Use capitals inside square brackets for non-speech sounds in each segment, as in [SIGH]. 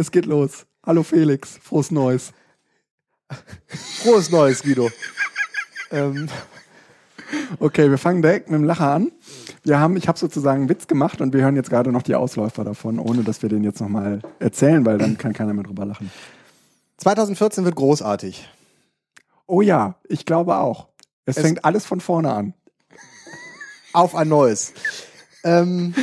Es geht los. Hallo Felix, frohes Neues. Frohes Neues, Guido. ähm, Okay, wir fangen direkt mit dem Lacher an. Wir haben, ich habe sozusagen einen Witz gemacht und wir hören jetzt gerade noch die Ausläufer davon, ohne dass wir den jetzt nochmal erzählen, weil dann kann keiner mehr drüber lachen. 2014 wird großartig. Oh ja, ich glaube auch. Es, Es- fängt alles von vorne an. Auf ein neues. Ähm,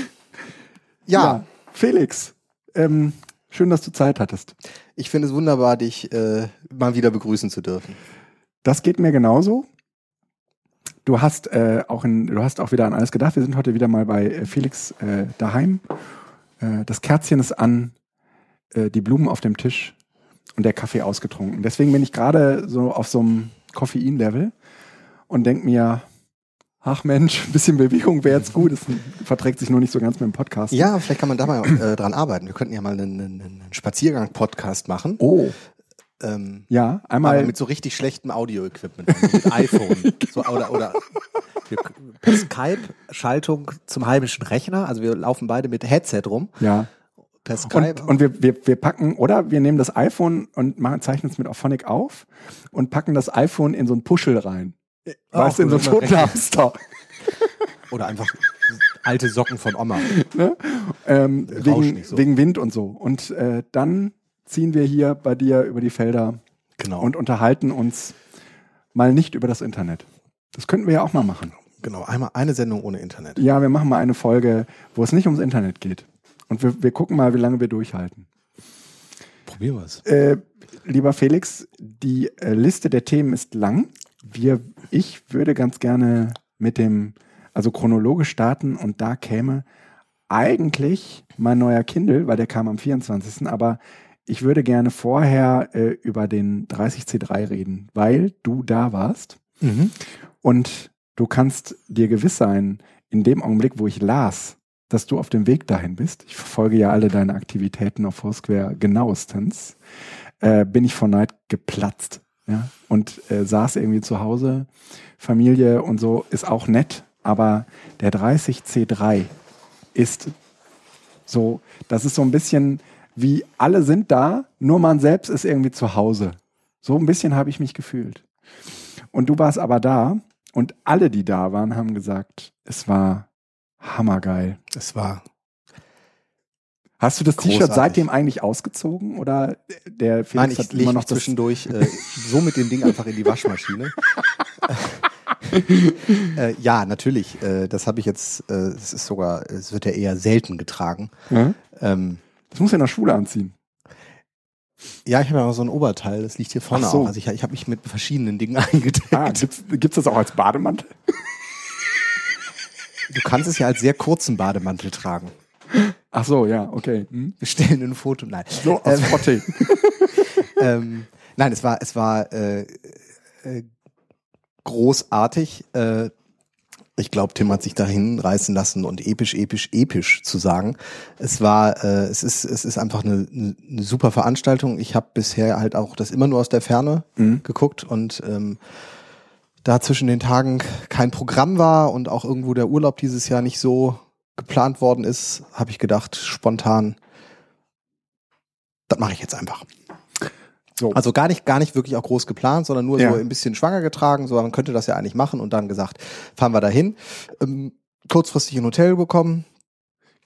ja, Felix, ähm, schön, dass du Zeit hattest. ich finde es wunderbar, dich äh, mal wieder begrüßen zu dürfen. Das geht mir genauso. Du hast äh, auch in, du hast auch wieder an alles gedacht. Wir sind heute wieder mal bei äh, Felix äh, daheim. Äh, das Kerzchen ist an, äh, die Blumen auf dem Tisch und der Kaffee ausgetrunken. Deswegen bin ich gerade so auf so einem Koffein-Level und denk mir, ach Mensch, ein bisschen Bewegung wäre jetzt gut. Es verträgt sich nur nicht so ganz mit dem Podcast. Ja, vielleicht kann man da mal äh, dran arbeiten. Wir könnten ja mal einen, einen, einen Spaziergang-Podcast machen. Oh, Ähm, ja, einmal. mit so richtig schlechtem Audio-Equipment. Mit iPhone. [LAUGHS] so, oder, oder wir, per Skype Schaltung zum heimischen Rechner. Also wir laufen beide mit Headset rum. ja. Per Skype. Und, und wir, wir, wir packen, oder wir nehmen das iPhone und machen, zeichnen es mit Auphonic auf und packen das iPhone in so ein Puschel rein. Weißt du, in so ein gut, immer Totenhamster. [LAUGHS] oder einfach alte Socken von Oma. Ne? Ähm, Rauscht wegen, so. wegen Wind und so. Und äh, dann ziehen wir hier bei dir über die Felder Genau. und unterhalten uns mal nicht über das Internet. Das könnten wir ja auch mal machen. genau. Einmal eine Sendung ohne Internet. Ja, wir machen mal eine Folge, wo es nicht ums Internet geht. Und wir, wir gucken mal, wie lange wir durchhalten. Probieren wir es. Äh, lieber Felix, die äh, Liste der Themen ist lang. Wir, ich würde ganz gerne mit dem, also chronologisch starten und da käme eigentlich mein neuer Kindle, weil der kam am 24. Aber ich würde gerne vorher äh, über den 30C3 reden, weil du da warst Mhm. und du kannst dir gewiss sein, in dem Augenblick, wo ich las, dass du auf dem Weg dahin bist, ich verfolge ja alle deine Aktivitäten auf Foursquare genauestens, äh, bin ich vor Neid geplatzt. Ja? Und äh, saß irgendwie zu Hause, Familie und so ist auch nett, aber der 30C3 ist so, das ist so ein bisschen wie alle sind da, nur man selbst ist irgendwie zu Hause. So ein bisschen habe ich mich gefühlt. Und du warst aber da und alle, die da waren, haben gesagt, es war hammergeil. Es war Hast du das T-Shirt seitdem eigentlich ausgezogen oder der Felix Nein, ich hat immer mich noch zwischendurch äh, [LAUGHS] so mit dem Ding einfach in die Waschmaschine. [LAUGHS] äh, ja, natürlich. Äh, das habe ich jetzt, äh, es ist sogar, es wird ja eher selten getragen. Ja? Ähm, Das muss ja in der Schule anziehen. ja, ich habe ja auch so ein Oberteil, das liegt hier vorne so. auch. Also ich, ich habe mich mit verschiedenen Dingen [LAUGHS] eingedeckt. Ah, gibt's, gibt's das auch als Bademantel? Du kannst es ja als sehr kurzen Bademantel tragen. Ach so, ja, okay. Hm? Wir stellen ein Foto. Nein. So aus Frottee. [LAUGHS] ähm, nein, es war, es war äh, äh, großartig. Äh, ich glaube, Tim hat sich dahin reißen lassen und episch, episch, episch zu sagen. Es war, äh, es ist, es ist einfach eine, eine, eine super Veranstaltung. Ich habe bisher halt auch das immer nur aus der Ferne Mhm. geguckt und ähm, da zwischen den Tagen kein Programm war und auch irgendwo der Urlaub dieses Jahr nicht so geplant worden ist, habe ich gedacht, spontan, das mache ich jetzt einfach. So. Also gar nicht, gar nicht wirklich auch groß geplant, sondern nur Ja. so ein bisschen schwanger getragen. So, man könnte das ja eigentlich machen und dann gesagt, fahren wir dahin. Ähm, kurzfristig ein Hotel bekommen.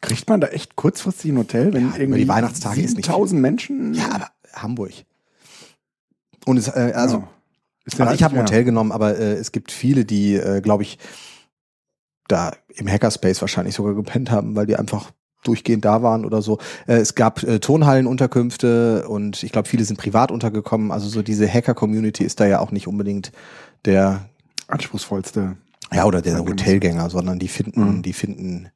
Kriegt man da echt kurzfristig ein Hotel, wenn Ja, irgendwie die Weihnachtstage ist nicht 7000 Menschen? Ja, aber Hamburg. Und es, äh, also, Ja. Also ich habe ein. Hotel genommen, aber äh, es gibt viele, die, äh, glaube ich, da im Hackerspace wahrscheinlich sogar gepennt haben, weil die einfach durchgehend da waren oder so. Äh, es gab äh, Turnhallenunterkünfte und ich glaube, viele sind privat untergekommen. Also so diese Hacker-Community ist da ja auch nicht unbedingt der Anspruchsvollste. Ja, oder der. Hotelgänger, sondern die finden, Mhm. die finden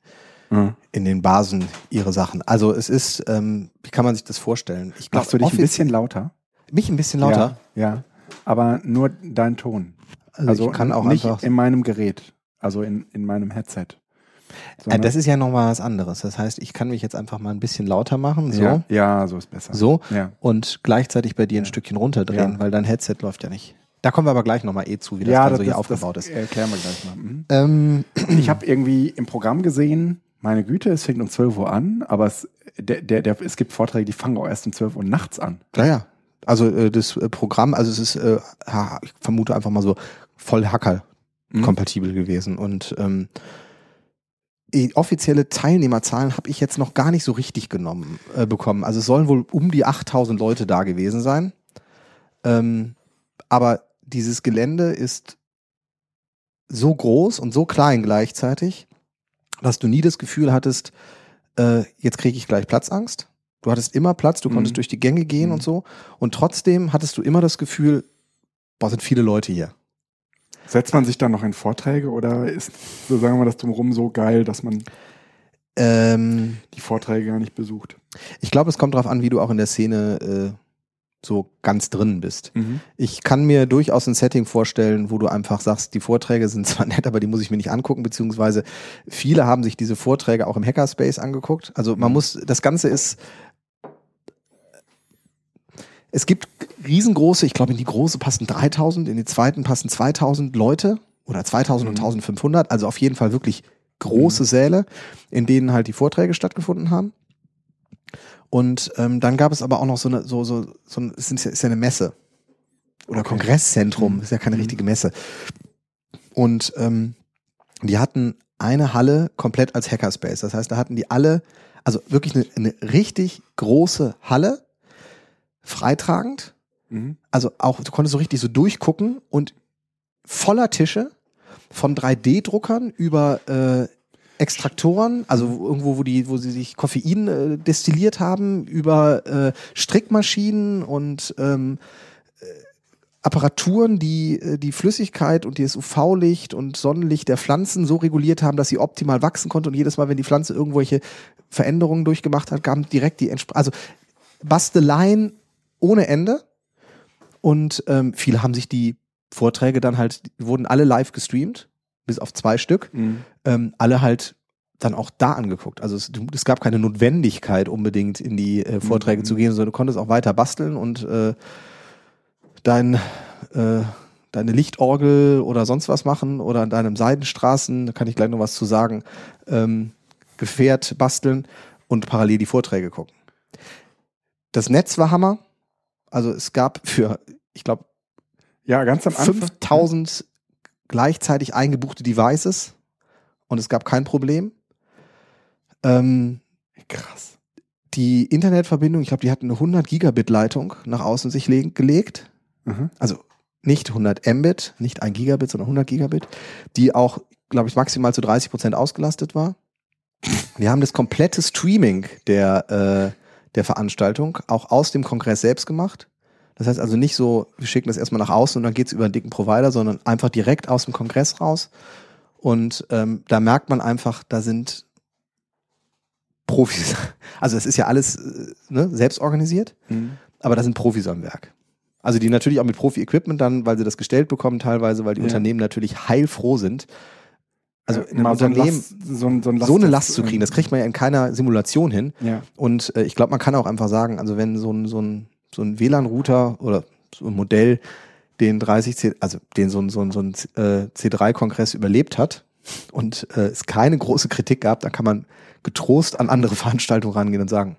Ja. in den Basen ihre Sachen. Also es ist, ähm, wie kann man sich das vorstellen? Ich Machst du dich ein bisschen lauter? mich ein bisschen lauter. Ja, ja. aber nur dein Ton. Also, Also ich kann auch nicht einfach. in meinem Gerät, also in, in meinem Headset. Äh, Sondern- das ist ja nochmal was anderes. Das heißt, ich kann mich jetzt einfach mal ein bisschen lauter machen, so, ja, ja, so ist besser. so Ja. und gleichzeitig bei dir ein. Stückchen runterdrehen, Ja. weil dein Headset läuft ja nicht. Da kommen wir aber gleich nochmal eh zu, wie das ja, dann so hier aufgebaut das ist. erklären wir gleich mal. Mhm. Ähm, Ich habe irgendwie im Programm gesehen, meine Güte, es fängt um 12 Uhr an, aber es der, der, der, es gibt Vorträge, die fangen auch erst um 12 Uhr nachts an. Ja, ja. Also äh, das äh, Programm, also es ist, ich vermute einfach mal so voll Hacker Mhm. kompatibel gewesen. Und ähm, offizielle Teilnehmerzahlen habe ich jetzt noch gar nicht so richtig genommen äh, bekommen. Also es sollen wohl um die 8000 Leute da gewesen sein. Ähm, aber dieses Gelände ist so groß und so klein gleichzeitig, dass du nie das Gefühl hattest, äh, jetzt kriege ich gleich Platzangst. Du hattest immer Platz, du konntest Mhm. durch die Gänge gehen Mhm. und so. Und trotzdem hattest du immer das Gefühl, boah, sind viele Leute hier. Setzt man sich dann noch in Vorträge oder ist, so sagen wir das drumherum, so geil, dass man Ähm, die Vorträge gar nicht besucht? ich glaube, es kommt darauf an, wie du auch in der Szene äh, so ganz drin bist. Mhm. Ich kann mir durchaus ein Setting vorstellen, wo du einfach sagst, die Vorträge sind [LAUGHS] zwar nett, aber die muss ich mir nicht angucken, beziehungsweise viele haben sich diese Vorträge auch im Hackerspace angeguckt. Also man Mhm. muss, das Ganze ist, es gibt riesengroße, ich glaube in die große passen 3000, in die zweiten passen 2000 Leute oder 2000 und Mhm. 1500, also auf jeden Fall wirklich große Mhm. Säle, in denen halt die Vorträge stattgefunden haben. Und ähm, dann gab es aber auch noch so eine, so, so, so ein, es ist ja, ist ja eine Messe. Oder Okay. Kongresszentrum, Mhm. ist ja keine Mhm. richtige Messe. Und ähm, die hatten eine Halle komplett als Hackerspace. Das heißt, da hatten die alle, also wirklich eine, eine richtig große Halle, freitragend. Mhm. Also auch, du konntest so richtig so durchgucken und voller Tische von 3D-Druckern über äh, Extraktoren, also wo- irgendwo, wo die, wo sie sich Koffein äh, destilliert haben, über äh, Strickmaschinen und ähm, äh, Apparaturen, die äh, die Flüssigkeit und das UV-Licht und Sonnenlicht der Pflanzen so reguliert haben, dass sie optimal wachsen konnte und jedes Mal, wenn die Pflanze irgendwelche Veränderungen durchgemacht hat, gaben direkt die Entspr also Basteleien ohne Ende. Und ähm, viele haben sich die Vorträge dann halt, wurden alle live gestreamt, bis auf zwei Stück Mhm. ähm, alle halt dann auch da angeguckt. Also es, es gab keine Notwendigkeit unbedingt in die äh, Vorträge Mhm. zu gehen, sondern du konntest auch weiter basteln und äh, dein äh, deine Lichtorgel oder sonst was machen oder an deinem Seidenstraßen, da kann ich gleich noch was zu sagen, ähm, Gefährt basteln und parallel die Vorträge gucken. Das Netz war Hammer. Also es gab für, ich glaube, Ja, ganz am Anfang. 5000 gleichzeitig eingebuchte Devices und es gab kein Problem. Ähm, Krass. die Internetverbindung, ich glaube, die hatten eine 100 Gigabit Leitung nach außen sich le gelegt. Mhm. Also nicht 100 Mbit, nicht ein Gigabit, sondern 100 Gigabit, die auch, glaube ich, maximal zu 30 Prozent ausgelastet war. Wir haben das komplette Streaming der, äh, der Veranstaltung auch aus dem Kongress selbst gemacht. Das heißt also nicht so, wir schicken das erstmal nach außen und dann geht's über einen dicken Provider, sondern einfach direkt aus dem Kongress raus. Und ähm, da merkt man einfach, da sind Profis. [LAUGHS] Also es ist ja alles äh, ne, selbst organisiert Mhm. aber da sind Profis am Werk. Also die natürlich auch mit Profi-Equipment dann, weil sie das gestellt bekommen teilweise, weil die Ja. Unternehmen natürlich heilfroh sind. Also in einem Mal so, ein Unternehmen Last, so, ein, so, ein so eine Last zu kriegen, das kriegt man ja in keiner Simulation hin. Ja. Und äh, ich glaube, man kann auch einfach sagen, also wenn so ein, so ein, so ein WLAN-Router oder so ein Modell den 30 C, also den so ein, so ein, so ein äh, C3-Kongress überlebt hat und äh, es keine große Kritik gab, dann kann man getrost an andere [LAUGHS] Veranstaltungen rangehen und sagen,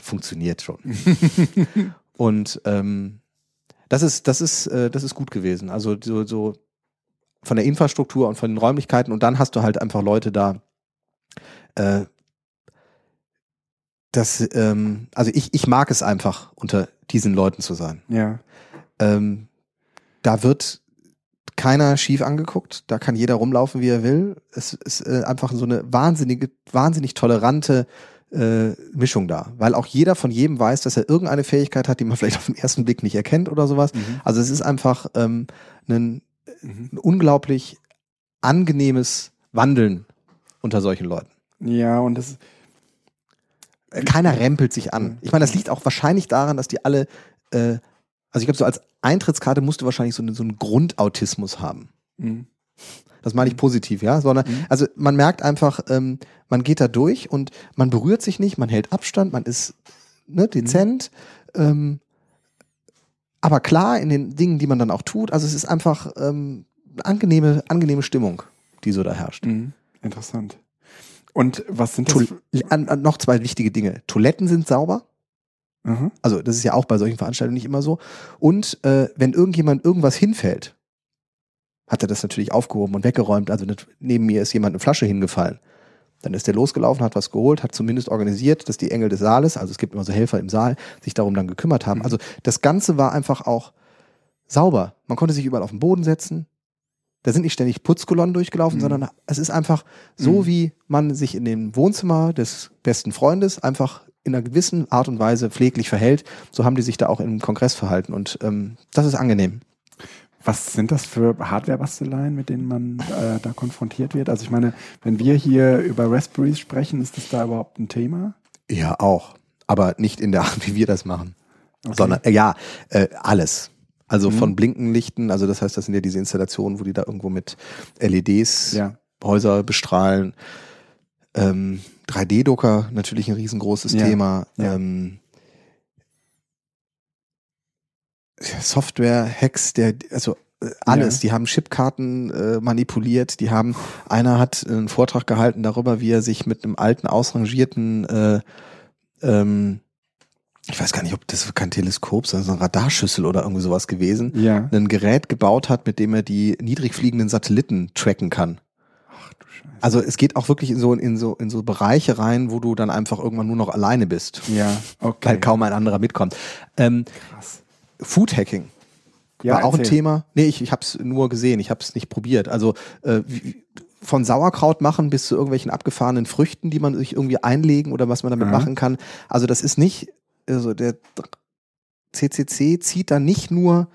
funktioniert schon. [LAUGHS] und ähm, das ist, das ist, äh, das ist gut gewesen. Also so, so von der Infrastruktur und von den Räumlichkeiten und dann hast du halt einfach Leute da, äh, das, ähm, also ich, ich mag es einfach, unter diesen Leuten zu sein. Ja. Ähm, da wird keiner schief angeguckt, da kann jeder rumlaufen, wie er will. Es ist äh, einfach so eine wahnsinnige, wahnsinnig tolerante äh, Mischung da, weil auch jeder von jedem weiß, dass er irgendeine Fähigkeit hat, die man [LAUGHS] vielleicht auf den ersten Blick nicht erkennt oder sowas. Mhm. Also es ist einfach ähm, ein. Ein unglaublich angenehmes Wandeln unter solchen Leuten. Ja, und das Äh, Keiner rempelt sich an. Ich meine, das liegt auch wahrscheinlich daran, dass die alle, äh, also ich glaube, so als Eintrittskarte musst du wahrscheinlich so, einen- so einen Grundautismus haben. Mhm. Das meine ich positiv, ja. Sondern, Mhm. also man merkt einfach, ähm, man geht da durch und man berührt sich nicht, man hält Abstand, man ist ne, dezent, ähm, aber klar in den Dingen, die man dann auch tut. Also es ist einfach ähm, eine angenehme, angenehme Stimmung, die so da herrscht. Mhm. Interessant. Und was sind das? An, an noch zwei wichtige Dinge. Toiletten sind sauber. Mhm. Also das ist ja auch bei solchen Veranstaltungen nicht immer so. Und äh, wenn irgendjemand irgendwas hinfällt, hat er das natürlich aufgehoben und weggeräumt. Also neben mir ist jemand eine Flasche hingefallen. Dann ist der losgelaufen, hat was geholt, hat zumindest organisiert, dass die Engel des Saales, also es gibt immer so Helfer im Saal, sich darum dann gekümmert haben. Mhm. Also das Ganze war einfach auch sauber. Man konnte sich überall auf den Boden setzen. Da sind nicht ständig Putzkolonnen durchgelaufen, Mhm. sondern es ist einfach so, Mhm. wie man sich in dem Wohnzimmer des besten Freundes einfach in einer gewissen Art und Weise pfleglich verhält. So haben die sich da auch im Kongress verhalten und ähm, das ist angenehm. Was sind das für Hardware-Basteleien, mit denen man äh, da konfrontiert wird? Also ich meine, wenn wir hier über Raspberries sprechen, ist das da überhaupt ein Thema? Ja, auch. Aber nicht in der Art, wie wir das machen. Okay. Sondern, äh, ja, äh, alles. Also Mhm. von Blinkenlichten, also das heißt, das sind ja diese Installationen, wo die da irgendwo mit LEDs Ja. Häuser bestrahlen. Ähm, 3D-Drucker, natürlich ein riesengroßes Ja. Thema. Ja. Ähm, Software-Hacks, der, also äh, alles. Ja. Die haben Chipkarten äh, manipuliert. Die haben, einer hat einen Vortrag gehalten darüber, wie er sich mit einem alten, ausrangierten, äh, ähm, ich weiß gar nicht, ob das kein Teleskop, sondern so eine Radarschüssel oder irgendwie sowas gewesen, Ja. ein Gerät gebaut hat, mit dem er die niedrig fliegenden Satelliten tracken kann. Ach du Scheiße. Also es geht auch wirklich in so, in so, in so Bereiche rein, wo du dann einfach irgendwann nur noch alleine bist, Ja, okay. weil kaum ein anderer mitkommt. Ähm, Krass. Food Hacking Ja, war auch ein erzähl. Thema. Nee, ich, ich habe es nur gesehen, ich habe es nicht probiert. Also äh, wie, von Sauerkraut machen bis zu irgendwelchen abgefahrenen Früchten, die man sich irgendwie einlegen oder was man damit Aha. machen kann. Also das ist nicht, also der CCC zieht da nicht nur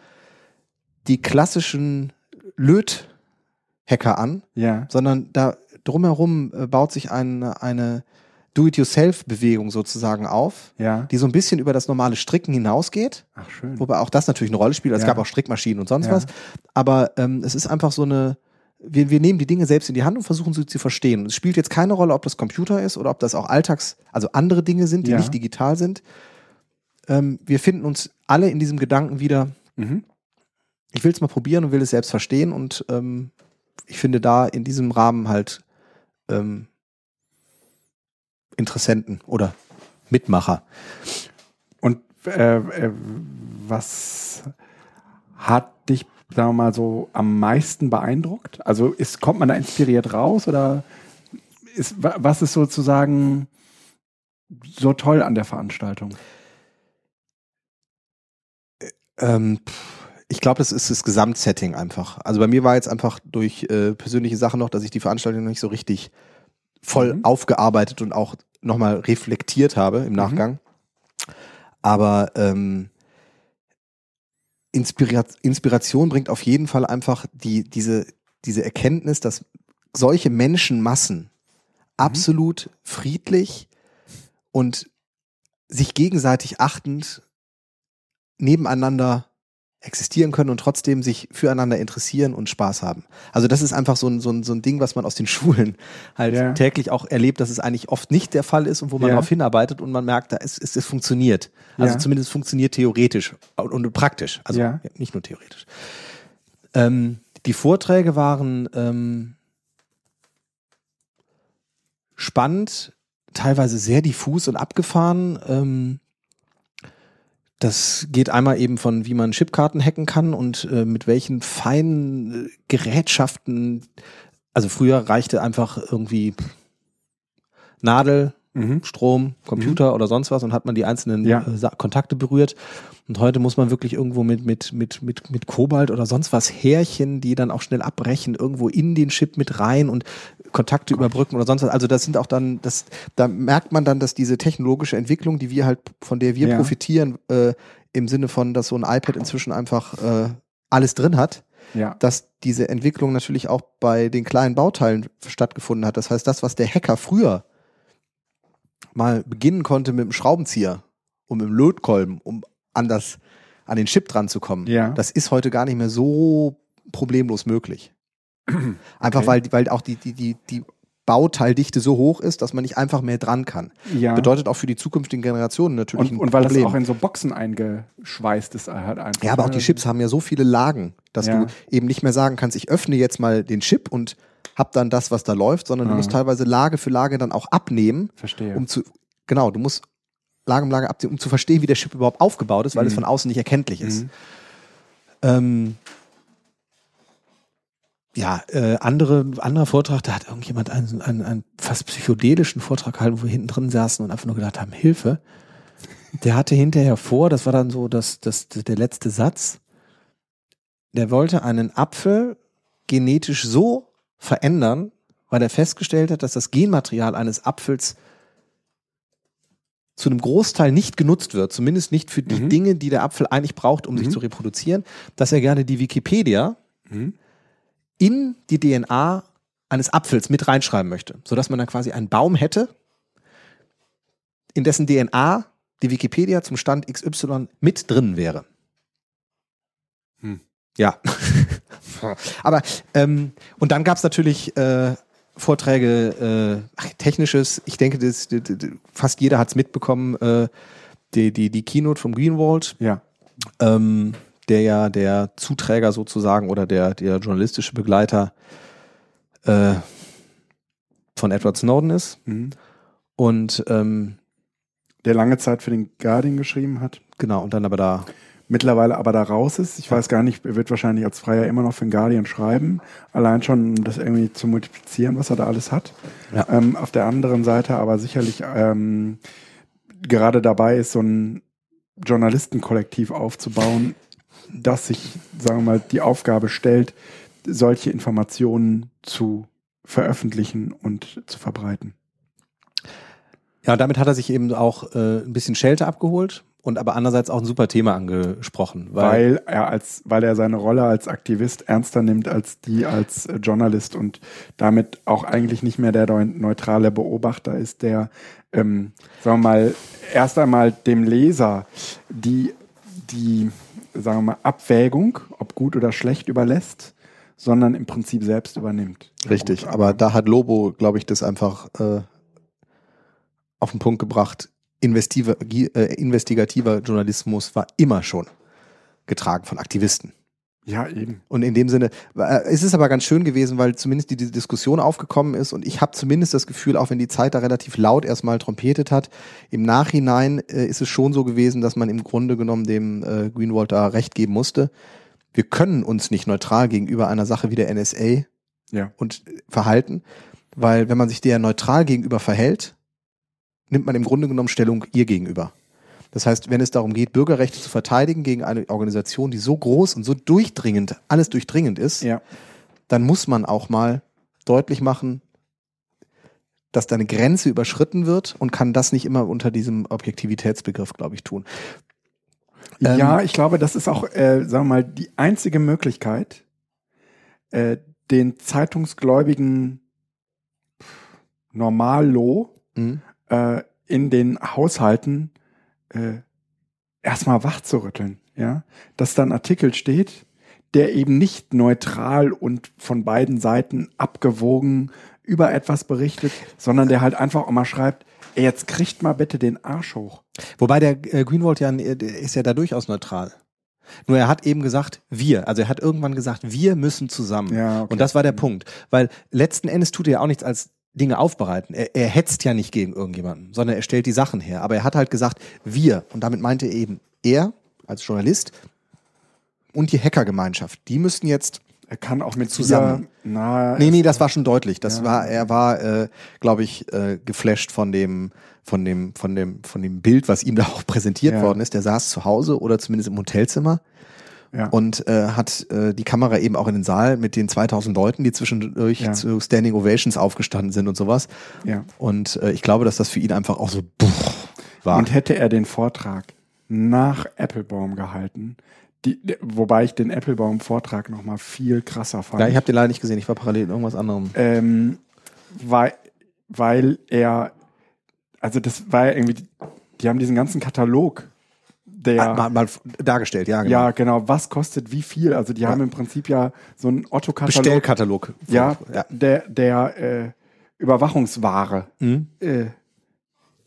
die klassischen Löthacker an, Ja. sondern da drumherum äh, baut sich eine, eine Do-it-yourself-Bewegung sozusagen auf, Ja. die so ein bisschen über das normale Stricken hinausgeht. Ach schön. Wobei auch das natürlich eine Rolle spielt. Es Ja. gab auch Strickmaschinen und sonst Ja. was. Aber ähm, es ist einfach so eine, wir, wir nehmen die Dinge selbst in die Hand und versuchen sie zu verstehen. Und es spielt jetzt keine Rolle, ob das Computer ist oder ob das auch Alltags, also andere Dinge sind, die nicht digital sind. Ähm, wir finden uns alle in diesem Gedanken wieder, Mhm. ich will es mal probieren und will es selbst verstehen. Und ähm, ich finde da in diesem Rahmen halt ähm, Interessenten oder Mitmacher. Und äh, äh, was hat dich, sagen wir mal, so am meisten beeindruckt? Also ist, kommt man da inspiriert raus oder ist, wa- was ist sozusagen so toll an der Veranstaltung? Ähm, ich glaube, das ist das Gesamtsetting einfach. Also bei mir war jetzt einfach durch äh, persönliche Sachen noch, dass ich die Veranstaltung noch nicht so richtig voll Mhm. aufgearbeitet und auch nochmal reflektiert habe im Nachgang. Aber ähm, Inspira Inspiration bringt auf jeden Fall einfach die, diese, diese Erkenntnis, dass solche Menschenmassen absolut friedlich und sich gegenseitig achtend nebeneinander existieren können und trotzdem sich füreinander interessieren und Spaß haben. Also das ist einfach so ein, so ein, so ein Ding, was man aus den [LAUGHS] Schulen halt Ja. täglich auch erlebt, dass es eigentlich oft nicht der Fall ist und wo man Ja. darauf hinarbeitet und man merkt, da ist, es, es funktioniert. Also Ja. zumindest funktioniert theoretisch und, und praktisch. Also Ja. nicht nur theoretisch. Ähm, die Vorträge waren ähm, spannend, teilweise sehr diffus und abgefahren. Ähm, das geht einmal eben von, wie man Chipkarten hacken kann und äh, mit welchen feinen äh, Gerätschaften. Also früher reichte einfach irgendwie Nadel, Mhm. Strom, Computer oder sonst was und hat man die einzelnen Ja. äh, Kontakte berührt. Und heute muss man wirklich irgendwo mit, mit, mit, mit, mit Kobalt oder sonst was Härchen, die dann auch schnell abbrechen, irgendwo in den Chip mit rein und Kontakte überbrücken oder sonst was. Also das sind auch dann, das, da merkt man dann, dass diese technologische Entwicklung, die wir halt, von der wir Ja. profitieren, äh, im Sinne von, dass so ein iPad inzwischen einfach äh, alles drin hat, Ja. dass diese Entwicklung natürlich auch bei den kleinen Bauteilen stattgefunden hat. Das heißt, das, was der Hacker früher mal beginnen konnte mit dem Schraubenzieher und mit dem Lötkolben, um an das, an den Chip dran zu kommen, Ja. das ist heute gar nicht mehr so problemlos möglich. [CLEARS THROAT] Einfach Okay. weil, weil auch die, die, die, die Bauteildichte so hoch ist, dass man nicht einfach mehr dran kann. ja. Bedeutet auch für die zukünftigen Generationen natürlich und, ein und weil Problem. das auch in so Boxen eingeschweißt ist, halt einfach. Ja, aber auch die ne? Chips haben ja so viele Lagen, dass Ja. du eben nicht mehr sagen kannst, ich öffne jetzt mal den Chip und hab dann das, was da läuft, sondern du Ah. musst teilweise Lage für Lage dann auch abnehmen, Verstehe. um zu, genau, du musst Lage um Lage abnehmen, um zu verstehen, wie der Chip überhaupt aufgebaut ist, weil es Mhm. von außen nicht erkenntlich ist. Mhm. Ähm, ja, äh, andere, anderer Vortrag, da hat irgendjemand einen, einen, einen fast psychedelischen Vortrag gehalten, wo wir hinten drin saßen und einfach nur gedacht haben, Hilfe. Der hatte hinterher vor, das war dann so das, das, der letzte Satz, der wollte einen Apfel genetisch so verändern, weil er festgestellt hat, dass das Genmaterial eines Apfels zu einem Großteil nicht genutzt wird, zumindest nicht für die Mhm. Dinge, die der Apfel eigentlich braucht, um sich Mhm. zu reproduzieren, dass er gerne die Wikipedia Mhm. in die DNA eines Apfels mit reinschreiben möchte, sodass man dann quasi einen Baum hätte, in dessen DNA die Wikipedia zum Stand XY mit drin wäre. Hm. Ja. Aber ähm, und dann gab es natürlich äh, Vorträge, äh, technisches, ich denke, das, das, das, fast jeder hat es mitbekommen, äh, die, die, die Keynote vom Greenwald, Ja. ähm, der ja der Zuträger sozusagen oder der, der journalistische Begleiter äh, von Edward Snowden ist. Mhm. Und ähm, Der lange Zeit für den Guardian geschrieben hat. genau, und dann aber da. Mittlerweile aber da raus ist. Ich weiß gar nicht, er wird wahrscheinlich als Freier immer noch für den Guardian schreiben. Allein schon, um das irgendwie zu multiplizieren, was er da alles hat. Ja. Ähm, auf der anderen Seite aber sicherlich ähm, gerade dabei ist, so ein Journalistenkollektiv aufzubauen, das sich, sagen wir mal, die Aufgabe stellt, solche Informationen zu veröffentlichen und zu verbreiten. Ja, damit hat er sich eben auch äh, ein bisschen Schelte abgeholt und aber andererseits auch ein super Thema angesprochen. Weil, weil er als, weil er seine Rolle als Aktivist ernster nimmt als die als äh, Journalist und damit auch eigentlich nicht mehr der neu- neutrale Beobachter ist, der, ähm, sagen wir mal, erst einmal dem Leser die, die, sagen wir mal, Abwägung, ob gut oder schlecht überlässt, sondern im Prinzip selbst übernimmt. Richtig, aber da hat Lobo, glaube ich, das einfach äh, auf den Punkt gebracht. Investive, äh, investigativer Journalismus war immer schon getragen von Aktivisten. Ja, eben. Und in dem Sinne, äh, es ist aber ganz schön gewesen, weil zumindest die, diese Diskussion aufgekommen ist und ich habe zumindest das Gefühl, auch wenn die Zeit da relativ laut erstmal trompetet hat, im Nachhinein äh, ist es schon so gewesen, dass man im Grunde genommen dem äh, Greenwald da recht geben musste. Wir können uns nicht neutral gegenüber einer Sache wie der NSA Ja. und äh, verhalten, weil wenn man sich der neutral gegenüber verhält, nimmt man im Grunde genommen Stellung ihr gegenüber. Das heißt, wenn es darum geht, Bürgerrechte zu verteidigen gegen eine Organisation, die so groß und so durchdringend, alles durchdringend ist, Ja. dann muss man auch mal deutlich machen, dass da eine Grenze überschritten wird und kann das nicht immer unter diesem Objektivitätsbegriff, glaube ich, tun. Ähm, ja, ich glaube, das ist auch, äh, sagen wir mal, die einzige Möglichkeit, äh, den zeitungsgläubigen Normallo Mhm. Äh, in den Haushalten äh, erstmal wach zu rütteln. Ja? Dass da ein Artikel steht, der eben nicht neutral und von beiden Seiten abgewogen über etwas berichtet, sondern der halt einfach auch mal schreibt, ey, jetzt kriegt mal bitte den Arsch hoch. Wobei der äh, Greenwald ja äh, der ist ja da durchaus neutral. Nur er hat eben gesagt, wir. Also er hat irgendwann gesagt, wir müssen zusammen. Ja, okay. Und das war der Punkt. Weil letzten Endes tut er ja auch nichts als Dinge aufbereiten. Er, er hetzt ja nicht gegen irgendjemanden, sondern er stellt die Sachen her. Aber er hat halt gesagt, wir. Und damit meinte er eben er als Journalist und die Hackergemeinschaft. Die müssten jetzt Er kann auch mit Zusammen. Na, Nee, nee, das war schon deutlich. Das Ja. war, er war, äh, glaube ich, äh, geflasht von dem, von dem, von dem, von dem Bild, was ihm da auch präsentiert Ja. worden ist. Der saß zu Hause oder zumindest im Hotelzimmer ja. und äh, hat äh, die Kamera eben auch in den Saal mit den 2000 Leuten, die zwischendurch Ja. zu Standing Ovations aufgestanden sind und sowas. ja. Und äh, ich glaube, dass das für ihn einfach auch so war. Und hätte er den Vortrag nach Applebaum gehalten, die, wobei ich den Applebaum-Vortrag noch mal viel krasser fand. ja, ich habe den leider nicht gesehen. Ich war parallel in irgendwas anderem. ähm, weil, weil er, also das war ja irgendwie, die haben diesen ganzen Katalog, der, Ah, mal, mal dargestellt, ja, genau. ja genau, was kostet wie viel, also die Ja. haben im Prinzip ja so einen Otto-Katalog, Bestellkatalog. ja, ja. der, der äh, Überwachungsware Mhm. äh,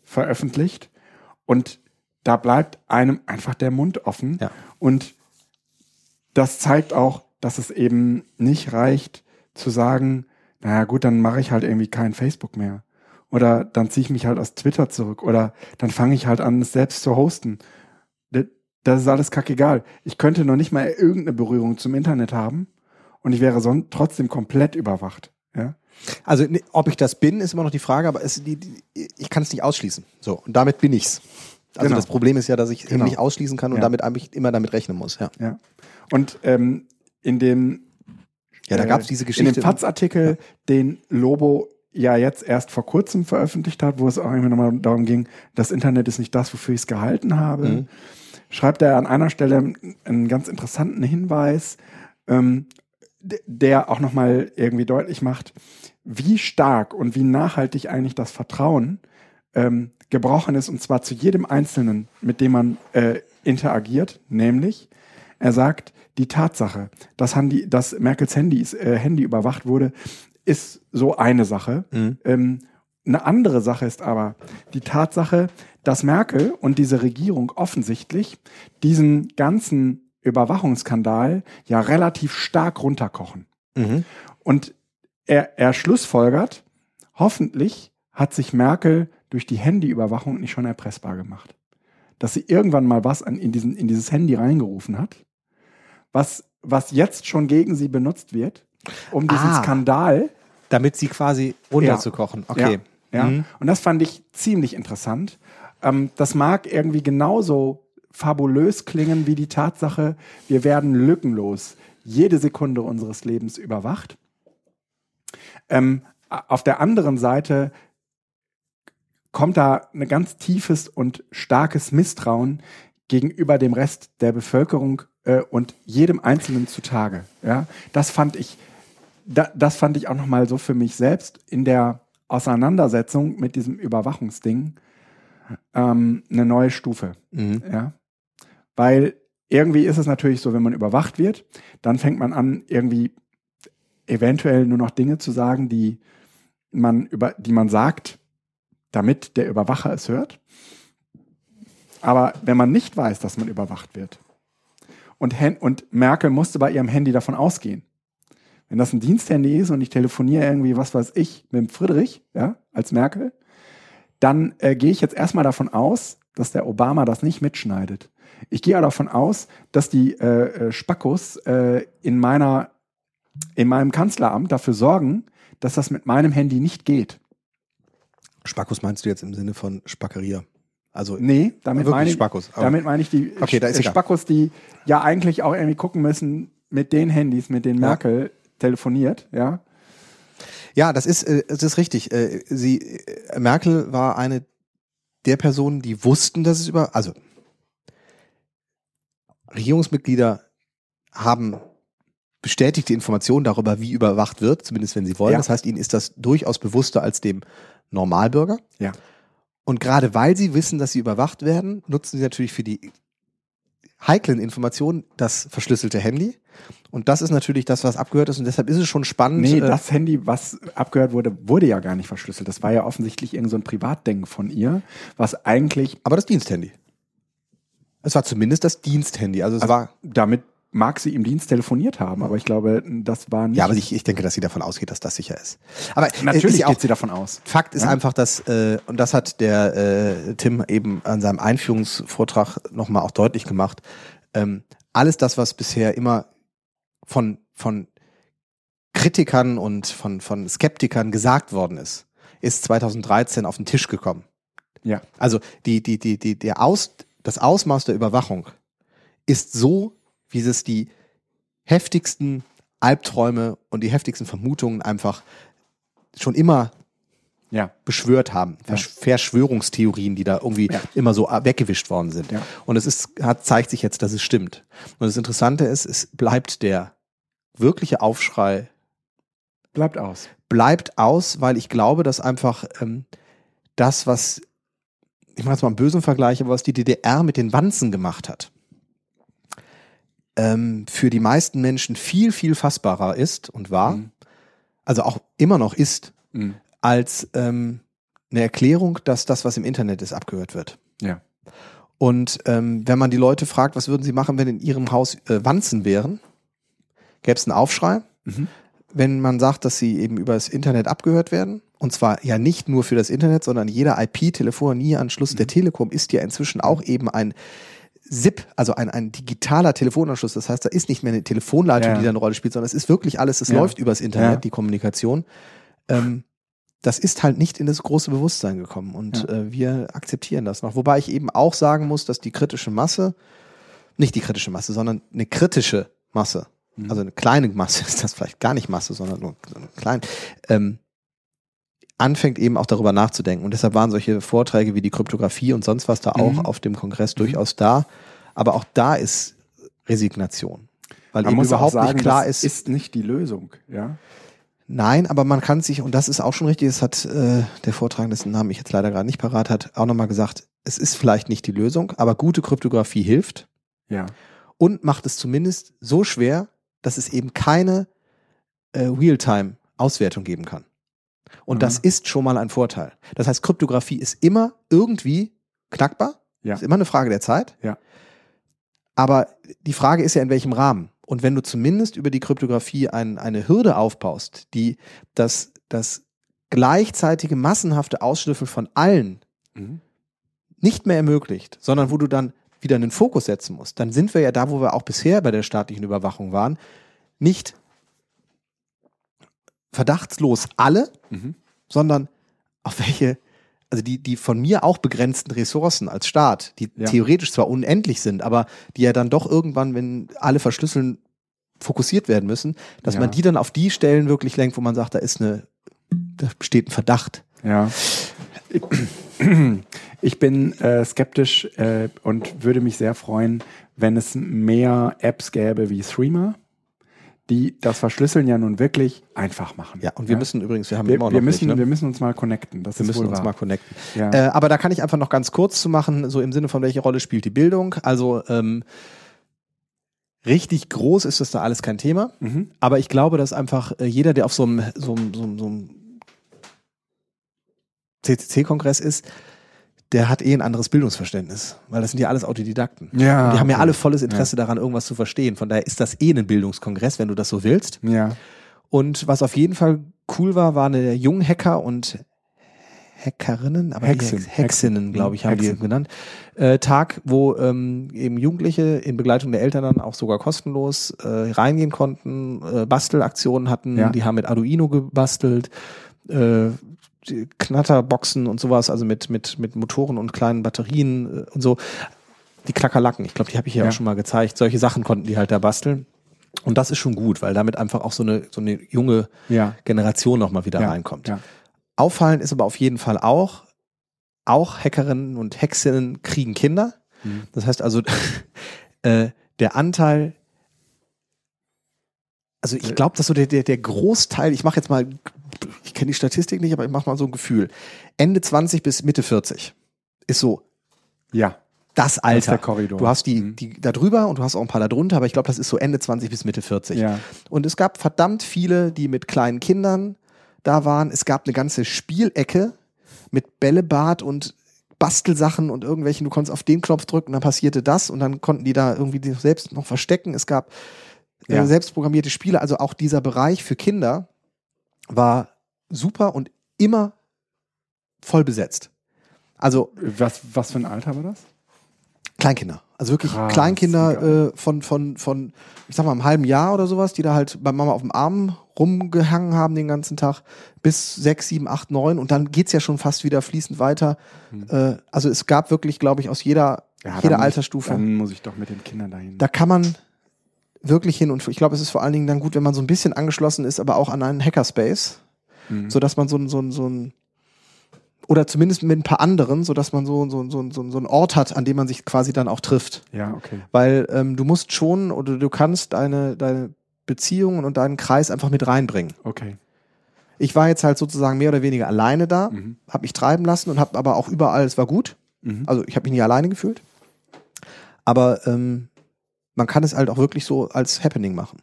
veröffentlicht und da bleibt einem einfach der Mund offen Ja. und das zeigt auch, dass es eben nicht reicht zu sagen, naja gut, dann mache ich halt irgendwie kein Facebook mehr. Oder dann ziehe ich mich halt aus Twitter zurück. Oder dann fange ich halt an, es selbst zu hosten. Das, ist alles kackegal. Ich könnte noch nicht mal irgendeine Berührung zum Internet haben und ich wäre sonst trotzdem komplett überwacht. Ja? Also ne, ob ich das bin, ist immer noch die Frage, aber es, die, die, ich kann es nicht ausschließen. So, und damit bin ich's. Also Genau. das Problem ist ja, dass ich Genau. eben nicht ausschließen kann und Ja. damit eigentlich immer damit rechnen muss. Ja, Ja. Und ähm, in dem ja da äh, gab es diese in Geschichte. dem FATS-Artikel, den Lobo ja jetzt erst vor kurzem veröffentlicht hat, wo es auch irgendwie nochmal darum ging, das Internet ist nicht das, wofür ich es gehalten habe, Mhm. Schreibt er an einer Stelle einen ganz interessanten Hinweis, ähm, der auch nochmal irgendwie deutlich macht, wie stark und wie nachhaltig eigentlich das Vertrauen ähm, gebrochen ist, und zwar zu jedem Einzelnen, mit dem man äh, interagiert, nämlich er sagt, die Tatsache, dass, Handy, dass Merkels Handy, äh, Handy überwacht wurde, ist so eine Sache. Mhm. Ähm, eine andere Sache ist aber die Tatsache, dass Merkel und diese Regierung offensichtlich diesen ganzen Überwachungsskandal ja relativ stark runterkochen. Mhm. Und er, er schlussfolgert, hoffentlich hat sich Merkel durch die Handyüberwachung nicht schon erpressbar gemacht. Dass sie irgendwann mal was an, in, diesen, in dieses Handy reingerufen hat, was, was jetzt schon gegen sie benutzt wird, um diesen Ah. Skandal Damit sie quasi runterzukochen. Okay. ja, ja. Mhm. Und das fand ich ziemlich interessant. Ähm, das mag irgendwie genauso fabulös klingen wie die Tatsache, wir werden lückenlos jede Sekunde unseres Lebens überwacht. Ähm, auf der anderen Seite kommt da ein ganz tiefes und starkes Misstrauen gegenüber dem Rest der Bevölkerung äh, und jedem Einzelnen zutage. Ja, das fand ich, da, das fand ich auch noch mal so für mich selbst in der Auseinandersetzung mit diesem Überwachungsding ähm, eine neue Stufe. Mhm. Ja, weil irgendwie ist es natürlich so, wenn man überwacht wird, dann fängt man an irgendwie eventuell nur noch Dinge zu sagen, die man über, die man sagt, damit der Überwacher es hört. Aber wenn man nicht weiß, dass man überwacht wird, und, Hen und Merkel musste bei ihrem Handy davon ausgehen, wenn das ein Diensthandy ist und ich telefoniere irgendwie, was weiß ich, mit dem Friedrich, ja, als Merkel, dann äh, gehe ich jetzt erstmal davon aus, dass der Obama das nicht mitschneidet. Ich gehe davon aus, dass die äh, äh, Spackos äh, in meiner in meinem Kanzleramt dafür sorgen, dass das mit meinem Handy nicht geht. Spackus meinst du jetzt im Sinne von Spackeria? Also Nee, damit meine ich, Spackos, aber- damit meine ich die Okay, da ist. Spackos, die ja eigentlich auch irgendwie gucken müssen mit den Handys, mit denen. Merkel telefoniert, ja. Ja, das ist, äh, das ist richtig. Äh, sie, äh, Merkel war eine der Personen, die wussten, dass es über, also Regierungsmitglieder haben bestätigte Informationen darüber, wie überwacht wird, zumindest wenn sie wollen. Ja. Das heißt, ihnen ist das durchaus bewusster als dem Normalbürger. Ja. Und gerade weil sie wissen, dass sie überwacht werden, nutzen sie natürlich für die heiklen Informationen das verschlüsselte Handy. Und das ist natürlich das, was abgehört ist. Und deshalb ist es schon spannend. Nee, äh, das Handy, was abgehört wurde, wurde ja gar nicht verschlüsselt. Das war ja offensichtlich irgend so ein Privatdenken von ihr, was eigentlich, Aber das Diensthandy. Es war zumindest das Diensthandy. Also es also war. damit mag sie im Dienst telefoniert haben, aber ich glaube, das war nicht. Ja, aber ich, ich denke, dass sie davon ausgeht, dass das sicher ist. Aber natürlich ist ja geht auch, sie davon aus. Fakt ist Ja. einfach, dass, äh, und das hat der äh, Tim eben an seinem Einführungsvortrag nochmal auch deutlich gemacht, ähm, alles das, was bisher immer von, von Kritikern und von, von Skeptikern gesagt worden ist, ist 2013 auf den Tisch gekommen. Ja. Also die, die, die, die, der Aus, das Ausmaß der Überwachung ist so, wie es die heftigsten Albträume und die heftigsten Vermutungen einfach schon immer Ja. beschwört haben. Versch Verschwörungstheorien, die da irgendwie Ja. immer so weggewischt worden sind. Ja. Und es ist, hat, zeigt sich jetzt, dass es stimmt. Und das Interessante ist, es bleibt der wirkliche Aufschrei Bleibt aus. bleibt aus, weil ich glaube, dass einfach ähm, das, was, ich mache jetzt mal einen bösen Vergleich, aber was die DDR mit den Wanzen gemacht hat, ähm, für die meisten Menschen viel, viel fassbarer ist und war, Mhm. also auch immer noch ist, Mhm. als ähm, eine Erklärung, dass das, was im Internet ist, abgehört wird. Ja. Und ähm, wenn man die Leute fragt, was würden sie machen, wenn in ihrem Haus äh, Wanzen wären, gäbe es einen Aufschrei. Mhm. wenn man sagt, dass sie eben über das Internet abgehört werden. Und zwar ja nicht nur für das Internet, sondern jeder IP-Telefonieanschluss der Telekom ist ja inzwischen auch eben ein SIP, also ein, ein digitaler Telefonanschluss. Das heißt, da ist nicht mehr eine Telefonleitung, Ja. die da eine Rolle spielt, sondern es ist wirklich alles, es Ja. läuft übers Internet, Ja. die Kommunikation. Ähm, das ist halt nicht in das große Bewusstsein gekommen und äh, wir akzeptieren das noch. Wobei ich eben auch sagen muss, dass die kritische Masse, nicht die kritische Masse, sondern eine kritische Masse, Mhm. also eine kleine Masse [LAUGHS] ist das vielleicht gar nicht Masse, sondern nur kleine, ähm, anfängt eben auch darüber nachzudenken. Und deshalb waren solche Vorträge wie die Kryptographie und sonst was da auch Mhm. auf dem Kongress durchaus da. Aber auch da ist Resignation. Weil Man eben überhaupt sagen, nicht klar ist, ist nicht die Lösung. Ja. Nein, aber man kann sich, und das ist auch schon richtig, das hat äh, der Vortragende, dessen Namen ich jetzt leider gerade nicht parat hat, auch nochmal gesagt, es ist vielleicht nicht die Lösung, aber gute Kryptographie hilft Ja. und macht es zumindest so schwer, dass es eben keine äh, Realtime-Auswertung geben kann. Und Mhm. das ist schon mal ein Vorteil. Das heißt, Kryptographie ist immer irgendwie knackbar, Ja. ist immer eine Frage der Zeit. Ja. Aber die Frage ist ja, in welchem Rahmen. Und wenn du zumindest über die Kryptographie ein, eine Hürde aufbaust, die das, das gleichzeitige massenhafte Ausschnüffeln von allen Mhm. nicht mehr ermöglicht, sondern wo du dann wieder einen Fokus setzen musst, dann sind wir ja da, wo wir auch bisher bei der staatlichen Überwachung waren, nicht verdachtslos alle, Mhm. sondern auf welche, also die, die von mir auch begrenzten Ressourcen als Staat, die Ja. theoretisch zwar unendlich sind, aber die ja dann doch irgendwann, wenn alle verschlüsseln, fokussiert werden müssen, dass Ja. man die dann auf die Stellen wirklich lenkt, wo man sagt, da ist eine, da besteht ein Verdacht. Ja. Ich bin äh, skeptisch äh, und würde mich sehr freuen, wenn es mehr Apps gäbe wie Threema, die das Verschlüsseln ja nun wirklich einfach machen. Ja, und wir müssen übrigens, wir haben wir, immer noch wir müssen, nicht, ne? wir müssen uns mal connecten. Das Wir müssen uns wahr. mal connecten. Ja. Äh, aber da kann ich einfach noch ganz kurz zu machen, so im Sinne von, welche Rolle spielt die Bildung. Also ähm, richtig groß ist das da alles kein Thema. mhm. Aber ich glaube, dass einfach äh, jeder, der auf so einem, so einem, so einem, so einem CCC-Kongress ist, der hat eh ein anderes Bildungsverständnis. Weil das sind ja alles Autodidakten. Ja, Und die haben ja okay. alle volles Interesse daran, irgendwas zu verstehen. Von daher ist das eh ein Bildungskongress, wenn du das so willst. Ja. Und was auf jeden Fall cool war, war eine jungen Hacker und Hackerinnen, aber Hexen. Hex Hexinnen, glaube ich, haben Hexen. die genannt. Äh, Tag, wo ähm, eben Jugendliche in Begleitung der Eltern dann auch sogar kostenlos äh, reingehen konnten, äh, Bastelaktionen hatten, Ja. die haben mit Arduino gebastelt, äh, Knatterboxen und sowas, also mit, mit, mit Motoren und kleinen Batterien äh, und so. Die Klackerlacken, ich glaube, die habe ich ja, Ja. auch schon mal gezeigt. Solche Sachen konnten die halt da basteln. Und das ist schon gut, weil damit einfach auch so eine, so eine junge Ja. Generation nochmal wieder ja. reinkommt. Ja. Auffallend ist aber auf jeden Fall auch, auch Hackerinnen und Hexinnen kriegen Kinder. Mhm. Das heißt also, [LAUGHS] äh, der Anteil, also ich glaube, dass so der, der, der Großteil, ich mache jetzt mal, kenne die Statistik nicht, aber ich mache mal so ein Gefühl. Ende 20 bis Mitte 40 ist so Ja. das Das ist Alter. der Korridor. Du hast die, Mhm. die da drüber und du hast auch ein paar da drunter, aber ich glaube, das ist so Ende 20 bis Mitte 40. Ja. Und es gab verdammt viele, die mit kleinen Kindern da waren. Es gab eine ganze Spielecke mit Bällebad und Bastelsachen und irgendwelchen, du konntest auf den Knopf drücken, dann passierte das und dann konnten die da irgendwie sich selbst noch verstecken. Es gab äh, Ja. selbstprogrammierte Spiele, also auch dieser Bereich für Kinder war super und immer voll besetzt. Also Was, was für ein Alter war das? Kleinkinder. Also wirklich Krass, Kleinkinder äh, von, von, von, ich sag mal, einem halben Jahr oder sowas, die da halt bei Mama auf dem Arm rumgehangen haben den ganzen Tag, bis sechs, sieben, acht, neun und dann geht's ja schon fast wieder fließend weiter. Äh, also es gab wirklich, glaube ich, aus jeder, Hm. Ja, jeder Altersstufe. Dann muss ich doch mit den Kindern dahin. da kann man wirklich hin und ich glaube, es ist vor allen Dingen dann gut, wenn man so ein bisschen angeschlossen ist, aber auch an einen Hackerspace, Mhm. so dass man so ein, so ein, so ein oder zumindest mit ein paar anderen, so dass man so, so, so, so, so einen Ort hat, an dem man sich quasi dann auch trifft. ja, okay. Weil ähm, du musst schon oder du kannst deine, deine Beziehungen und deinen Kreis einfach mit reinbringen. Okay. Ich war jetzt halt sozusagen mehr oder weniger alleine da, Mhm. habe mich treiben lassen und habe aber auch überall, es war gut. Mhm. Also ich habe mich nie alleine gefühlt. Aber ähm, man kann es halt auch wirklich so als Happening machen.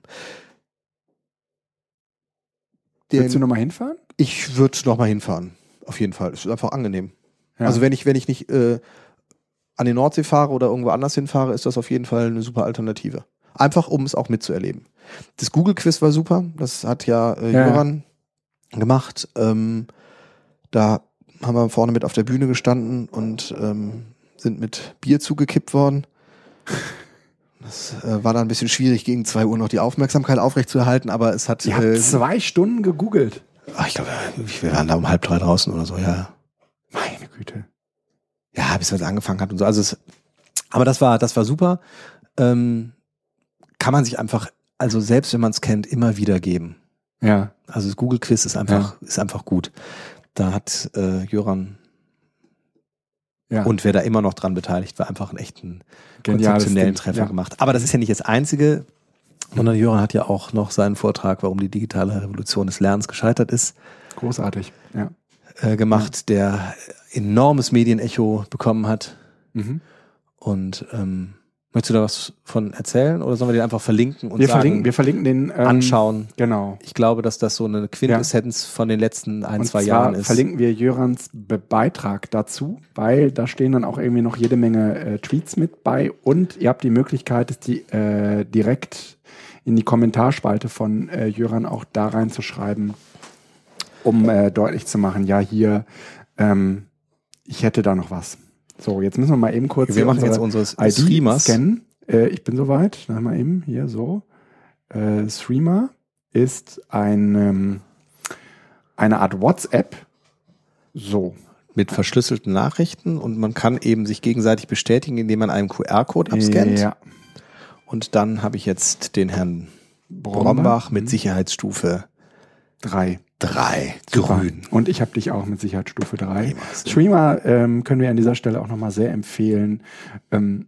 Willst du Den, nochmal hinfahren? ich würde noch mal hinfahren. Auf jeden Fall. Es ist einfach angenehm. Ja. Also wenn ich, wenn ich nicht äh, an die Nordsee fahre oder irgendwo anders hinfahre, ist das auf jeden Fall eine super Alternative. Einfach, um es auch mitzuerleben. Das Google-Quiz war super. Das hat ja äh, Ja. Joran gemacht. Ähm, da haben wir vorne mit auf der Bühne gestanden und ähm, sind mit Bier zugekippt worden. [LAUGHS] Das äh, war dann ein bisschen schwierig, gegen zwei Uhr noch die Aufmerksamkeit aufrechtzuerhalten, aber es hat. Ihr habt Äh, zwei Stunden gegoogelt. ach, ich glaube, wir waren da um halb drei draußen oder so, ja. Meine Güte. Ja, bis wir angefangen hat und so. Also es, aber das war, das war super. Ähm, kann man sich einfach, also selbst wenn man es kennt, immer wieder geben. Ja. Also das Google Quiz ist einfach, ist einfach gut. Da hat äh, Jöran Ja. und wer da immer noch dran beteiligt war, einfach einen echten Geniales konzeptionellen Ding. Treffer Ja. gemacht. Aber das ist ja nicht das Einzige, sondern Jöran hat ja auch noch seinen Vortrag, warum die digitale Revolution des Lernens gescheitert ist, Großartig. Ja. äh, gemacht, der enormes Medienecho bekommen hat. Mhm. Und ähm, möchtest du da was von erzählen oder sollen wir den einfach verlinken und Wir, sagen, verlinken, wir verlinken den. ähm, anschauen? Genau. Ich glaube, dass das so eine Quintessenz von den letzten ein, Und zwei Jahren ist. verlinken wir Jörans Be Beitrag dazu, weil da stehen dann auch irgendwie noch jede Menge äh, Tweets mit bei und ihr habt die Möglichkeit, es die äh, direkt in die Kommentarspalte von äh, Jöran auch da reinzuschreiben, um äh, deutlich zu machen, ja hier, ähm, ich hätte da noch was. So, jetzt müssen wir mal eben kurz wir machen jetzt unsere unsere ID Streamers. scannen. Äh, ich bin soweit. Dann mal eben hier so. Äh, Streamer ist ein, ähm, eine Art WhatsApp. So. mit verschlüsselten Nachrichten und man kann eben sich gegenseitig bestätigen, indem man einen QR-Code abscannt. Ja. Und dann habe ich jetzt den Herrn Brombach Brombach mit Sicherheitsstufe Drei. 3 Super. grün. Und ich habe dich auch mit Sicherheitsstufe 3. Prima. Streamer ähm, können wir an dieser Stelle auch nochmal sehr empfehlen. Ähm,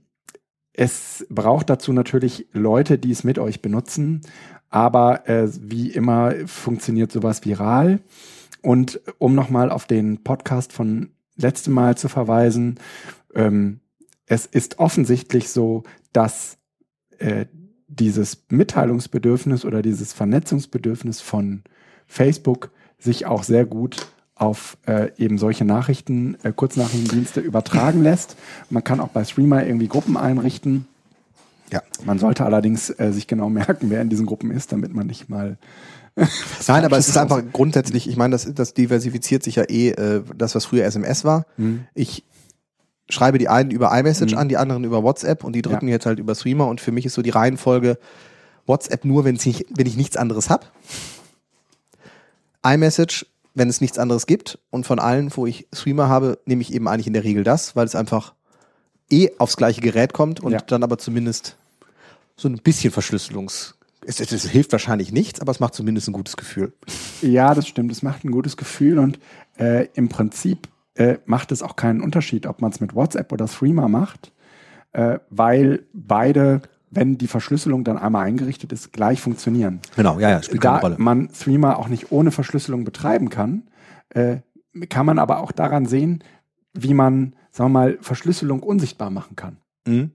es braucht dazu natürlich Leute, die es mit euch benutzen, aber äh, wie immer funktioniert sowas viral. Und um nochmal auf den Podcast von letztem Mal zu verweisen, ähm, es ist offensichtlich so, dass äh, dieses Mitteilungsbedürfnis oder dieses Vernetzungsbedürfnis von Facebook sich auch sehr gut auf äh, eben solche Nachrichten, äh, Kurznachrichtendienste übertragen lässt. Man kann auch bei Streamer irgendwie Gruppen einrichten. Ja. Man sollte allerdings äh, sich genau merken, wer in diesen Gruppen ist, damit man nicht mal. [LAUGHS] Nein, aber es ist einfach grundsätzlich, ich meine, das, das diversifiziert sich ja eh, äh, das, was früher SMS war. Hm. Ich schreibe die einen über iMessage Mhm. an, die anderen über WhatsApp und die drücken jetzt halt über Streamer und für mich ist so die Reihenfolge WhatsApp nur, wenn ich nichts anderes habe. iMessage, wenn es nichts anderes gibt und von allen, wo ich Streamer habe, nehme ich eben eigentlich in der Regel das, weil es einfach eh aufs gleiche Gerät kommt und Ja. dann aber zumindest so ein bisschen Verschlüsselungs... Es, es, es hilft wahrscheinlich nichts, aber es macht zumindest ein gutes Gefühl. Ja, das stimmt. Es macht ein gutes Gefühl und äh, im Prinzip äh, macht es auch keinen Unterschied, ob man es mit WhatsApp oder Streamer macht, äh, weil beide, wenn die Verschlüsselung dann einmal eingerichtet ist, gleich funktionieren. Genau, ja, ja, spielt keine da Rolle. man Streamer auch nicht ohne Verschlüsselung betreiben kann, äh, kann man aber auch daran sehen, wie man, sagen wir mal, Verschlüsselung unsichtbar machen kann. Mhm.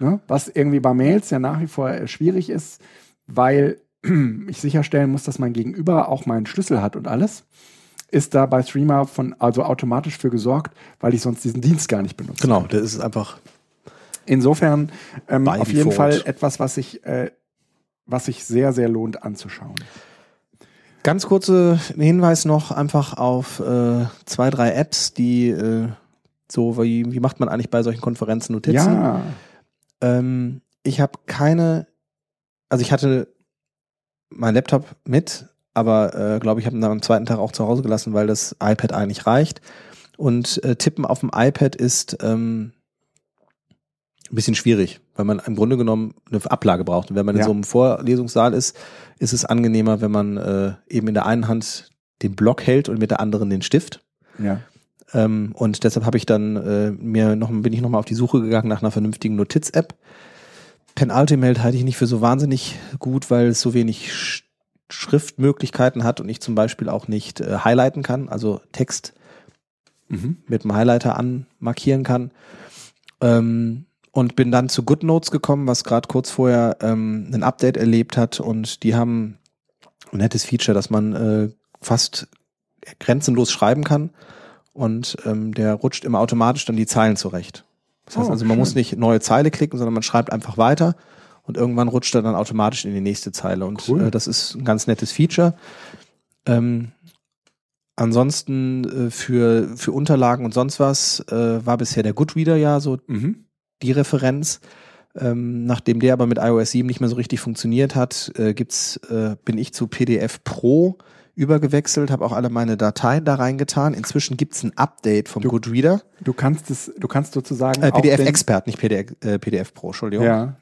Ne? Was irgendwie bei Mails ja nach wie vor äh, schwierig ist, weil [CLEARS THROAT] ich sicherstellen muss, dass mein Gegenüber auch meinen Schlüssel hat und alles, ist da bei Streamer von also automatisch für gesorgt, weil ich sonst diesen Dienst gar nicht benutze. Genau, das ist einfach. Insofern ähm, auf jeden. Fall etwas, was sich, äh, was sich sehr, sehr lohnt anzuschauen. Ganz kurzer Hinweis noch einfach auf äh, zwei, drei Apps, die äh, so, wie, wie macht man eigentlich bei solchen Konferenzen Notizen? Ja, Ähm, ich habe keine, also ich hatte mein Laptop mit, aber äh, glaube ich, habe ihn dann am zweiten Tag auch zu Hause gelassen, weil das iPad eigentlich reicht. Und äh, Tippen auf dem iPad ist ähm, ein bisschen schwierig, weil man im Grunde genommen eine Ablage braucht. Und wenn man in Ja. so einem Vorlesungssaal ist, ist es angenehmer, wenn man äh, eben in der einen Hand den Block hält und mit der anderen den Stift. ja. Ähm, und deshalb habe ich dann äh, mir noch bin ich noch mal auf die Suche gegangen nach einer vernünftigen Notiz-App. Penultimate halte ich nicht für so wahnsinnig gut, weil es so wenig Sch Schriftmöglichkeiten hat und ich zum Beispiel auch nicht äh, highlighten kann, also Text Mhm. mit dem Highlighter anmarkieren kann. Ähm, und bin dann zu GoodNotes gekommen, was gerade kurz vorher ähm, ein Update erlebt hat und die haben ein nettes Feature, dass man äh, fast grenzenlos schreiben kann und ähm, der rutscht immer automatisch dann die Zeilen zurecht. Das heißt Oh, also, man schön. muss nicht neue Zeile klicken, sondern man schreibt einfach weiter Und irgendwann rutscht er dann automatisch in die nächste Zeile. Und Cool. äh, das ist ein ganz nettes Feature. Ähm, ansonsten äh, für, für Unterlagen und sonst was äh, war bisher der Goodreader ja so Mhm. Die Referenz. Ähm, nachdem der aber mit iOS 7 nicht mehr so richtig funktioniert hat, äh, gibt's, äh, bin ich zu PDF Pro übergewechselt, habe auch alle meine Dateien da reingetan. Inzwischen gibt's ein Update vom Du- Goodreader. Du kannst es, du kannst sozusagen. Äh, PDF Expert, nicht PDF, äh, PDF Pro, Entschuldigung. Ja.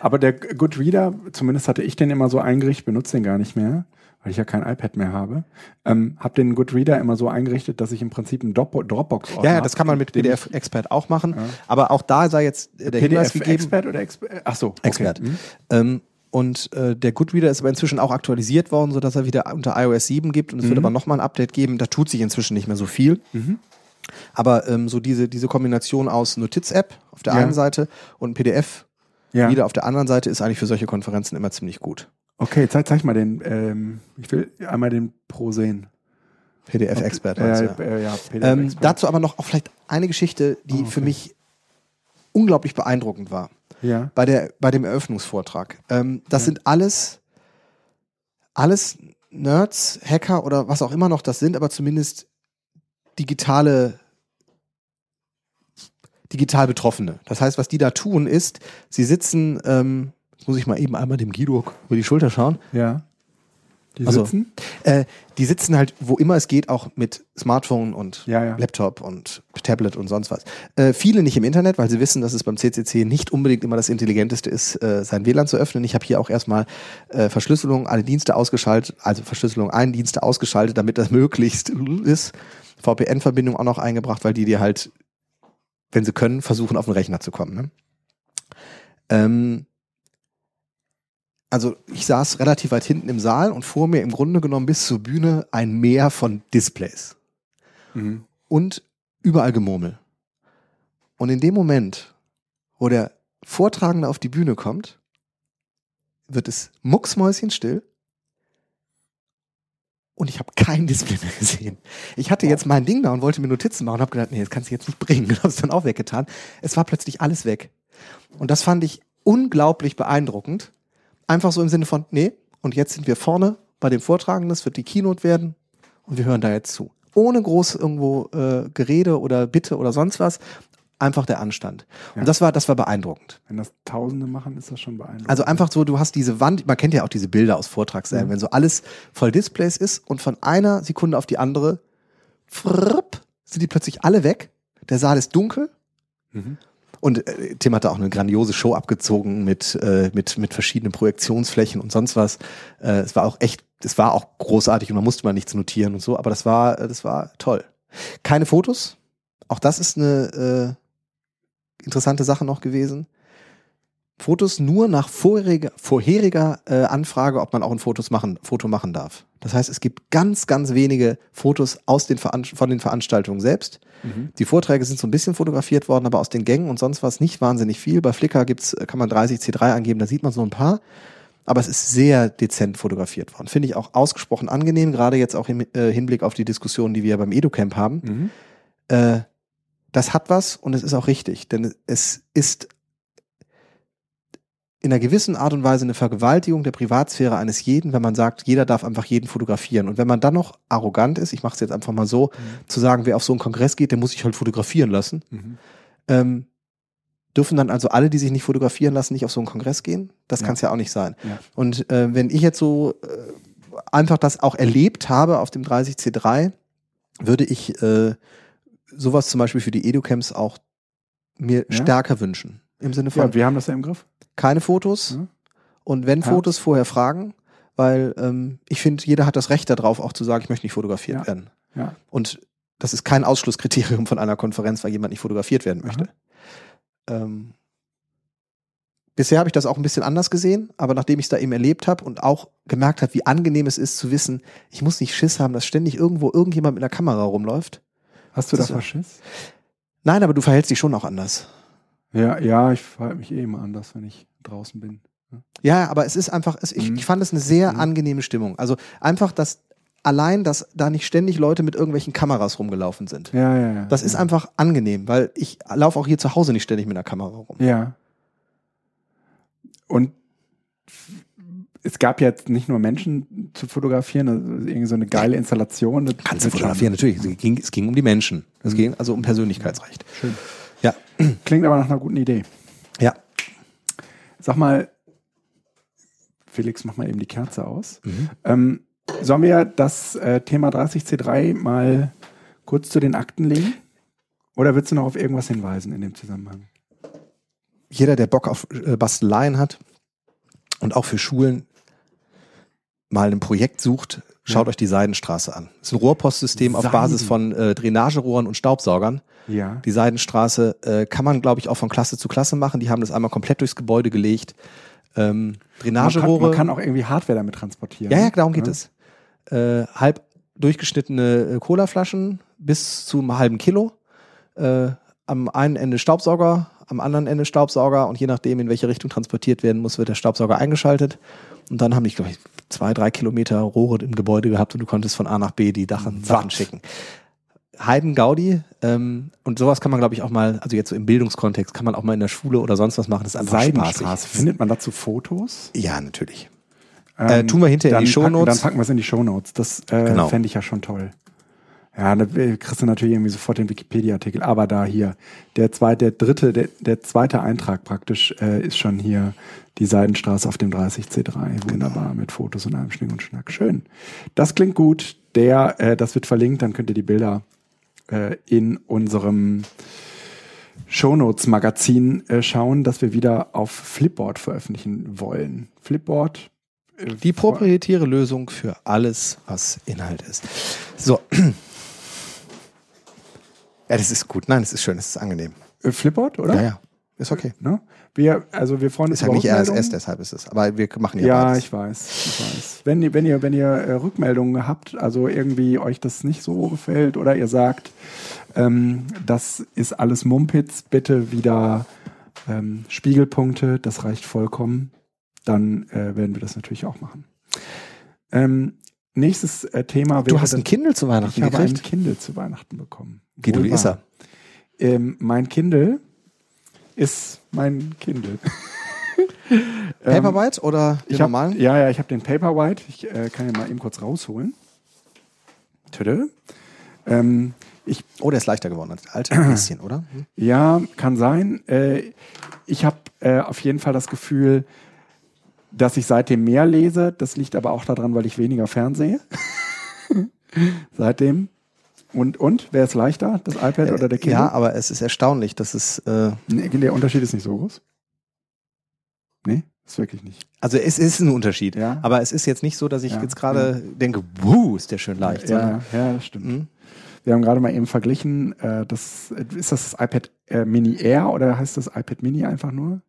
Aber der Goodreader, zumindest hatte ich den immer so eingerichtet, benutze den gar nicht mehr, weil ich ja kein iPad mehr habe. Ähm, hab den Goodreader immer so eingerichtet, dass ich im Prinzip einen Drop Dropbox Ja, ja, das kann man mit PDF Expert auch machen. Aber auch da sei jetzt äh, der Hinweis PDF gegeben. Expert oder Expert? Ach so, okay. Expert. Mhm. Ähm, und äh, der Goodreader ist aber inzwischen auch aktualisiert worden, sodass er wieder unter iOS 7 gibt. Und es wird aber nochmal ein Update geben. Da tut sich inzwischen nicht mehr so viel. Aber ähm, so diese, diese Kombination aus Notiz-App auf der Ja. einen Seite und PDF Ja. wieder auf der anderen Seite ist eigentlich für solche Konferenzen immer ziemlich gut. Okay, zeig, zeig mal den. Ähm, ich will einmal den Pro sehen. PDF Expert. Äh, meinst du, ja. äh, ja, PDF Ähm, dazu aber noch auch vielleicht eine Geschichte, die Oh, für okay. mich unglaublich beeindruckend war. ja. bei, der, bei dem Eröffnungsvortrag. Ähm, das Ja. sind alles, alles Nerds, Hacker oder was auch immer noch das sind, aber zumindest digitale, digital Betroffene. Das heißt, was die da tun ist, sie sitzen, ähm, jetzt muss ich mal eben einmal dem Guido über die Schulter schauen, Ja. Die Also- sitzen? äh, die sitzen halt, wo immer es geht, auch mit Smartphone und Ja, ja. Laptop und Tablet und sonst was. Äh, viele nicht im Internet, weil sie wissen, dass es beim CCC nicht unbedingt immer das Intelligenteste ist, äh, sein WLAN zu öffnen. Ich habe hier auch erstmal äh, Verschlüsselung, alle Dienste ausgeschaltet, also Verschlüsselung, ein Dienste ausgeschaltet, damit das [LAUGHS] möglichst ist. VPN-Verbindung auch noch eingebracht, weil die dir halt, wenn sie können, versuchen, auf den Rechner zu kommen. Ne? Ähm, also ich saß relativ weit hinten im Saal und vor mir im Grunde genommen bis zur Bühne ein Meer von Displays Mhm. und überall Gemurmel. Und in dem Moment, wo der Vortragende auf die Bühne kommt, wird es mucksmäuschenstill und ich habe kein Display mehr gesehen. Ich hatte jetzt mein Ding da und wollte mir Notizen machen und habe gedacht, nee, das kannst du jetzt nicht bringen. Und habe es dann auch weggetan. Es war plötzlich alles weg. Und das fand ich unglaublich beeindruckend. Einfach so im Sinne von, nee, und jetzt sind wir vorne bei dem Vortragenden, das wird die Keynote werden und wir hören da jetzt zu. Ohne groß irgendwo äh, Gerede oder Bitte oder sonst was. Einfach der Anstand. Ja. Und das war, das war beeindruckend. Wenn das Tausende machen, ist das schon beeindruckend. Also einfach so, du hast diese Wand, man kennt ja auch diese Bilder aus Vortragssälen, Mhm. wenn so alles voll Displays ist und von einer Sekunde auf die andere fripp, sind die plötzlich alle weg. Der Saal ist dunkel Mhm. Und äh, Tim hatte auch eine grandiose Show abgezogen mit, äh, mit, mit verschiedenen Projektionsflächen und sonst was. Äh, es war auch echt, es war auch großartig und man musste mal nichts notieren und so, aber das war, äh, das war toll. Keine Fotos. Auch das ist eine äh, interessante Sache noch gewesen. Fotos nur nach vorheriger, vorheriger äh, Anfrage, ob man auch ein Fotos machen, Foto machen darf. Das heißt, es gibt ganz, ganz wenige Fotos aus den Veran von den Veranstaltungen selbst. Mhm. Die Vorträge sind so ein bisschen fotografiert worden, aber aus den Gängen und sonst was nicht wahnsinnig viel. Bei Flickr gibt's, äh, kann man 30 C3 angeben, da sieht man so ein paar. Aber es ist sehr dezent fotografiert worden. Finde ich auch ausgesprochen angenehm, gerade jetzt auch im äh, Hinblick auf die Diskussion, die wir beim EduCamp haben. Mhm. Äh, das hat was und es ist auch richtig, denn es ist in einer gewissen Art und Weise eine Vergewaltigung der Privatsphäre eines jeden, wenn man sagt, jeder darf einfach jeden fotografieren. Und wenn man dann noch arrogant ist, ich mache es jetzt einfach mal so, zu sagen, wer auf so einen Kongress geht, der muss sich halt fotografieren lassen, Mhm. ähm, dürfen dann also alle, die sich nicht fotografieren lassen, nicht auf so einen Kongress gehen? Das Ja. kann es ja auch nicht sein. Ja. Und äh, wenn ich jetzt so äh, einfach das auch erlebt habe auf dem 30C3, würde ich äh, sowas zum Beispiel für die Educamps auch mir Ja. stärker wünschen. Im Sinne von Ja, wir haben das ja im Griff. keine Fotos Ja. und wenn Ja. Fotos vorher fragen, weil ähm, ich finde, jeder hat das Recht darauf, auch zu sagen, ich möchte nicht fotografiert werden. Ja. Und das ist kein Ausschlusskriterium von einer Konferenz, weil jemand nicht fotografiert werden möchte. Ähm, bisher habe ich das auch ein bisschen anders gesehen, aber nachdem ich es da eben erlebt habe und auch gemerkt habe, wie angenehm es ist zu wissen, ich muss nicht Schiss haben, dass ständig irgendwo irgendjemand mit einer Kamera rumläuft. Hast du Das da ist- Schiss? Nein, aber du verhältst dich schon auch anders. Ja, ja, ich verhalte mich eh immer anders, wenn ich draußen bin. Ja, aber es ist einfach, es, ich, Mhm. ich fand es eine sehr Mhm. angenehme Stimmung. Also einfach, dass allein, dass da nicht ständig Leute mit irgendwelchen Kameras rumgelaufen sind. Ja, ja, ja. Das ist ja. einfach angenehm, weil ich laufe auch hier zu Hause nicht ständig mit einer Kamera rum. Ja. Und es gab jetzt nicht nur Menschen zu fotografieren, also irgendwie so eine geile Installation. Kannst du fotografieren, natürlich. Es ging, es ging um die Menschen. Es ging also um Persönlichkeitsrecht. Schön. Ja. Klingt aber nach einer guten Idee. Ja. Sag mal, Felix, mach mal eben die Kerze aus. Ähm, sollen wir das äh, Thema 30C3 mal kurz zu den Akten legen? Oder willst du noch auf irgendwas hinweisen in dem Zusammenhang? Jeder, der Bock auf äh, Basteleien hat und auch für Schulen mal ein Projekt sucht, schaut euch die Seidenstraße an. Das ist ein Rohrpostsystem auf Seiden. Basis von äh, Drainagerohren und Staubsaugern. Ja. Die Seidenstraße äh, kann man, glaube ich, auch von Klasse zu Klasse machen. Die haben das einmal komplett durchs Gebäude gelegt. Ähm, Man kann, Drainagerohre. man kann auch irgendwie Hardware damit transportieren. ja, ja, darum geht Ja. es. Äh, halb durchgeschnittene äh, Colaflaschen bis zu einem halben Kilo. Äh, am einen Ende Staubsauger, am anderen Ende Staubsauger und je nachdem, in welche Richtung transportiert werden muss, wird der Staubsauger eingeschaltet. Und dann haben die, glaube ich, zwei, drei Kilometer Rohre im Gebäude gehabt und du konntest von A nach B die Dachen, Sachen schicken. Heiden Gaudi ähm, und sowas kann man, glaube ich, auch mal, also jetzt so im Bildungskontext, kann man auch mal in der Schule oder sonst was machen. Das ist einfach Seidenstraße. spaßig. Findet man dazu Fotos? Ja, natürlich. Äh, tun wir hinterher in die packen, Shownotes. Dann packen wir es in die Shownotes. Das äh, Genau. fände ich ja schon toll. Ja, da kriegst du natürlich irgendwie sofort den Wikipedia-Artikel. Aber da hier, der zweite, der dritte, der, der zweite Eintrag praktisch äh, ist schon hier die Seidenstraße auf dem 30C3. Wunderbar, mit Fotos und allem Schnick und Schnack. Schön. Das klingt gut. Der, äh, das wird verlinkt, dann könnt ihr die Bilder äh, in unserem Shownotes-Magazin äh, schauen, dass wir wieder auf Flipboard veröffentlichen wollen. Flipboard. äh, Die proprietäre Lösung für alles, was Inhalt ist. So. [CLEARS THROAT] Ja, das ist gut. Nein, das ist schön, das ist angenehm. Äh, Flipboard, oder? Ja, ja. Ist okay. Ne? Wir, also wir freuen uns Ist halt nicht Rückmeldungen. RSS, deshalb ist es. Aber wir machen ja, Ja, beides. ich weiß, ich weiß. Wenn ihr, wenn ihr, wenn ihr äh, Rückmeldungen habt, also irgendwie euch das nicht so gefällt oder ihr sagt, ähm, das ist alles Mumpitz, bitte wieder ähm, Spiegelpunkte, das reicht vollkommen, dann äh, werden wir das natürlich auch machen. Ähm, nächstes äh, Thema Du hast ein Kindle zu ich Weihnachten habe ein gekriegt? Kindle zu Weihnachten bekommen. Wie, Wohl wie ist er? Mein Kindle ist mein Kindle. [LAUGHS] Ähm, Paperwhite oder den ich hab, normalen? Ja, ja, ich habe den Paperwhite. Ich äh, kann ihn mal eben kurz rausholen. Tüde. Ähm, ich, Oh, der ist leichter geworden als der alte. [CLEARS THROAT] Ein bisschen, oder? Hm. ja, kann sein. Äh, ich habe äh, auf jeden Fall das Gefühl, dass ich seitdem mehr lese. Das liegt aber auch daran, weil ich weniger fernsehe. [LAUGHS] seitdem. Und, und? Wer ist leichter? Das iPad oder der Kindle? Ja, aber es ist erstaunlich, dass es, äh, Nee, der Unterschied ist nicht so groß. Nee, ist wirklich nicht. also es ist ein Unterschied. Ja. Aber es ist jetzt nicht so, dass ich Ja, jetzt gerade denke, wuh, ist der schön leicht. Ja, ja, das stimmt. Hm? Wir haben gerade mal eben verglichen, äh, das, ist das das iPad äh, Mini Air oder heißt das iPad Mini einfach nur?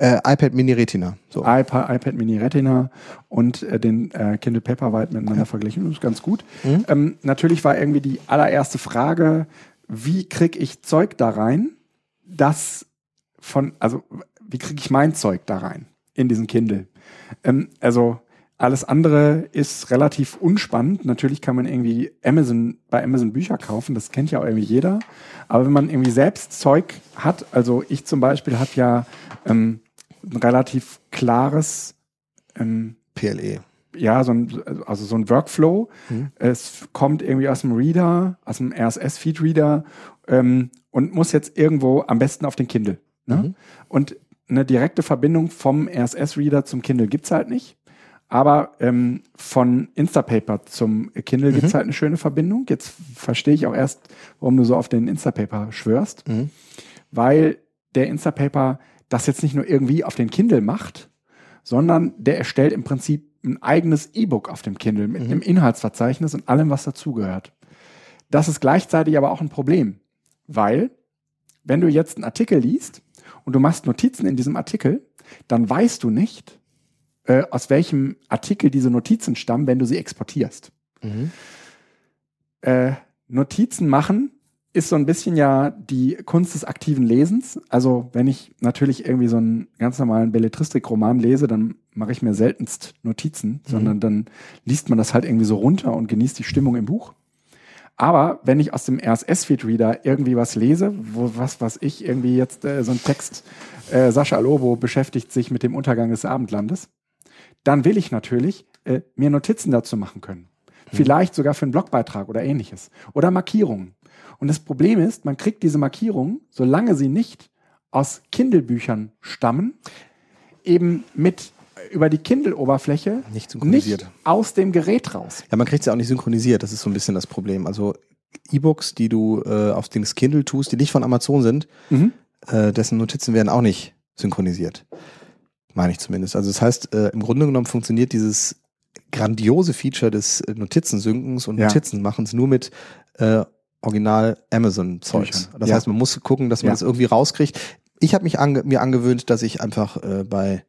Äh, iPad Mini Retina. So. iPad, iPad Mini Retina und äh, den äh, Kindle Paperwhite miteinander verglichen. Das ist ganz gut. Mhm. Ähm, natürlich war irgendwie die allererste Frage, wie kriege ich Zeug da rein, das von, also wie kriege ich mein Zeug da rein in diesen Kindle? Ähm, also alles andere ist relativ unspannend. Natürlich kann man irgendwie Amazon bei Amazon Bücher kaufen, das kennt ja auch irgendwie jeder. Aber wenn man irgendwie selbst Zeug hat, also ich zum Beispiel habe ja ähm, ein relativ klares ähm, PLE. ja, so ein, also so ein Workflow. Mhm. Es kommt irgendwie aus dem Reader, aus dem RSS-Feed-Reader ähm, und muss jetzt irgendwo am besten auf den Kindle. Ne? Mhm. Und eine direkte Verbindung vom RSS-Reader zum Kindle gibt's halt nicht. Aber ähm, von Instapaper zum Kindle gibt's halt eine schöne Verbindung. Jetzt verstehe ich auch erst, warum du so auf den Instapaper schwörst. Mhm. Weil der Instapaper das jetzt nicht nur irgendwie auf den Kindle macht, sondern der erstellt im Prinzip ein eigenes E-Book auf dem Kindle mit einem Inhaltsverzeichnis und allem, was dazugehört. Das ist gleichzeitig aber auch ein Problem, weil wenn du jetzt einen Artikel liest und du machst Notizen in diesem Artikel, dann weißt du nicht, äh, aus welchem Artikel diese Notizen stammen, wenn du sie exportierst. Mhm. Äh, Notizen machen ist so ein bisschen ja die Kunst des aktiven Lesens. Also wenn ich natürlich irgendwie so einen ganz normalen Belletristik-Roman lese, dann mache ich mir seltenst Notizen, sondern dann liest man das halt irgendwie so runter und genießt die Stimmung im Buch. Aber wenn ich aus dem RSS-Feed-Reader irgendwie was lese, wo was was ich irgendwie jetzt äh, so ein Text, äh, Sascha Lobo beschäftigt sich mit dem Untergang des Abendlandes, dann will ich natürlich äh, mir Notizen dazu machen können. Vielleicht sogar für einen Blogbeitrag oder ähnliches. Oder Markierungen. Und das Problem ist, man kriegt diese Markierungen, solange sie nicht aus Kindle-Büchern stammen, eben mit über die Kindle-Oberfläche Nicht synchronisiert. nicht aus dem Gerät raus. Ja, man kriegt es ja auch nicht synchronisiert, das ist so ein bisschen das Problem. Also E-Books, die du äh, auf den Kindle tust, die nicht von Amazon sind, Mhm. äh, dessen Notizen werden auch nicht synchronisiert. Meine ich zumindest. Also das heißt, äh, im Grunde genommen funktioniert dieses grandiose Feature des äh, Notizensynkens und Ja. Notizenmachens nur mit äh, Original Amazon-Zeugs. Büchern. Das Ja. heißt, man muss gucken, dass man Ja. das irgendwie rauskriegt. Ich habe mich ange mir angewöhnt, dass ich einfach äh, bei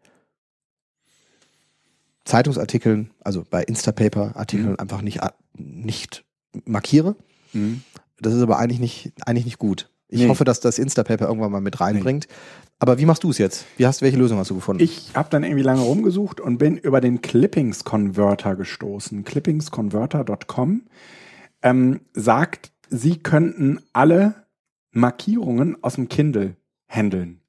Zeitungsartikeln, also bei Instapaper-Artikeln Mhm. einfach nicht, nicht markiere. Mhm. Das ist aber eigentlich nicht, eigentlich nicht gut. Ich Nee. hoffe, dass das Instapaper irgendwann mal mit reinbringt. Aber wie machst du es jetzt? Wie hast, welche Lösung hast du gefunden? Ich habe dann irgendwie lange rumgesucht und bin über den Clippings Converter gestoßen. Clippingsconverter.com ähm, sagt, sie könnten alle Markierungen aus dem Kindle handeln.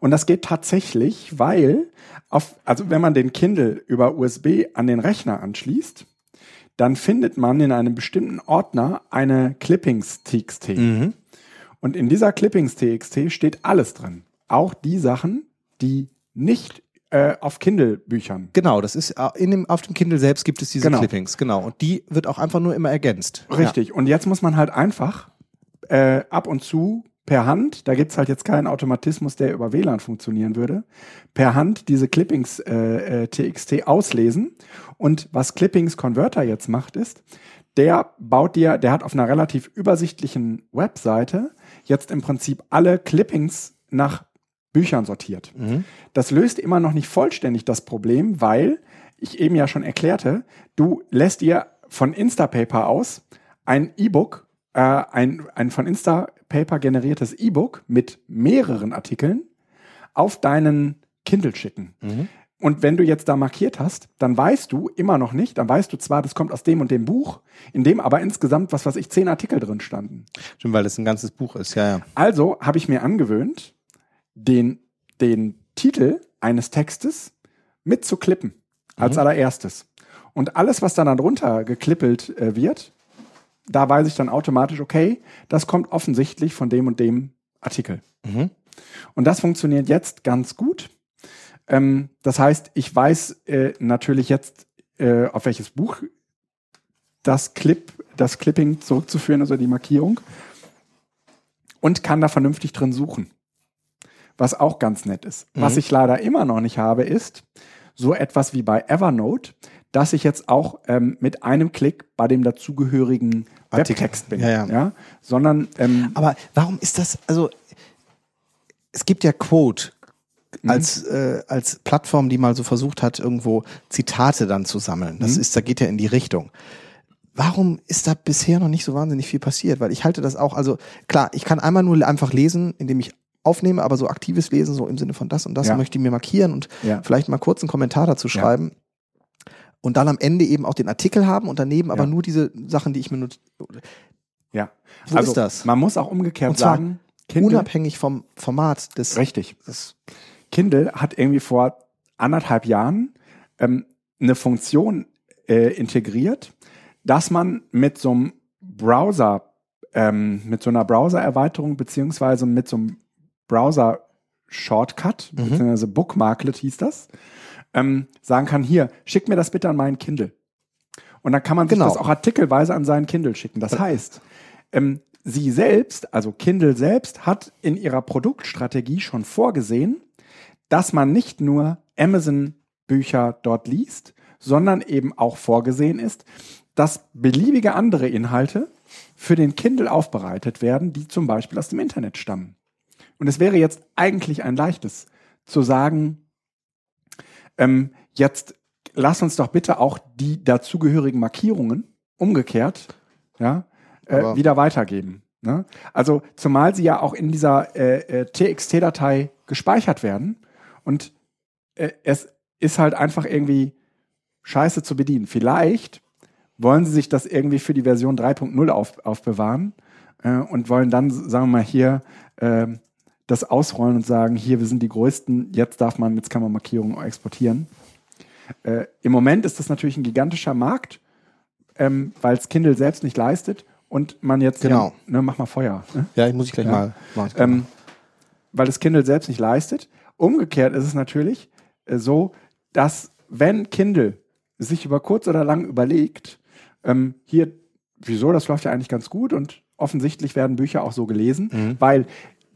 Und das geht tatsächlich, weil auf, also wenn man den Kindle über USB an den Rechner anschließt, dann findet man in einem bestimmten Ordner eine Clippings.txt. Mhm. Und in dieser Clippings.txt steht alles drin. Auch die Sachen, die nicht äh, auf Kindle-Büchern. Genau, das ist äh, in dem, auf dem Kindle selbst gibt es diese Genau. Clippings, genau. Und die wird auch einfach nur immer ergänzt. Richtig. Und jetzt muss man halt einfach äh, ab und zu per Hand, da gibt's halt jetzt keinen Automatismus, der über WLAN funktionieren würde, per Hand diese Clippings äh, äh, TXT auslesen. Und was Clippings Converter jetzt macht, ist, der baut dir, der hat auf einer relativ übersichtlichen Webseite jetzt im Prinzip alle Clippings nach Büchern sortiert. Mhm. Das löst immer noch nicht vollständig das Problem, weil ich eben ja schon erklärte, du lässt dir von Instapaper aus ein E-Book, äh, ein, ein von Instapaper generiertes E-Book mit mehreren Artikeln auf deinen Kindle schicken. Mhm. Und wenn du jetzt da markiert hast, dann weißt du immer noch nicht, dann weißt du zwar, das kommt aus dem und dem Buch, in dem aber insgesamt, was weiß ich, zehn Artikel drin standen. Stimmt, weil das ein ganzes Buch ist, ja, ja. Also habe ich mir angewöhnt, den, den Titel eines Textes mitzuklippen als Mhm. allererstes. Und alles, was dann darunter geklippelt äh, wird, da weiß ich dann automatisch, okay, das kommt offensichtlich von dem und dem Artikel. Mhm. Und das funktioniert jetzt ganz gut. Ähm, das heißt, ich weiß äh, natürlich jetzt, äh, auf welches Buch das Clip, das Clipping zurückzuführen, also die Markierung. Und kann da vernünftig drin suchen. Was auch ganz nett ist. Was Mhm. ich leider immer noch nicht habe, ist so etwas wie bei Evernote, dass ich jetzt auch ähm, mit einem Klick bei dem dazugehörigen Artikel. Webtext bin. Ja, ja. Sondern ähm, Aber warum ist das, also es gibt ja Quote als, äh, als Plattform, die mal so versucht hat, irgendwo Zitate dann zu sammeln. Das Mhm. ist, da geht ja in die Richtung. Warum ist da bisher noch nicht so wahnsinnig viel passiert? Weil ich halte das auch, also klar, ich kann einmal nur einfach lesen, indem ich aufnehme, aber so aktives Lesen, so im Sinne von das und das Ja. möchte ich mir markieren und Ja. vielleicht mal kurz einen Kommentar dazu schreiben. Und dann am Ende eben auch den Artikel haben und daneben aber Ja. nur diese Sachen, die ich mir not ja. Wo ist das? Man muss auch umgekehrt Und zwar sagen, Kindle, unabhängig vom Format des. richtig. des Kindle hat irgendwie vor anderthalb Jahren ähm, eine Funktion äh, integriert, dass man mit so einem Browser, ähm, mit so einer Browser-Erweiterung beziehungsweise mit so einem Browser-Shortcut, Mhm. beziehungsweise Bookmarklet hieß das, ähm, sagen kann, hier, schick mir das bitte an meinen Kindle. Und dann kann man sich Genau. das auch artikelweise an seinen Kindle schicken. Das heißt, ähm, sie selbst, also Kindle selbst, hat in ihrer Produktstrategie schon vorgesehen, dass man nicht nur Amazon-Bücher dort liest, sondern eben auch vorgesehen ist, dass beliebige andere Inhalte für den Kindle aufbereitet werden, die zum Beispiel aus dem Internet stammen. Und es wäre jetzt eigentlich ein leichtes zu sagen, ähm, jetzt lass uns doch bitte auch die dazugehörigen Markierungen umgekehrt ja, äh, wieder weitergeben. Ne? Also zumal sie ja auch in dieser äh, äh, TXT-Datei gespeichert werden und äh, es ist halt einfach irgendwie scheiße zu bedienen. Vielleicht wollen sie sich das irgendwie für die Version 3.0 auf, aufbewahren äh, und wollen dann, sagen wir mal, hier äh, das ausrollen und sagen, hier, wir sind die Größten, jetzt darf man, jetzt kann man Markierungen exportieren. Äh, Im Moment ist das natürlich ein gigantischer Markt, ähm, weil es Kindle selbst nicht leistet und man jetzt, Genau. Ja, ne, mach mal Feuer. Ne? Ja, ich muss ich gleich Ja. mal machen. ähm, weil das Kindle selbst nicht leistet. Umgekehrt ist es natürlich äh, so, dass wenn Kindle sich über kurz oder lang überlegt, ähm, hier, wieso, das läuft ja eigentlich ganz gut und offensichtlich werden Bücher auch so gelesen, Mhm. weil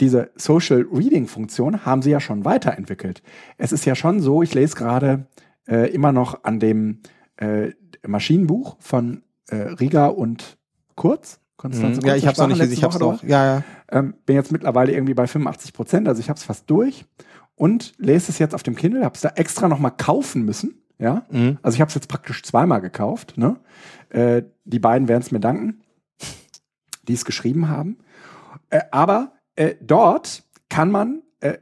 diese Social Reading Funktion haben sie ja schon weiterentwickelt. Es ist ja schon so, ich lese gerade äh, immer noch an dem äh, Maschinenbuch von äh, Rieger und Kurz. Konstanze Mhm. ja, ich hab's noch sprachen nicht, letzte ich hab's drüber. Ja, ja. Ähm, bin jetzt mittlerweile irgendwie bei 85 Prozent, also ich habe es fast durch und lese es jetzt auf dem Kindle, habe es da extra nochmal kaufen müssen. Ja, Mhm. also ich habe es jetzt praktisch zweimal gekauft. Ne? Äh, die beiden werden es mir danken, die es geschrieben haben. Äh, aber äh, dort kann man äh,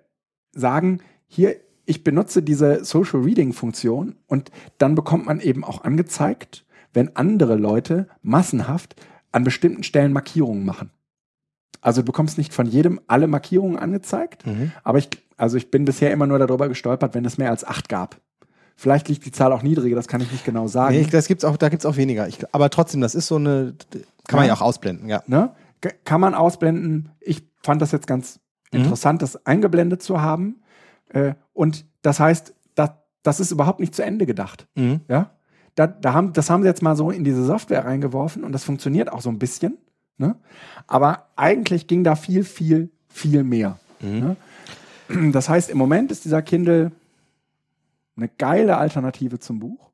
sagen, hier, ich benutze diese Social Reading Funktion und dann bekommt man eben auch angezeigt, wenn andere Leute massenhaft an bestimmten Stellen Markierungen machen. Also du bekommst nicht von jedem alle Markierungen angezeigt, Mhm. aber ich, also ich bin bisher immer nur darüber gestolpert, wenn es mehr als acht gab. Vielleicht liegt die Zahl auch niedriger, das kann ich nicht genau sagen. Nee, ich, das gibt's auch, da gibt's auch weniger. Ich, aber trotzdem, das ist so eine, kann man Ja. ja auch ausblenden, ja. ne? Kann man ausblenden. Ich fand das jetzt ganz Mhm. interessant, das eingeblendet zu haben. Äh, und das heißt, das, das ist überhaupt nicht zu Ende gedacht. Mhm. Ja? Da, da haben, das haben sie jetzt mal so in diese Software reingeworfen und das funktioniert auch so ein bisschen. Ne? Aber eigentlich ging da viel, viel, viel mehr. Mhm. Ne? Das heißt, im Moment ist dieser Kindle eine geile Alternative zum Buch.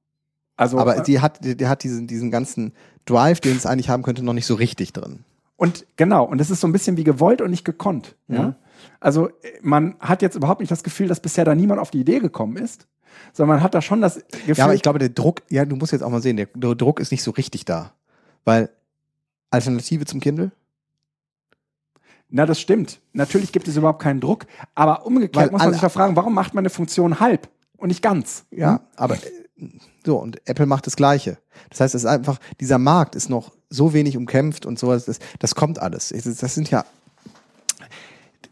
Also, Aber äh, die hat, die, die hat diesen, diesen ganzen Drive, den es eigentlich haben könnte, noch nicht so richtig drin. Und genau, und es ist so ein bisschen wie gewollt und nicht gekonnt. Mhm. Ja? Also äh, man hat jetzt überhaupt nicht das Gefühl, dass bisher da niemand auf die Idee gekommen ist, sondern man hat da schon das Gefühl, Ja, aber ich glaube, der Druck, ja, du musst jetzt auch mal sehen, der, der Druck ist nicht so richtig da. Weil Alternative zum Kindle? na das stimmt. Natürlich gibt es überhaupt keinen Druck, aber umgekehrt Weil muss man sich da fragen, warum macht man eine Funktion halb und nicht ganz? Ja, aber äh, so, und Apple macht das Gleiche. Das heißt, es ist einfach, dieser Markt ist noch so wenig umkämpft und sowas, das, das kommt alles. Es- Das sind ja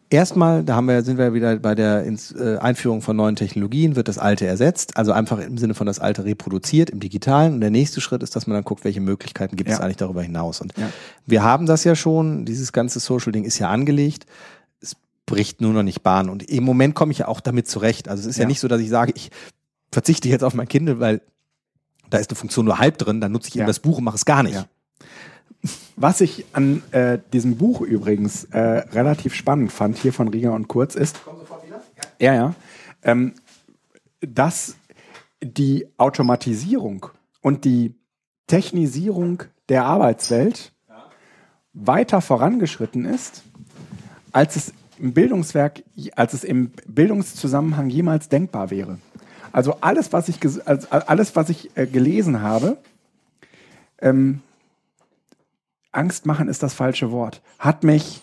erstmal, da haben wir, sind wir wieder bei der äh, Einführung von neuen Technologien, wird das Alte ersetzt, also einfach im Sinne von das Alte reproduziert im Digitalen. Und der nächste Schritt ist, dass man dann guckt, welche Möglichkeiten gibt es Ja. eigentlich darüber hinaus. Und Ja. wir haben das ja schon, dieses ganze Social-Ding ist ja angelegt. Es bricht nur noch nicht Bahn. Und im Moment komme ich ja auch damit zurecht. Also es ist ja, Ja. nicht so, dass ich sage, ich verzichte jetzt auf mein Kindle, weil da ist eine Funktion nur halb drin, dann nutze ich eben Ja. das Buch und mache es gar nicht. Ja. Was ich an äh, diesem Buch übrigens äh, relativ spannend fand, hier von Rieger und Kurz, ist, ja, ja, ähm, dass die Automatisierung und die Technisierung der Arbeitswelt weiter vorangeschritten ist, als es im Bildungswerk, als es im Bildungszusammenhang jemals denkbar wäre. Also alles, was ich, also alles, was ich äh, gelesen habe, ähm, Angst machen ist das falsche Wort, hat mich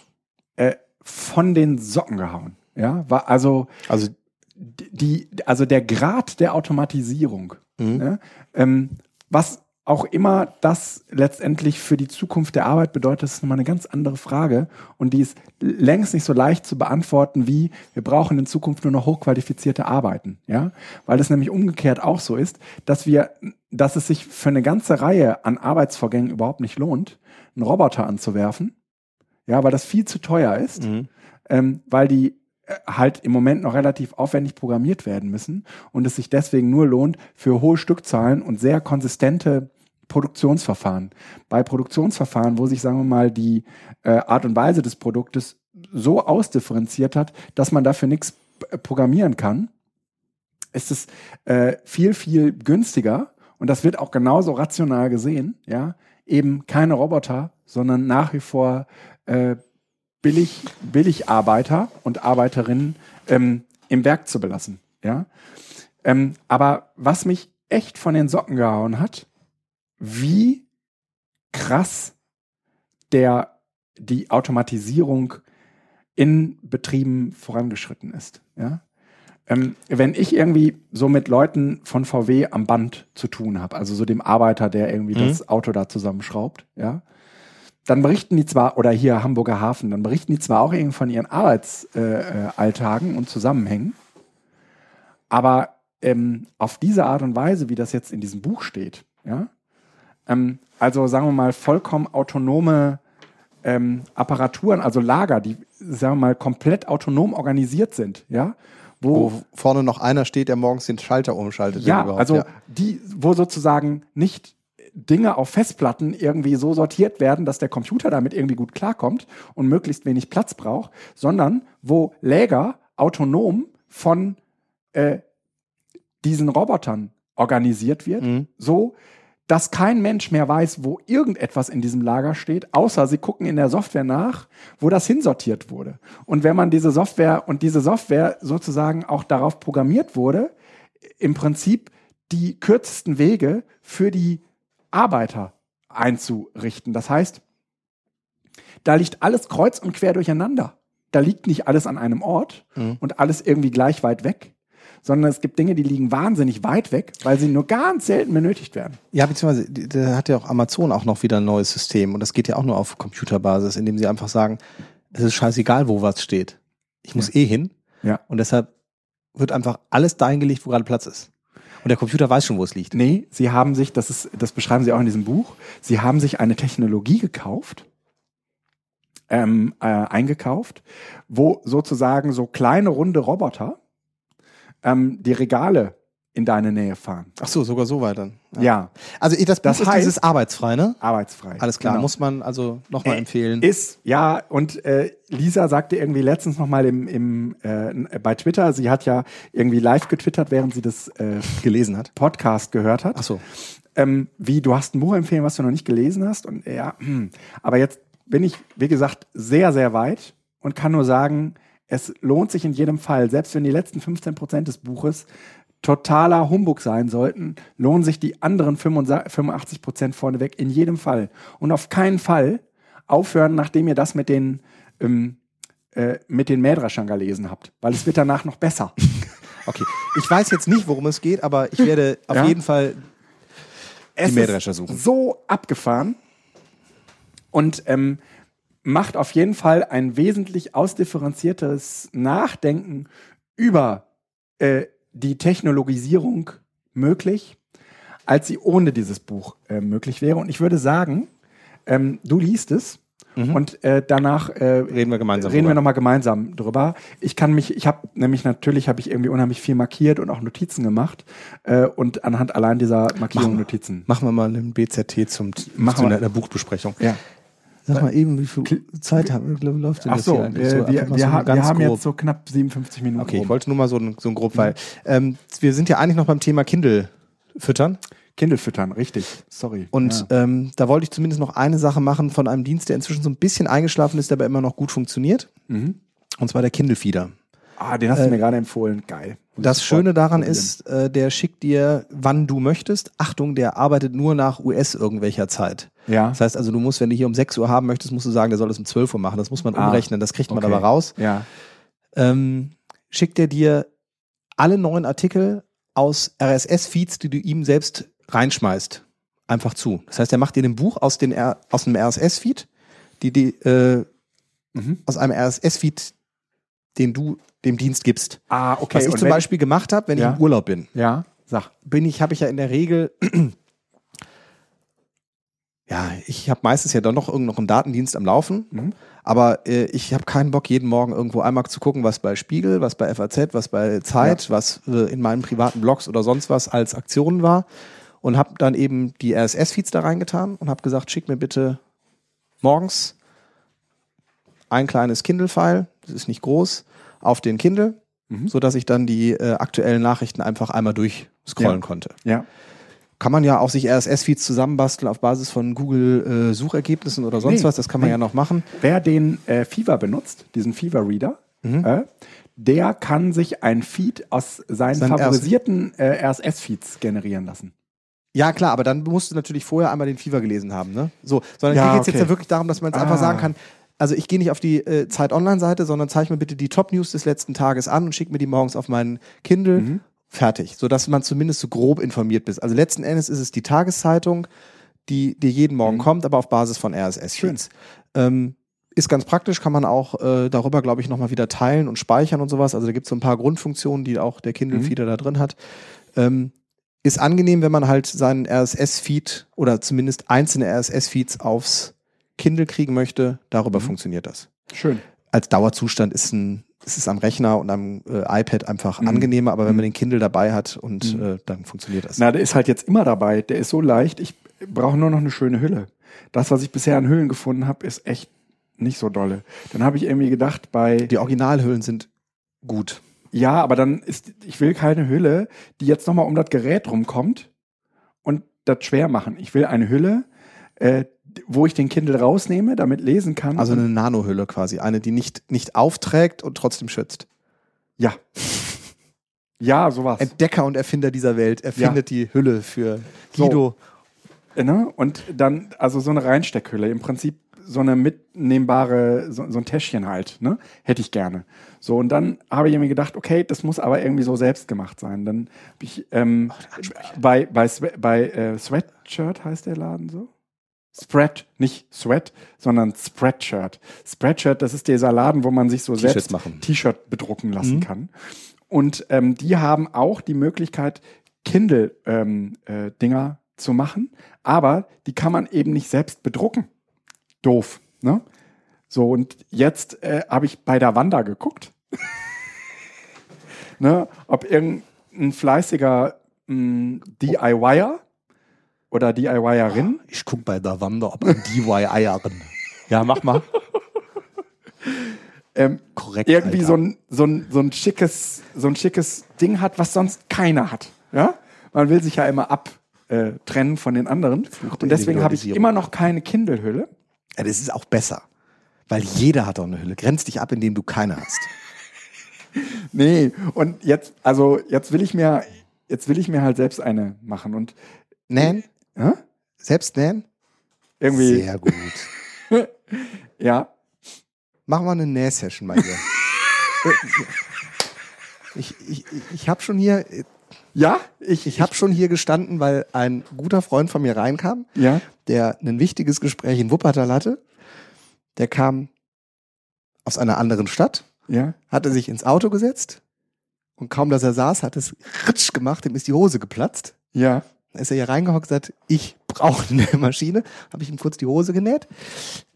äh, von den Socken gehauen. Ja, war also Also die, also der Grad der Automatisierung, Mhm. ne, ähm, was auch immer das letztendlich für die Zukunft der Arbeit bedeutet, das ist nochmal eine ganz andere Frage. Und die ist längst nicht so leicht zu beantworten wie wir brauchen in Zukunft nur noch hochqualifizierte Arbeiten, ja, weil es nämlich umgekehrt auch so ist, dass wir, dass es sich für eine ganze Reihe an Arbeitsvorgängen überhaupt nicht lohnt, einen Roboter anzuwerfen, ja, weil das viel zu teuer ist mhm. ähm, weil die äh, halt im Moment noch relativ aufwendig programmiert werden müssen und es sich deswegen nur lohnt für hohe Stückzahlen und sehr konsistente Produktionsverfahren. Bei Produktionsverfahren, wo sich, sagen wir mal, die äh, Art und Weise des Produktes so ausdifferenziert hat, dass man dafür nichts programmieren kann, ist es äh, viel, viel günstiger und das wird auch genauso rational gesehen, ja, eben keine Roboter, sondern nach wie vor äh, billig, Billigarbeiter und Arbeiterinnen ähm, im Werk zu belassen. Ja? Ähm, aber was mich echt von den Socken gehauen hat, wie krass der, die Automatisierung in Betrieben vorangeschritten ist. Ja? Ähm, wenn ich irgendwie so mit Leuten von VW am Band zu tun habe, also so dem Arbeiter, der irgendwie Mhm. das Auto da zusammenschraubt, ja, dann berichten die zwar, oder hier Hamburger Hafen, dann berichten die zwar auch irgendwie von ihren Arbeitsalltagen äh, Alltagen und Zusammenhängen, aber ähm, auf diese Art und Weise, wie das jetzt in diesem Buch steht, ja, ähm, also sagen wir mal vollkommen autonome ähm, Apparaturen, also Lager, die sagen wir mal komplett autonom organisiert sind, ja, wo, wo vorne noch einer steht, der morgens den Schalter umschaltet. Ja, also ja. die, wo sozusagen nicht Dinge auf Festplatten irgendwie so sortiert werden, dass der Computer damit irgendwie gut klarkommt und möglichst wenig Platz braucht, sondern wo Läger autonom von äh, diesen Robotern organisiert wird, mhm. so dass kein Mensch mehr weiß, wo irgendetwas in diesem Lager steht, außer sie gucken in der Software nach, wo das hinsortiert wurde. Und wenn man diese Software und diese Software sozusagen auch darauf programmiert wurde, im Prinzip die kürzesten Wege für die Arbeiter einzurichten. Das heißt, da liegt alles kreuz und quer durcheinander. Da liegt nicht alles an einem Ort mhm. und alles irgendwie gleich weit weg, sondern es gibt Dinge, die liegen wahnsinnig weit weg, weil sie nur ganz selten benötigt werden. Ja, beziehungsweise da hat ja auch Amazon auch noch wieder ein neues System und das geht ja auch nur auf Computerbasis, indem sie einfach sagen, es ist scheißegal, wo was steht. Ich muss ja. eh hin. Ja. Und deshalb wird einfach alles dahin gelegt, wo gerade Platz ist. Und der Computer weiß schon, wo es liegt. Nee, sie haben sich, das ist, das beschreiben sie auch in diesem Buch, sie haben sich eine Technologie gekauft, ähm, äh, eingekauft, wo sozusagen so kleine runde Roboter ähm, die Regale in deine Nähe fahren. Ach so, sogar so weit dann. Ja. ja. Also das, das ist heißt, dieses arbeitsfrei, ne? Arbeitsfrei. Alles klar, genau. muss man also nochmal äh, empfehlen. Ist, ja, und äh, Lisa sagte irgendwie letztens nochmal im, im, äh, bei Twitter, sie hat ja irgendwie live getwittert, während sie das äh, [LAUGHS] gelesen hat, Podcast gehört hat. Ach so. Ähm, wie, du hast ein Buch empfehlen, was du noch nicht gelesen hast. Und ja, hm. aber jetzt bin ich, wie gesagt, sehr, sehr weit und kann nur sagen, es lohnt sich in jedem Fall, selbst wenn die letzten 15 Prozent des Buches totaler Humbug sein sollten, lohnen sich die anderen 85 Prozent vorneweg in jedem Fall. Und auf keinen Fall aufhören, nachdem ihr das mit den, ähm, äh, mit den Mädraschern gelesen habt, weil es wird danach noch besser. [LAUGHS] okay. Ich weiß jetzt nicht, worum es geht, aber ich werde auf ja? jeden Fall die Mähdrescher suchen. So abgefahren und ähm, macht auf jeden Fall ein wesentlich ausdifferenziertes Nachdenken über äh, die Technologisierung möglich, als sie ohne dieses Buch äh, möglich wäre. Und ich würde sagen, ähm, du liest es. Mhm. Und äh, danach äh, reden wir gemeinsam. Reden drüber. wir nochmal gemeinsam drüber. Ich kann mich, ich habe nämlich natürlich habe ich irgendwie unheimlich viel markiert und auch Notizen gemacht äh, und anhand allein dieser Markierungen Notizen. Machen wir mal einen BZT zum machen zu einer, einer Buchbesprechung. Ja. Sag mal eben, wie viel Zeit haben, läuft denn Ach so, das hier eigentlich? So, wir, wir, so wir haben grob. jetzt so knapp 57 Minuten. Okay, rum. ich wollte nur mal so, ein, so ein grob, weil ähm, wir sind ja eigentlich noch beim Thema Kindle füttern. Kindle füttern, richtig. Sorry. Und ja. ähm, da wollte ich zumindest noch eine Sache machen von einem Dienst, der inzwischen so ein bisschen eingeschlafen ist, der aber immer noch gut funktioniert. Mhm. Und zwar der Kindle Feeder. Ah, den hast du äh, mir gerade empfohlen. Geil. Das Schöne daran ist, äh, der schickt dir, wann du möchtest. Achtung, der arbeitet nur nach US irgendwelcher Zeit. Ja. Das heißt also, du musst, wenn du hier um 6 Uhr haben möchtest, musst du sagen, der soll es um 12 Uhr machen. Das muss man ah, umrechnen, das kriegt man okay. aber raus. Ja. Ähm, schickt er dir alle neuen Artikel aus RSS-Feeds, die du ihm selbst reinschmeißt, einfach zu. Das heißt, er macht dir ein Buch aus, den, aus einem RSS-Feed, die, die, äh, mhm. aus einem RSS-Feed, den du dem Dienst gibst. Ah, okay. Was ich Und zum Beispiel gemacht habe, wenn ja? ich im Urlaub bin. Ja, sag. Bin ich, habe ich ja in der Regel [CLEARS THROAT] ja, ich habe meistens ja doch noch irgendeinen Datendienst am Laufen, mhm. aber äh, ich habe keinen Bock, jeden Morgen irgendwo einmal zu gucken, was bei Spiegel, was bei FAZ, was bei Zeit, was äh, in meinen privaten Blogs oder sonst was als Aktionen war und habe dann eben die RSS-Feeds da reingetan und habe gesagt, schick mir bitte morgens ein kleines Kindle-File, das ist nicht groß, auf den Kindle, mhm. sodass ich dann die äh, aktuellen Nachrichten einfach einmal durchscrollen ja. konnte. Ja. Kann man ja auch sich RSS-Feeds zusammenbasteln auf Basis von Google-Suchergebnissen äh, oder sonst nee, was. Das kann man nee. ja noch machen. Wer den äh, Fever benutzt, diesen Fever-Reader, mhm. äh, der kann sich ein Feed aus seinen Sein favorisierten äh, RSS-Feeds generieren lassen. Ja, klar, aber dann musst du natürlich vorher einmal den Fever gelesen haben, ne? So, sondern ja, hier geht es okay. jetzt ja wirklich darum, dass man jetzt ah. einfach sagen kann, also ich gehe nicht auf die äh, Zeit Online-Seite, sondern zeige mir bitte die Top-News des letzten Tages an und schicke mir die morgens auf meinen Kindle. Mhm fertig, sodass man zumindest so grob informiert ist. Also letzten Endes ist es die Tageszeitung, die dir jeden Morgen mhm. kommt, aber auf Basis von RSS-Feeds. Ähm, ist ganz praktisch, kann man auch äh, darüber, glaube ich, nochmal wieder teilen und speichern und sowas. Also da gibt es so ein paar Grundfunktionen, die auch der Kindle-Feeder Mhm. da drin hat. Ähm, ist angenehm, wenn man halt seinen RSS-Feed oder zumindest einzelne RSS-Feeds aufs Kindle kriegen möchte. Darüber Mhm. funktioniert das. Schön. Als Dauerzustand ist, ein, ist es am Rechner und am äh, iPad einfach Mhm. angenehmer, aber wenn man Mhm. den Kindle dabei hat und Mhm. äh, dann funktioniert das. Na, der ist halt jetzt immer dabei. Der ist so leicht. Ich brauche nur noch eine schöne Hülle. Das, was ich bisher an Hüllen gefunden habe, ist echt nicht so dolle. Dann habe ich irgendwie gedacht, bei Die Originalhüllen sind gut. ja, aber dann ist ich will keine Hülle, die jetzt nochmal um das Gerät rumkommt und das schwer machen. Ich will eine Hülle, äh, wo ich den Kindle rausnehme, damit lesen kann. Also eine Nanohülle quasi. Eine, die nicht, nicht aufträgt und trotzdem schützt. ja. Ja, sowas. Entdecker und Erfinder dieser Welt erfindet die Hülle für So. Guido. Ne? Und dann, also so eine Reinsteckhülle, im Prinzip so eine mitnehmbare, so, so ein Täschchen halt, ne? Hätte ich gerne. So, und dann habe ich mir gedacht, okay, das muss aber irgendwie so selbst gemacht sein. Dann habe ich ähm, bei, bei, Swe- bei äh, Sweatshirt heißt der Laden so? Spread, nicht Sweat, sondern Spreadshirt. Spreadshirt, das ist dieser Laden, wo man sich so selbst. T-Shirt bedrucken lassen Mhm. kann. Und ähm, die haben auch die Möglichkeit, Kindle-Dinger ähm, äh, zu machen, aber die kann man eben nicht selbst bedrucken. Doof, ne? So, und jetzt äh, habe ich bei der Wanda geguckt, [LAUGHS] ne, ob irgendein fleißiger mh, DIYer oder DIYerin Ich guck bei der Wander, ob ein DIY-Eierin. Ja, mach mal. [LAUGHS] ähm, Korrekt. irgendwie Alter. so ein, so, ein, so, ein schickes, so ein schickes Ding hat, was sonst keiner hat. Ja? Man will sich ja immer abtrennen äh, von den anderen. der Und deswegen habe ich immer noch keine Kindle-Hülle. Ja, das ist auch besser. Weil jeder hat doch eine Hülle. Grenz dich ab, indem du keine hast. [LAUGHS] Nee, und jetzt, also jetzt will ich mir, jetzt will ich mir halt selbst eine machen. Und Nähen? Hä? Selbst nähen? irgendwie, Sehr gut. [LAUGHS] ja, Machen wir eine Nähsession mal hier. [LAUGHS] ich ich, ich habe schon hier, ja, ich, ich habe schon hier gestanden, weil ein guter Freund von mir reinkam, ja, der ein wichtiges Gespräch in Wuppertal hatte. Der kam aus einer anderen Stadt, ja, hatte sich ins Auto gesetzt und kaum, dass er saß, hat es ritsch gemacht, ihm ist die Hose geplatzt. ja, ist er hier reingehockt und sagt, ich brauche eine [LAUGHS] Maschine. Habe ich ihm kurz die Hose genäht.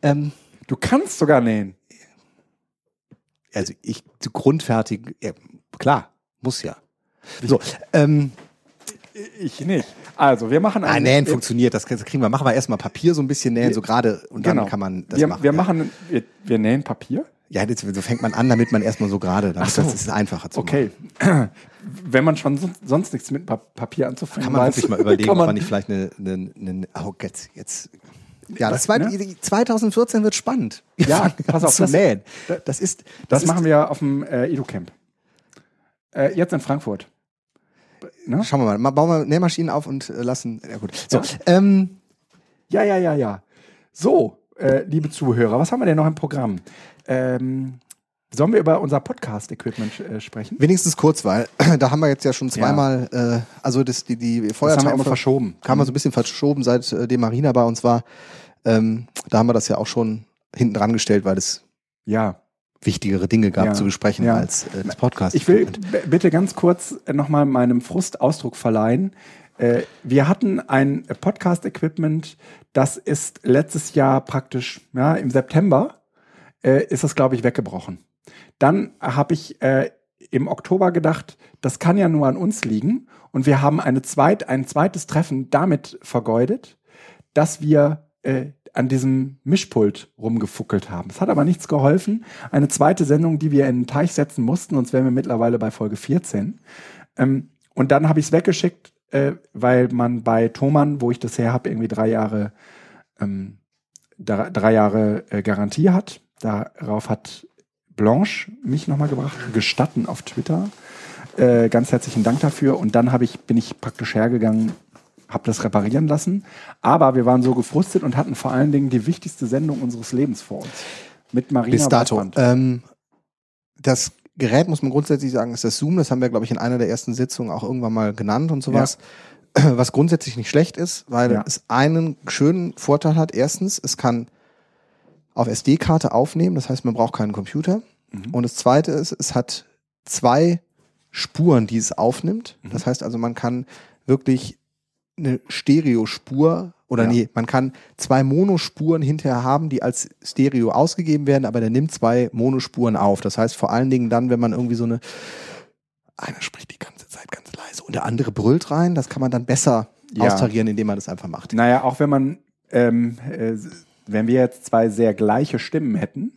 Ähm, du kannst sogar nähen. also ich grundfertig, ja, klar, muss ja. So, ähm, Ich nicht. Also, wir machen ah, ein- nähen wir- funktioniert, das kriegen wir. Machen wir erstmal Papier so ein bisschen nähen, Wir- so gerade und dann Genau. kann man das wir, machen. Wir ja. machen, wir, wir nähen Papier. Ja, jetzt, so fängt man an, damit man erstmal so gerade, damit so. das ist einfacher zu Okay. [CLEARS THROAT] Wenn man schon sonst, sonst nichts mit Pa- Papier anzufangen. Kann man weiß, wirklich mal [LAUGHS] überlegen, ob man nicht vielleicht eine, eine, eine oh jetzt, jetzt ja, das zweite, ne? 2014 wird spannend. Ja, [LAUGHS] pass auf, zu das- nähen. da- Das ist, Das, ist, machen wir auf dem äh, Edu-Camp. Äh, jetzt in Frankfurt. Ne? Schauen wir mal, mal bauen wir Nähmaschinen auf und äh, lassen. Ja gut. So, Ja. ähm, Ja, ja, ja, ja. So, äh, liebe Zuhörer, was haben wir denn noch im Programm? Ähm, sollen wir über unser Podcast-Equipment äh, sprechen? wenigstens kurz, weil [CLEARS THROAT] da haben wir jetzt ja schon zweimal, äh, also das, die, die haben wir Feuertaufe verschoben. kam man so ein bisschen verschoben, seitdem Marina bei uns war. Ähm, da haben wir das ja auch schon hinten dran gestellt, weil es Ja. wichtigere Dinge gab Ja, zu besprechen ja. als äh, das Podcast. Ich will bitte ganz kurz nochmal meinem Frust Ausdruck verleihen. Äh, wir hatten ein Podcast-Equipment, das ist letztes Jahr praktisch, ja, im September äh, ist das, glaube ich, weggebrochen. Dann habe ich äh, im Oktober gedacht, das kann ja nur an uns liegen. Und wir haben eine zweit, ein zweites Treffen damit vergeudet, dass wir äh, an diesem Mischpult rumgefuckelt haben. Es hat aber nichts geholfen. Eine zweite Sendung, die wir in den Teich setzen mussten, sonst wären wir mittlerweile bei Folge 14. Ähm, und dann habe ich es weggeschickt, äh, weil man bei Thomann, wo ich das her habe, irgendwie drei Jahre, ähm, drei, Jahre äh, Garantie hat. Darauf hat Blanche mich nochmal gebracht, gestatten auf Twitter. Äh, ganz herzlichen Dank dafür. Und dann ich, bin ich praktisch hergegangen, habe das reparieren lassen. Aber wir waren so gefrustet und hatten vor allen Dingen die wichtigste Sendung unseres Lebens vor uns. Mit Marina Bis dato. Ähm, das Gerät, muss man grundsätzlich sagen, ist das Zoom. Das haben wir, glaube ich, in einer der ersten Sitzungen auch irgendwann mal genannt und sowas. Was grundsätzlich nicht schlecht ist, weil Ja. es einen schönen Vorteil hat. Erstens, es kann auf SD-Karte aufnehmen. Das heißt, man braucht keinen Computer. Mhm. Und das zweite ist, es hat zwei Spuren, die es aufnimmt. Mhm. Das heißt also, man kann wirklich eine Stereospur oder Ja. nee, man kann zwei Monospuren hinterher haben, die als Stereo ausgegeben werden, aber der nimmt zwei Monospuren auf. Das heißt vor allen Dingen dann, wenn man irgendwie so eine, einer spricht die ganze Zeit ganz leise und der andere brüllt rein, das kann man dann besser Ja. austarieren, indem man das einfach macht. Naja, auch wenn man, ähm, äh, wenn wir jetzt zwei sehr gleiche Stimmen hätten,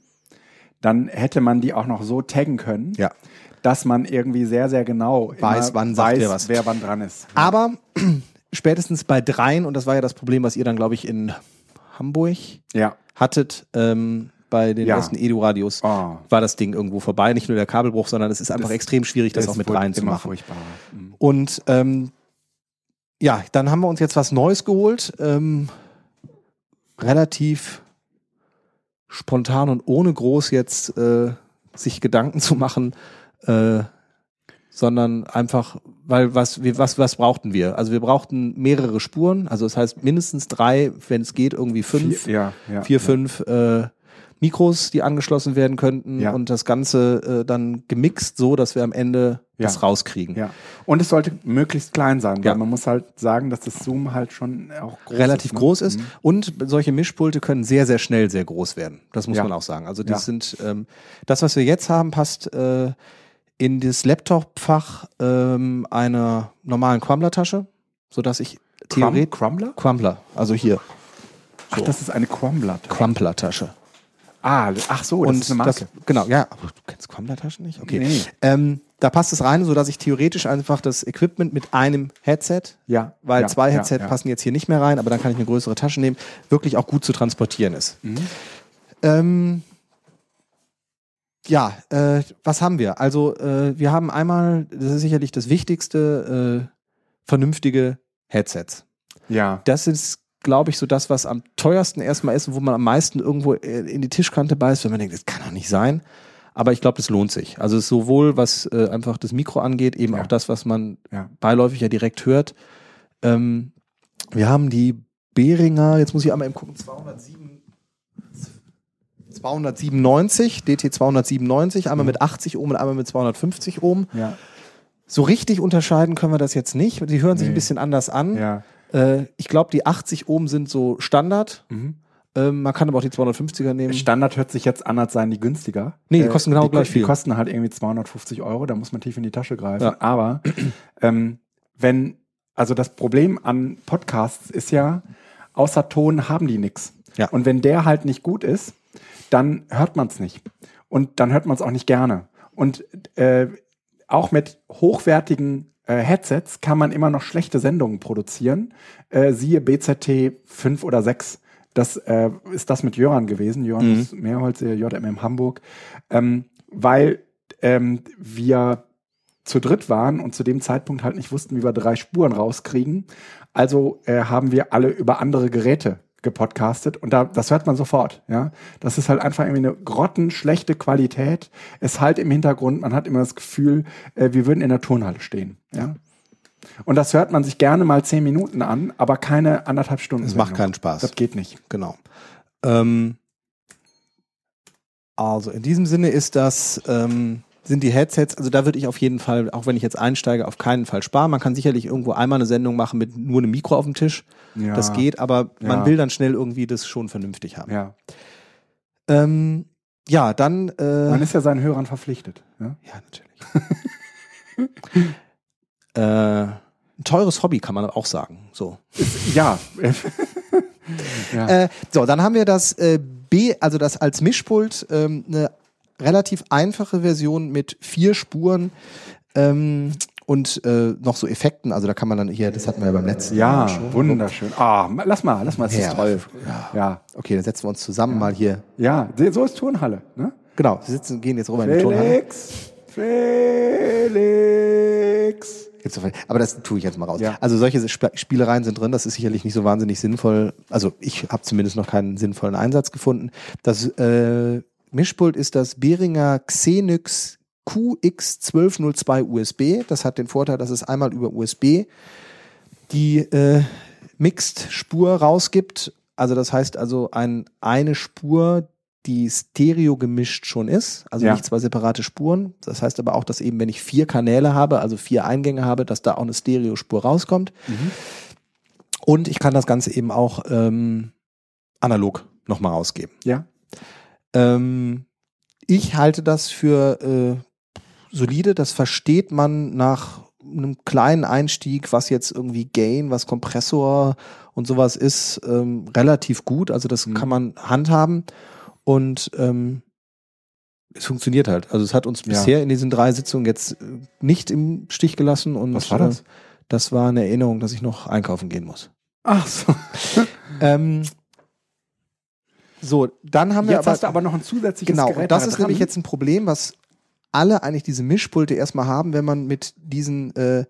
dann hätte man die auch noch so taggen können, Ja. dass man irgendwie sehr, sehr genau Weiß, wann sagt weiß, wer was. wer wann dran ist. Aber [CLEARS THROAT] spätestens bei dreien, und das war ja das Problem, was ihr dann, glaube ich, in Hamburg Ja. hattet, ähm, bei den Ja. ersten Edu-Radios, Oh. war das Ding irgendwo vorbei. Nicht nur der Kabelbruch, sondern es ist einfach Das extrem schwierig, das, auch mit dreien zu machen. Furchtbar. Mhm. Und ähm, ja, dann haben wir uns jetzt was Neues geholt. Ähm, relativ spontan und ohne groß jetzt äh, sich Gedanken zu machen, äh, sondern einfach, weil was, wir, was, was brauchten wir? Also wir brauchten mehrere Spuren, also das heißt mindestens drei, wenn es geht, irgendwie fünf, Vier, ja, ja, vier, ja. fünf äh, Mikros, die angeschlossen werden könnten Ja. und das Ganze äh, dann gemixt so, dass wir am Ende Ja. das rauskriegen. Ja. Und es sollte möglichst klein sein, weil Ja. man muss halt sagen, dass das Zoom halt schon auch groß relativ ist, ne? groß ist. Mhm. Und solche Mischpulte können sehr, sehr schnell sehr groß werden. Das muss Ja. man auch sagen. Also das sind ähm, das, was wir jetzt haben, passt äh, in das Laptop-Fach ähm, einer normalen Crumbler-Tasche, sodass ich theoretisch Crumbler? Crumbler, also hier Ach, das ist eine Crumbler. Crumbler-Tasche. Ah, ach so, das ist eine Marke. Das, genau, ja. Aber du kennst Crumbler-Taschen nicht? Okay. Nee. Ähm, da passt es rein, sodass ich theoretisch einfach das Equipment mit einem Headset ja. weil ja, zwei ja, Headset ja. passen jetzt hier nicht mehr rein, aber dann kann ich eine größere Tasche nehmen, wirklich auch gut zu transportieren ist. Mhm. Ähm, ja, äh, was haben wir? Also äh, wir haben einmal, das ist sicherlich das Wichtigste, äh, vernünftige Headsets. Ja. Das ist, glaube ich, so das, was am teuersten erstmal ist und wo man am meisten irgendwo äh, in die Tischkante beißt, wenn man denkt, das kann doch nicht sein. Aber ich glaube, das lohnt sich. Also es ist sowohl, was äh, einfach das Mikro angeht, eben Ja. auch das, was man Ja. beiläufig ja direkt hört. Ähm, wir haben die Behringer, jetzt muss ich einmal eben gucken, 207, 297, DT 297, einmal Mhm. mit 80 Ohm und einmal mit 250 Ohm. Ja. So richtig unterscheiden können wir das jetzt nicht. Die hören sich ein Nee. bisschen anders an. Ja. Äh, ich glaube, die 80 Ohm sind so Standard. Mhm. Ähm, man kann aber auch die 250er nehmen. Standard hört sich jetzt an, als seien die günstiger. Nee, die kosten genau die, gleich Die viel. kosten halt irgendwie 250 Euro, da muss man tief in die Tasche greifen. Ja. Aber ähm, wenn, also das Problem an Podcasts ist ja, außer Ton haben die nix. Ja. Und wenn der halt nicht gut ist, dann hört man es nicht. Und dann hört man es auch nicht gerne. Und äh, auch mit hochwertigen äh, Headsets kann man immer noch schlechte Sendungen produzieren. Äh, siehe BZT 5 oder 6. Das äh, ist das mit Jöran gewesen. Jöran Mhm. ist Mehrholz, JMM Hamburg. Ähm, weil ähm, wir zu dritt waren und zu dem Zeitpunkt halt nicht wussten, wie wir drei Spuren rauskriegen. Also äh, haben wir alle über andere Geräte gepodcastet und da, das hört man sofort, ja. Das ist halt einfach irgendwie eine grottenschlechte Qualität. Es halt im Hintergrund, man hat immer das Gefühl, äh, wir würden in der Turnhalle stehen, ja. Und das hört man sich gerne mal zehn Minuten an, aber keine anderthalb Stunden. Das macht keinen Spaß. Das geht nicht. Genau. Ähm, also in diesem Sinne ist das, ähm, sind die Headsets, also da würde ich auf jeden Fall, auch wenn ich jetzt einsteige, auf keinen Fall sparen. Man kann sicherlich irgendwo einmal eine Sendung machen mit nur einem Mikro auf dem Tisch. Ja. Das geht, aber man Ja. will dann schnell irgendwie das schon vernünftig haben. Ja. Ähm, ja, dann. Äh, Man ist ja seinen Hörern verpflichtet. Ja. Ja, natürlich. [LAUGHS] äh, ein teures Hobby kann man auch sagen. So. ja. [LAUGHS] ja. Äh, so, dann haben wir das äh, B, also das als Mischpult, ähm, eine relativ einfache Version mit vier Spuren ähm, und äh, noch so Effekten. Also da kann man dann hier, das hatten wir ja beim letzten Ja, Mal schon. wunderschön. Ah, lass mal, lass mal, das Ja. ist toll. Ja, Okay, dann setzen wir uns zusammen mal hier. ja, so ist Turnhalle. Ne? Genau, wir sitzen, gehen jetzt rüber in die Turnhalle. Felix, Felix. Gibt's Aber das tue ich jetzt mal raus. Ja. Also solche Sp Spielereien sind drin, das ist sicherlich nicht so wahnsinnig sinnvoll. Also ich habe zumindest noch keinen sinnvollen Einsatz gefunden. Das äh, Mischpult ist das Behringer Xenix QX1202 USB. Das hat den Vorteil, dass es einmal über USB die äh, Mixed-Spur rausgibt. Also das heißt also ein, eine Spur, die stereo gemischt schon ist, also Ja. nicht zwei separate Spuren. Das heißt aber auch, dass eben, wenn ich vier Kanäle habe, also vier Eingänge habe, dass da auch eine Stereospur rauskommt. Und ich kann das Ganze eben auch ähm, analog nochmal rausgeben. Ja. Ähm, ich halte das für äh, solide. Das versteht man nach einem kleinen Einstieg, was jetzt irgendwie Gain, was Kompressor und sowas ist, ähm, relativ gut. Also das Mhm. kann man handhaben und ähm, es funktioniert halt. Also es hat uns Ja. bisher in diesen drei Sitzungen jetzt äh, nicht im Stich gelassen und Was war das? Äh, das war eine Erinnerung, dass ich noch einkaufen gehen muss. Ach so. [LAUGHS] Ähm, so, dann haben wir Jetzt aber hast du aber noch ein zusätzliches Genau, Gerät und das da ist dran. nämlich jetzt ein Problem, was alle eigentlich diese Mischpulte erstmal haben, wenn man mit diesen äh,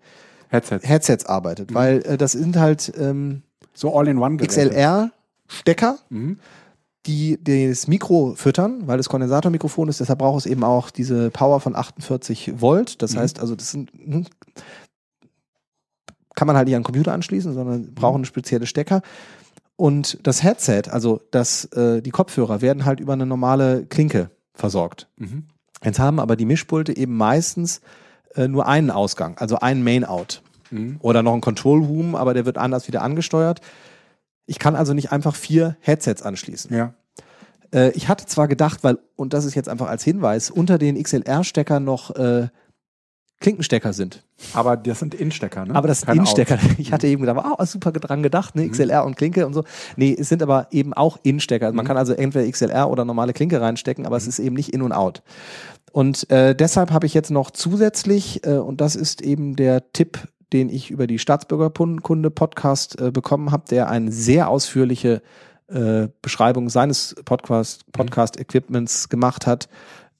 Headset. Headsets arbeitet, Mhm. weil äh, das sind halt ähm, So All-in-One-Geräte. XLR-Stecker, Mhm. die das Mikro füttern, weil es Kondensatormikrofon ist, deshalb braucht es eben auch diese Power von 48 Volt. Das Mhm. heißt, also das sind hm, kann man halt nicht an den Computer anschließen, sondern brauchen eine spezielle Stecker. Und das Headset, also das, äh, die Kopfhörer werden halt über eine normale Klinke versorgt. Mhm. Jetzt haben aber die Mischpulte eben meistens äh, nur einen Ausgang, also einen Main-Out. Mhm. Oder noch einen Control Room, aber der wird anders wieder angesteuert. Ich kann also nicht einfach vier Headsets anschließen. Ja. Äh, ich hatte zwar gedacht, weil, und das ist jetzt einfach als Hinweis, unter den XLR-Steckern noch äh, Klinkenstecker sind. Aber das sind Innenstecker, ne? Aber das sind Kein Innenstecker. Out. [LAUGHS] Ich hatte eben gedacht, oh, super dran gedacht, Mhm. ne? XLR und Klinke und so. Nee, es sind aber eben auch Innenstecker. Man Mhm. kann also entweder XLR oder normale Klinke reinstecken, aber es ist eben nicht in und out. Und äh, deshalb habe ich jetzt noch zusätzlich, äh, und das ist eben der Tipp, den ich über die Staatsbürgerkunde-Podcast äh, bekommen habe, der eine sehr ausführliche äh, Beschreibung seines Podcast, Podcast-Equipments gemacht hat,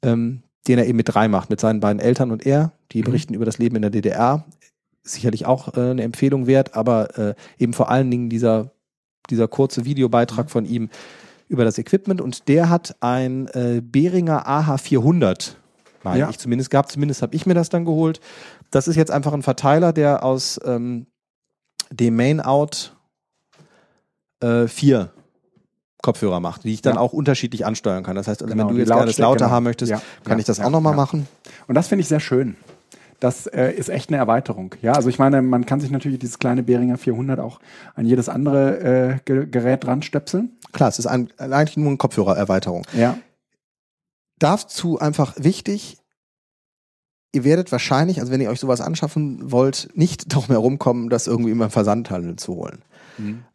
ähm, den er eben mit drei macht, mit seinen beiden Eltern und er. Die Mhm. berichten über das Leben in der DDR. Sicherlich auch äh, eine Empfehlung wert, aber äh, eben vor allen Dingen dieser, dieser kurze Mhm. Videobeitrag von ihm über das Equipment und der hat ein äh, Behringer AH400, meine Ja. ich zumindest gehabt, zumindest habe ich mir das dann geholt. Das ist jetzt einfach ein Verteiler, der aus ähm, dem Main-Out äh, vier Kopfhörer macht, die ich dann Ja. auch unterschiedlich ansteuern kann. Das heißt, also Genau, wenn du jetzt gerne das lauter genau. haben möchtest, Ja, kann ja, ich das auch nochmal machen. Und das finde ich sehr schön. Das äh, ist echt eine Erweiterung. Ja, also ich meine, man kann sich natürlich dieses kleine Behringer 400 auch an jedes andere äh, Ge Gerät dran stöpseln. Klar, es ist ein, eigentlich nur eine Kopfhörererweiterung. Ja. Dazu einfach wichtig, ihr werdet wahrscheinlich, also wenn ihr euch sowas anschaffen wollt, nicht [LAUGHS] darum herumkommen, das irgendwie immer im Versandhandel zu holen.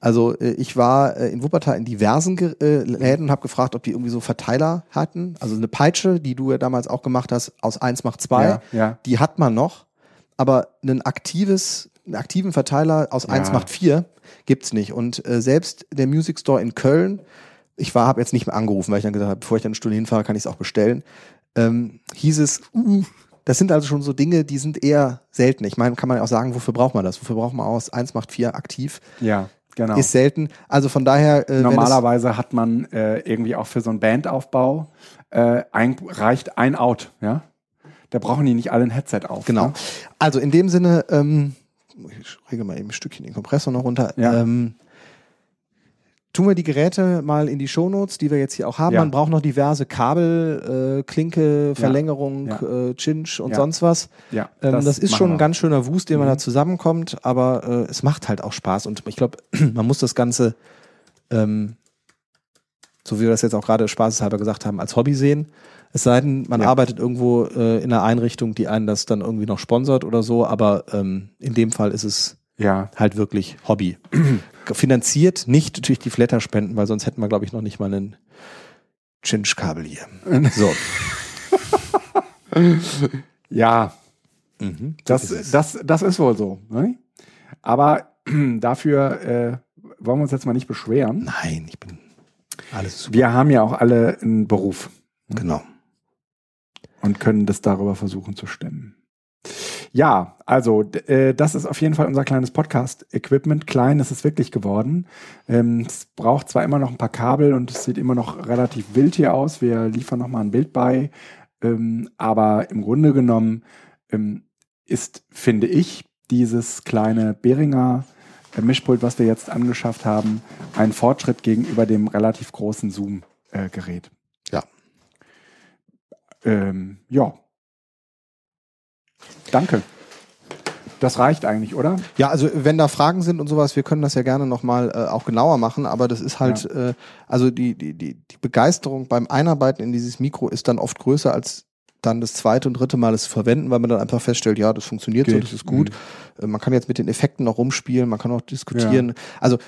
Also äh, ich war äh, in Wuppertal in diversen äh, Läden und habe gefragt, ob die irgendwie so Verteiler hatten. Also eine Peitsche, die du ja damals auch gemacht hast, aus 1 macht 2, Ja, ja. die hat man noch. Aber ein aktives, einen aktiven Verteiler aus Ja. 1 macht 4 gibt's nicht. Und äh, selbst der Music Store in Köln, ich war, habe jetzt nicht mehr angerufen, weil ich dann gesagt habe, bevor ich dann eine Stunde hinfahre, kann ich es auch bestellen. Ähm, hieß es, uh, das sind also schon so Dinge, die sind eher selten. Ich meine, kann man ja auch sagen, wofür braucht man das? Wofür braucht man aus 1 macht 4 aktiv? Ja, genau. Ist selten. Also von daher, äh, Normalerweise hat man äh, irgendwie auch für so einen Bandaufbau äh, ein, reicht ein Out, ja. Da brauchen die nicht alle ein Headset auf. Genau. Ne? Also in dem Sinne, ähm, ich regel mal eben ein Stückchen den Kompressor noch runter. Ja. Ähm, tun wir die Geräte mal in die Shownotes, die wir jetzt hier auch haben. Ja. Man braucht noch diverse Kabel, äh, Klinke, Verlängerung, Ja. Äh, Cinch und Ja. sonst was. Ja, Ähm, das, ist machen schon ein ganz schöner Wust, den man Mhm. da zusammenkommt, aber äh, es macht halt auch Spaß und ich glaube, [CLEARS THROAT] man muss das Ganze, ähm, so wie wir das jetzt auch gerade spaßeshalber gesagt haben, als Hobby sehen. Es sei denn, man Ja. arbeitet irgendwo äh, in einer Einrichtung, die einen das dann irgendwie noch sponsert oder so, aber ähm, in dem Fall ist es Ja, halt wirklich Hobby. [CLEARS THROAT] Finanziert nicht durch die Flatterspenden, weil sonst hätten wir, glaube ich, noch nicht mal einen Cinch-Kabel hier. [LAUGHS] So. ja, Mhm. das, das, das ist wohl so. Ne? Aber [CLEARS THROAT] dafür äh, wollen wir uns jetzt mal nicht beschweren. Nein, ich bin alles super. Wir haben ja auch alle einen Beruf Genau. und können das darüber versuchen zu stemmen. Ja, also äh, das ist auf jeden Fall unser kleines Podcast-Equipment. Klein ist es wirklich geworden. Ähm, es braucht zwar immer noch ein paar Kabel und es sieht immer noch relativ wild hier aus. Wir liefern noch mal ein Bild bei. Ähm, aber im Grunde genommen ähm, ist, finde ich, dieses kleine Behringer äh, Mischpult, was wir jetzt angeschafft haben, ein Fortschritt gegenüber dem relativ großen Zoom-Gerät. Ja, Ähm, ja. Danke. Das reicht eigentlich, oder? Ja, also wenn da Fragen sind und sowas, wir können das ja gerne nochmal äh, auch genauer machen, aber das ist halt, ja. äh, also die, die, die, die Begeisterung beim Einarbeiten in dieses Mikro ist dann oft größer als dann das zweite und dritte Mal es verwenden, weil man dann einfach feststellt, ja, das funktioniert Geht. so, das ist gut. Mhm. Äh, man kann jetzt mit den Effekten noch rumspielen, man kann auch diskutieren. Ja. Also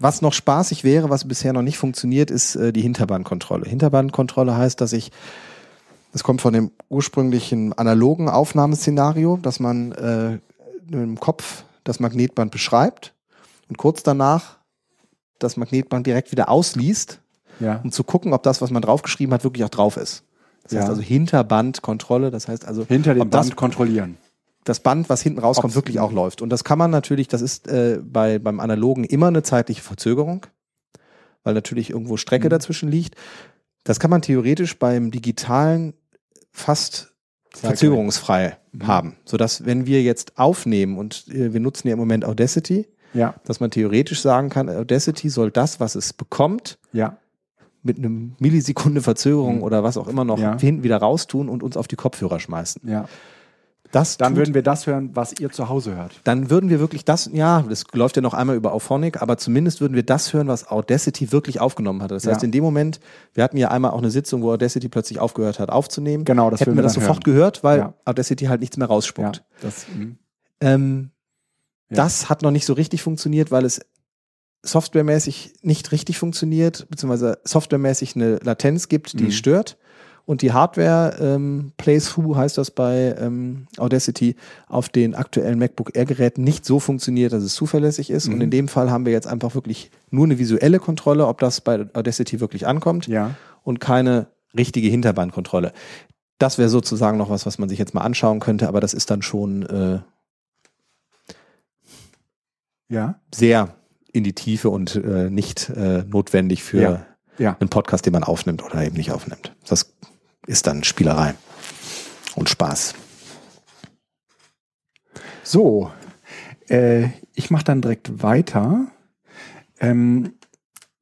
was noch spaßig wäre, was bisher noch nicht funktioniert, ist äh, die Hinterbandkontrolle. Hinterbandkontrolle heißt, dass ich das kommt von dem ursprünglichen analogen Aufnahmeszenario, dass man äh, im Kopf das Magnetband beschreibt und kurz danach das Magnetband direkt wieder ausliest, ja. um zu gucken, ob das, was man draufgeschrieben hat, wirklich auch drauf ist. Das ja. heißt also Hinterbandkontrolle, das heißt also hinter dem Band kontrollieren. Das Band, was hinten rauskommt, Ob's wirklich auch läuft. Und das kann man natürlich, das ist äh, bei, beim Analogen immer eine zeitliche Verzögerung, weil natürlich irgendwo Strecke mhm. dazwischen liegt. Das kann man theoretisch beim digitalen fast verzögerungsfrei mhm. haben, sodass wenn wir jetzt aufnehmen und äh, wir nutzen ja im Moment Audacity, ja. dass man theoretisch sagen kann, Audacity soll das, was es bekommt, ja. mit einem Millisekunde Verzögerung mhm. oder was auch immer noch ja. hinten wieder raustun und uns auf die Kopfhörer schmeißen. Ja. Das dann würden wir das hören, was ihr zu Hause hört. Dann würden wir wirklich das, ja, das läuft ja noch einmal über Auphonic, aber zumindest würden wir das hören, was Audacity wirklich aufgenommen hat. Das heißt, ja. in dem Moment, wir hatten ja einmal auch eine Sitzung, wo Audacity plötzlich aufgehört hat aufzunehmen. Genau, das hätten wir das sofort hören. gehört, weil ja. Audacity halt nichts mehr rausspuckt. Ja, das, mhm. ähm, das hat noch nicht so richtig funktioniert, weil es softwaremäßig nicht richtig funktioniert, beziehungsweise softwaremäßig eine Latenz gibt, die mhm. stört und die Hardware ähm, Plays Who heißt das bei ähm, Audacity auf den aktuellen MacBook Air Geräten nicht so funktioniert, dass es zuverlässig ist. Mhm. Und in dem Fall haben wir jetzt einfach wirklich nur eine visuelle Kontrolle, ob das bei Audacity wirklich ankommt ja. und keine richtige Hinterbandkontrolle. Das wäre sozusagen noch was, was man sich jetzt mal anschauen könnte, aber das ist dann schon äh, ja. sehr in die Tiefe und äh, nicht äh, notwendig für ja. Ja. einen Podcast, den man aufnimmt oder eben nicht aufnimmt. Das ist dann Spielerei und Spaß. So, äh, ich mache dann direkt weiter. Ähm,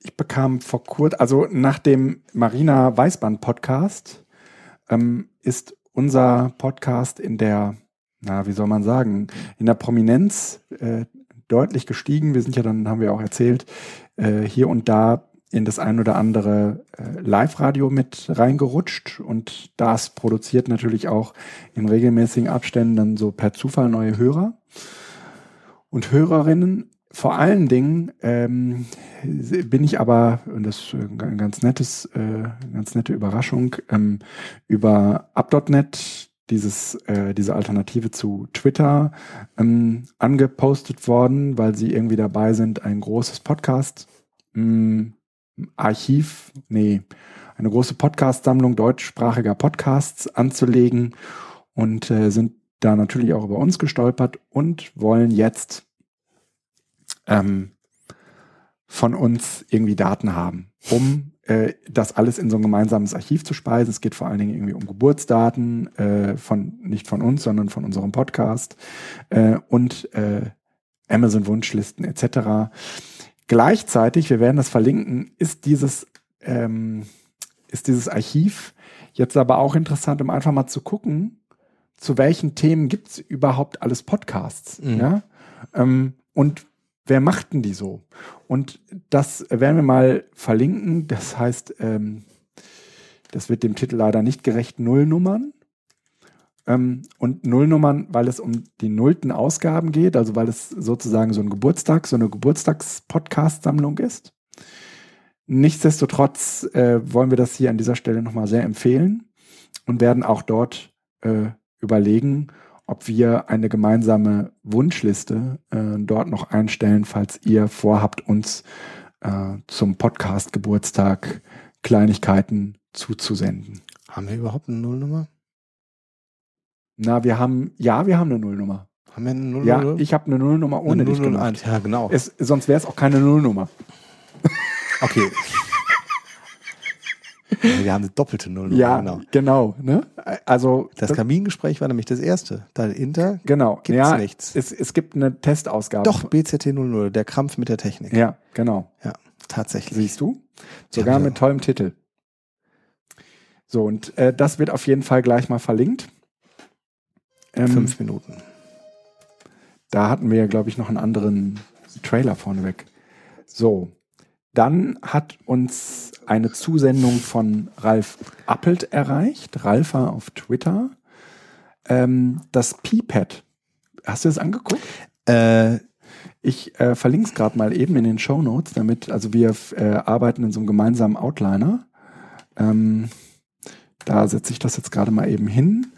ich bekam vor kurzem, also nach dem Marina Weißband Podcast ähm, ist unser Podcast in der, na, wie soll man sagen, in der Prominenz äh, deutlich gestiegen. Wir sind ja dann, haben wir auch erzählt, äh, hier und da in das ein oder andere äh, Live-Radio mit reingerutscht und das produziert natürlich auch in regelmäßigen Abständen dann so per Zufall neue Hörer und Hörerinnen. Vor allen Dingen ähm, bin ich aber, und das ist ein ganz nettes, äh, ganz nette Überraschung, ähm, über Up.net, dieses, äh, diese Alternative zu Twitter, ähm, angepostet worden, weil sie irgendwie dabei sind, ein großes Podcast mh, mm, Archiv, nee, eine große Podcast-Sammlung deutschsprachiger Podcasts anzulegen und äh, sind da natürlich auch über uns gestolpert und wollen jetzt ähm, von uns irgendwie Daten haben, um äh, das alles in so ein gemeinsames Archiv zu speisen. Es geht vor allen Dingen irgendwie um Geburtsdaten äh, von nicht von uns, sondern von unserem Podcast äh, und äh, Amazon Wunschlisten etc. Gleichzeitig, wir werden das verlinken, ist dieses, ähm, ist dieses Archiv jetzt aber auch interessant, um einfach mal zu gucken, zu welchen Themen gibt es überhaupt alles Podcasts. Mhm. Ja? Ähm, und wer macht denn die so? Und das werden wir mal verlinken. Das heißt, ähm, das wird dem Titel leider nicht gerecht, Nullnummern. Ähm, und Nullnummern, weil es um die nullten Ausgaben geht, also weil es sozusagen so ein Geburtstag, so eine Geburtstags-Podcast-Sammlung ist. Nichtsdestotrotz äh, wollen wir das hier an dieser Stelle nochmal sehr empfehlen und werden auch dort äh, überlegen, ob wir eine gemeinsame Wunschliste äh, dort noch einstellen, falls ihr vorhabt, uns äh, zum Podcast Geburtstag Kleinigkeiten zuzusenden. Haben wir überhaupt eine Nullnummer? Na, wir haben, ja, wir haben eine Nullnummer. Haben wir eine Nullnummer? Ja, ich habe eine Nullnummer ohne eine dich gemacht. Ja, genau. Es, sonst wäre es auch keine Nullnummer. Okay. [LAUGHS] wir haben eine doppelte Nullnummer. Ja, genau. genau ne? Also das, das, Kamingespräch war nämlich das erste. Dahinter genau. gibt ja, nichts. Es, es gibt eine Testausgabe. Doch, BZT 00, der Krampf mit der Technik. Ja, genau. Ja, tatsächlich. Siehst du? Sogar mit tollem Titel. So, und äh, das wird auf jeden Fall gleich mal verlinkt. Ähm, Fünf Minuten. Da hatten wir, glaube ich, noch einen anderen Trailer vorneweg. So, dann hat uns eine Zusendung von Ralf Appelt erreicht, Ralfa auf Twitter. Ähm, das P-Pad. Hast du das angeguckt? Äh, ich äh, verlinke es gerade mal eben in den Show Notes, damit, also wir äh, arbeiten in so einem gemeinsamen Outliner. Ähm, da setze ich das jetzt gerade mal eben hin.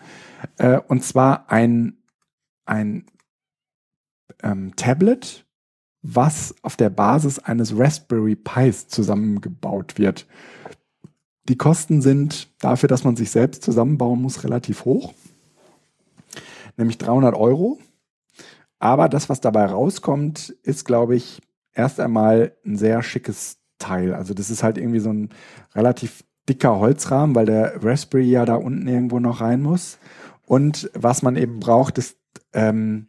Äh, und zwar ein, ein ähm, Tablet, was auf der Basis eines Raspberry Pis zusammengebaut wird. Die Kosten sind dafür, dass man sich selbst zusammenbauen muss, relativ hoch, nämlich 300 Euro. Aber das, was dabei rauskommt, ist, glaube ich, erst einmal ein sehr schickes Teil. Also das ist halt irgendwie so ein relativ dicker Holzrahmen, weil der Raspberry ja da unten irgendwo noch rein muss. Und was man eben braucht, ist ähm,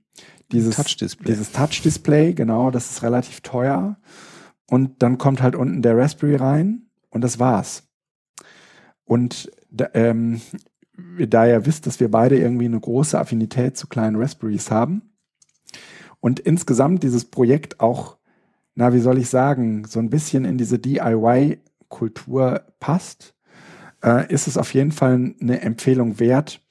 dieses Touch-Display. Dieses Touch-Display, genau, das ist relativ teuer. Und dann kommt halt unten der Raspberry rein und das war's. Und da, ähm, da ihr wisst, dass wir beide irgendwie eine große Affinität zu kleinen Raspberries haben und insgesamt dieses Projekt auch, na, wie soll ich sagen, so ein bisschen in diese DIY-Kultur passt, äh, ist es auf jeden Fall eine Empfehlung wert,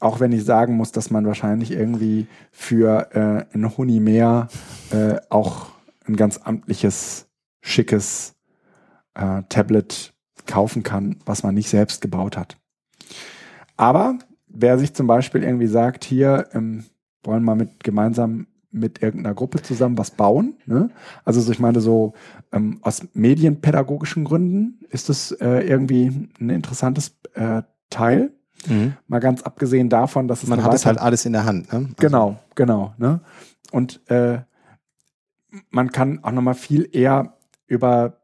auch wenn ich sagen muss, dass man wahrscheinlich irgendwie für äh, ein Huni mehr äh, auch ein ganz amtliches, schickes äh, Tablet kaufen kann, was man nicht selbst gebaut hat. Aber wer sich zum Beispiel irgendwie sagt, hier ähm, wollen wir mit gemeinsam mit irgendeiner Gruppe zusammen was bauen. Ne? Also so, ich meine so ähm, aus medienpädagogischen Gründen ist das äh, irgendwie ein interessantes äh, Teil. Mhm. Mal ganz abgesehen davon, dass es man hat es halt alles in der Hand. Ne? Also genau, genau. Ne? Und äh, man kann auch noch mal viel eher über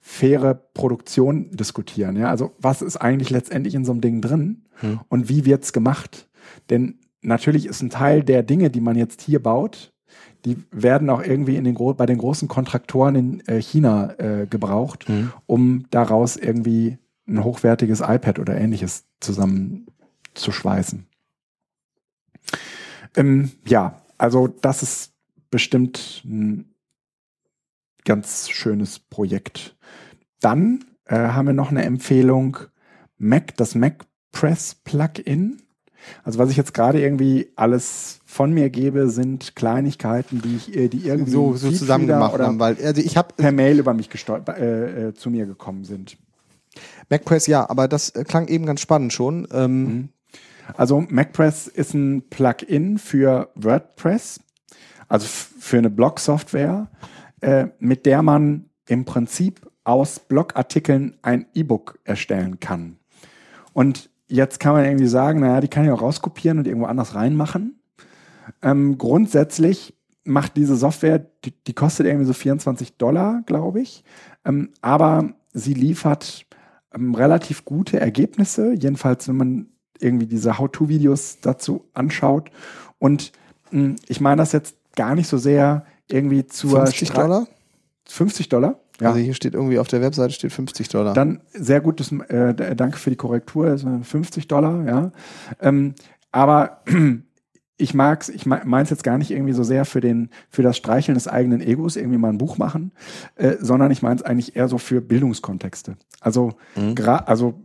faire Produktion diskutieren. Ja, also was ist eigentlich letztendlich in so einem Ding drin mhm. und wie wird's gemacht? Denn natürlich ist ein Teil der Dinge, die man jetzt hier baut, die werden auch irgendwie in den bei den großen Kontraktoren in äh, China äh, gebraucht, mhm. um daraus irgendwie ein hochwertiges iPad oder ähnliches zusammenzuschweißen. Ähm, ja, also das ist bestimmt ein ganz schönes Projekt. Dann äh, haben wir noch eine Empfehlung, Mac, das Mac Press Plugin. Also was ich jetzt gerade irgendwie alles von mir gebe, sind Kleinigkeiten, die ich, äh, die irgendwie so, so zusammen gemacht haben, weil also ich habe per Mail über mich gestolpert, äh, äh, zu mir gekommen sind. MacPress ja, aber das äh, klang eben ganz spannend schon. Ähm mhm. also MacPress ist ein Plugin für WordPress, also für eine Blog-Software, äh, mit der man im Prinzip aus Blogartikeln ein E-Book erstellen kann. Und Jetzt kann man irgendwie sagen, naja, die kann ich auch rauskopieren und irgendwo anders reinmachen. Ähm, grundsätzlich macht diese Software, die, die, kostet irgendwie so 24 Dollar, glaube ich. Ähm, aber sie liefert ähm, relativ gute Ergebnisse, jedenfalls wenn man irgendwie diese How-To-Videos dazu anschaut. Und mh, hm, ich meine das jetzt gar nicht so sehr irgendwie zur 50 Stra Dollar? 50 Dollar? Ja. Also hier steht irgendwie auf der Webseite steht 50 Dollar. Dann sehr gutes, äh, danke für die Korrektur, 50 Dollar, ja. Ähm, aber [CLEARS THROAT] ich mag's, ich meins jetzt gar nicht irgendwie so sehr für den, für das Streicheln des eigenen Egos irgendwie mal ein Buch machen, äh, sondern ich meins eigentlich eher so für Bildungskontexte. Also, mhm. also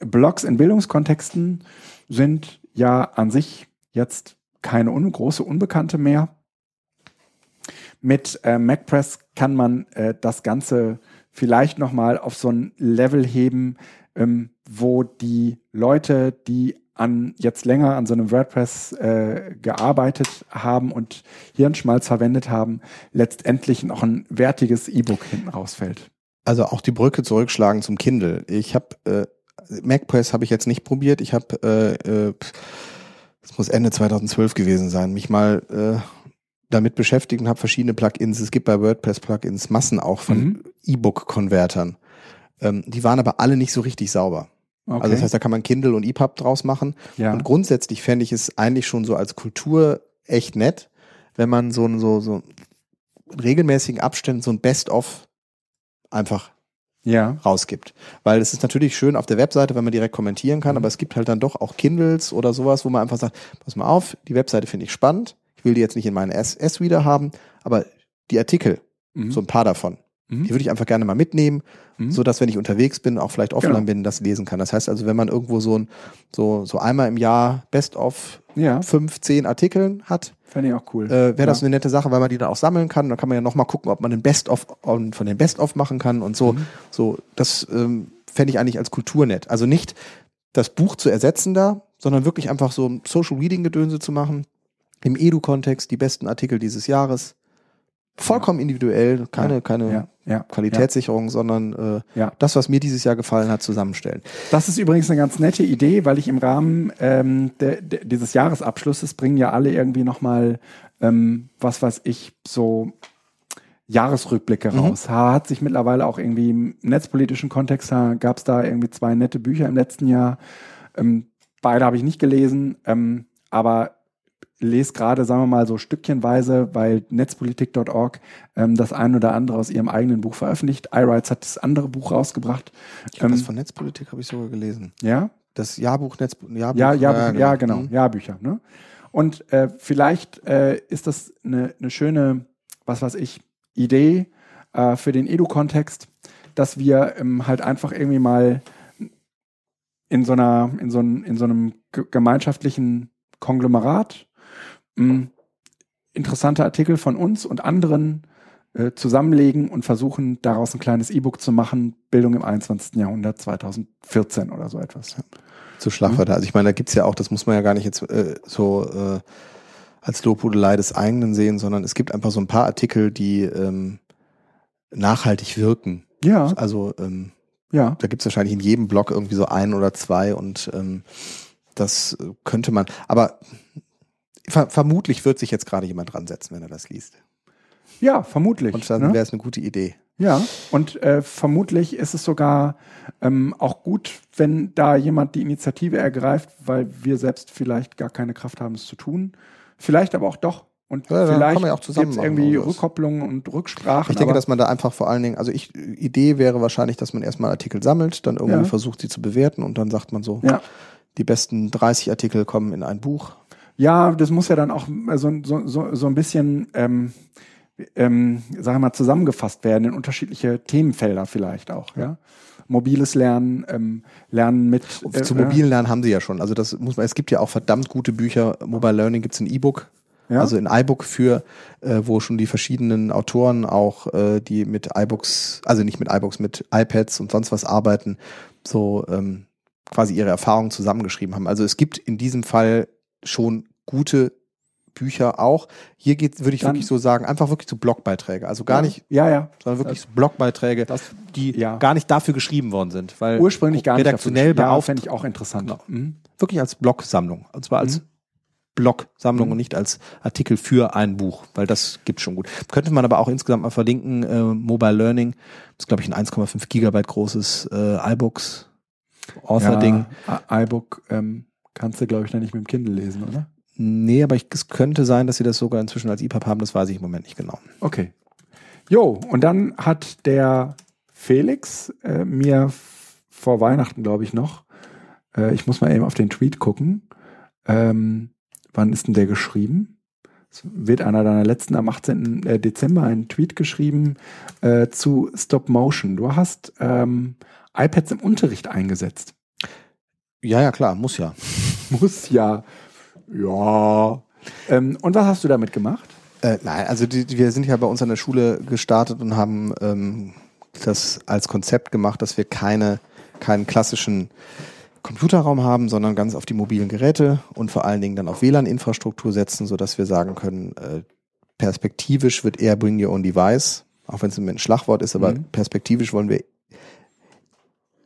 Blogs in Bildungskontexten sind ja an sich jetzt keine un große Unbekannte mehr. Mit äh, MacPress kann man äh, das Ganze vielleicht nochmal auf so ein Level heben, ähm, wo die Leute, die an jetzt länger an so einem WordPress äh, gearbeitet haben und Hirnschmalz verwendet haben, letztendlich noch ein wertiges E-Book hinten rausfällt. Also auch die Brücke zurückschlagen zum Kindle. Ich habe äh, MacPress habe ich jetzt nicht probiert. Ich habe äh, äh, das muss Ende 2012 gewesen sein, mich mal äh, damit beschäftigt und habe verschiedene Plugins. Es gibt bei WordPress Plugins Massen auch von mhm. E-Book-Konvertern. Ähm, die waren aber alle nicht so richtig sauber. Okay. Also das heißt, da kann man Kindle und EPUB draus machen. Ja. Und grundsätzlich fände ich es eigentlich schon so als Kultur echt nett, wenn man so, so, so regelmäßigen Abständen so ein Best-of einfach Ja. rausgibt. Weil es ist natürlich schön auf der Webseite, wenn man direkt kommentieren kann, aber es gibt halt dann doch auch Kindles oder sowas, wo man einfach sagt, pass mal auf, die Webseite finde ich spannend, ich will die jetzt nicht in meinen S-Reader haben, aber die Artikel, Mhm. so ein paar davon, Mhm. die würde ich einfach gerne mal mitnehmen, Mhm. so dass wenn ich unterwegs bin, auch vielleicht offline Genau. bin, das lesen kann. Das heißt also, wenn man irgendwo so ein, so, so einmal im Jahr Best of Ja, fünf, zehn Artikeln hat, fände ich auch cool. äh, wäre das ja. eine nette Sache, weil man die dann auch sammeln kann. Dann kann man ja nochmal gucken, ob man den Best-of von den Best-of machen kann und so. Mhm. So, das ähm, fände ich eigentlich als Kultur nett. Also nicht das Buch zu ersetzen da, sondern wirklich einfach so ein Social Reading-Gedönse zu machen. Im Edu-Kontext die besten Artikel dieses Jahres. Vollkommen individuell, keine, Ja, keine ja, ja, Qualitätssicherung, sondern äh, Ja. das, was mir dieses Jahr gefallen hat, zusammenstellen. Das ist übrigens eine ganz nette Idee, weil ich im Rahmen ähm, de, de, dieses Jahresabschlusses bringen ja alle irgendwie nochmal, ähm, was weiß ich, so Jahresrückblicke Mhm. raus. Ha- Hat sich mittlerweile auch irgendwie im netzpolitischen Kontext, gab es da irgendwie zwei nette Bücher im letzten Jahr. Ähm, beide habe ich nicht gelesen, ähm, aber lese gerade, sagen wir mal, so stückchenweise, weil netzpolitik.org ähm, das ein oder andere aus ihrem eigenen Buch veröffentlicht. iRights hat das andere Buch rausgebracht. Ich Ähm, das von Netzpolitik habe ich sogar gelesen. Ja, Das Jahrbuch Netz Jahrbuch, ja, ja, ja, genau, Mhm. Jahrbücher. Ne? Und äh, vielleicht äh, ist das eine, eine schöne, was weiß ich, Idee äh, für den Edu-Kontext, dass wir ähm, halt einfach irgendwie mal in so einer, in so, einem- in so einem ge- gemeinschaftlichen Konglomerat mh, interessante Artikel von uns und anderen äh, zusammenlegen und versuchen, daraus ein kleines E-Book zu machen, Bildung im 21. Jahrhundert 2014 oder so etwas. zu Schlagwörter. Also ich meine, da gibt's ja auch, das muss man ja gar nicht jetzt äh, so äh, als Lobhudelei des eigenen sehen, sondern es gibt einfach so ein paar Artikel, die ähm, nachhaltig wirken. Ja, Also ähm, ja. da gibt's wahrscheinlich in jedem Blog irgendwie so ein oder zwei und ähm, das könnte man. Aber ver vermutlich wird sich jetzt gerade jemand dran setzen, wenn er das liest. Ja, vermutlich. Und dann ne? wäre es eine gute Idee. Ja, und äh, vermutlich ist es sogar ähm, auch gut, wenn da jemand die Initiative ergreift, weil wir selbst vielleicht gar keine Kraft haben, es zu tun. Vielleicht aber auch doch. Und Ja, vielleicht ja auch zusammen gibt's machen irgendwie. Rückkopplungen und Rücksprachen. Ich denke, dass man da einfach vor allen Dingen, also ich, Idee wäre wahrscheinlich, dass man erstmal Artikel sammelt, dann irgendwie Ja. versucht, sie zu bewerten und dann sagt man so, ja. die besten 30 Artikel kommen in ein Buch. Ja, das muss ja dann auch äh, so, so, so, so ein bisschen, ähm, ähm, sagen wir mal, zusammengefasst werden in unterschiedliche Themenfelder vielleicht auch. Ja? Mobiles Lernen, ähm, Lernen mit. äh, Zu mobilen Lernen haben sie ja schon. Also das muss man, es gibt ja auch verdammt gute Bücher. Mobile Learning gibt's ein E-Book. Ja? Also in iBook für, äh, wo schon die verschiedenen Autoren auch, äh, die mit iBooks, also nicht mit iBooks, mit iPads und sonst was arbeiten, so ähm, quasi ihre Erfahrungen zusammengeschrieben haben. Also es gibt in diesem Fall schon gute Bücher auch. Hier geht, würde ich Dann- wirklich so sagen, einfach wirklich so Blogbeiträge. Also gar ja. nicht, Ja, ja. sondern wirklich so Blogbeiträge, Das, die ja. gar nicht dafür geschrieben worden sind. Weil ursprünglich gar nicht redaktionell dafür- ja, fände ich auch interessant. Genau. Mhm. wirklich als Blogsammlung. Und zwar als Mhm. Blogsammlung Mhm. und nicht als Artikel für ein Buch, weil das gibt schon gut. Könnte man aber auch insgesamt mal verlinken, äh, Mobile Learning, das ist glaube ich ein 1,5 Gigabyte großes äh, iBooks Author-Ding. IBook ähm, kannst du, glaube ich, dann nicht mit dem Kindle lesen, oder? Nee, aber ich, es könnte sein, dass sie das sogar inzwischen als EPUB haben, das weiß ich im Moment nicht genau. Okay. Jo, und dann hat der Felix äh, mir vor Weihnachten, glaube ich, noch, äh, ich muss mal eben auf den Tweet gucken, ähm, wann ist denn der geschrieben? Es wird einer deiner letzten am 18. äh, Dezember einen Tweet geschrieben äh, zu Stop Motion. Du hast ähm, iPads im Unterricht eingesetzt. Ja, ja, klar, muss ja. Muss ja. Ja. Ähm, und was hast du damit gemacht? Äh, nein, also die, die, wir sind ja bei uns an der Schule gestartet und haben ähm, das als Konzept gemacht, dass wir keine, keinen klassischen Computerraum haben, sondern ganz auf die mobilen Geräte und vor allen Dingen dann auf WLAN-Infrastruktur setzen, sodass wir sagen können, äh, perspektivisch wird eher Bring Your Own Device, auch wenn es ein Schlagwort ist, aber Mhm. perspektivisch wollen wir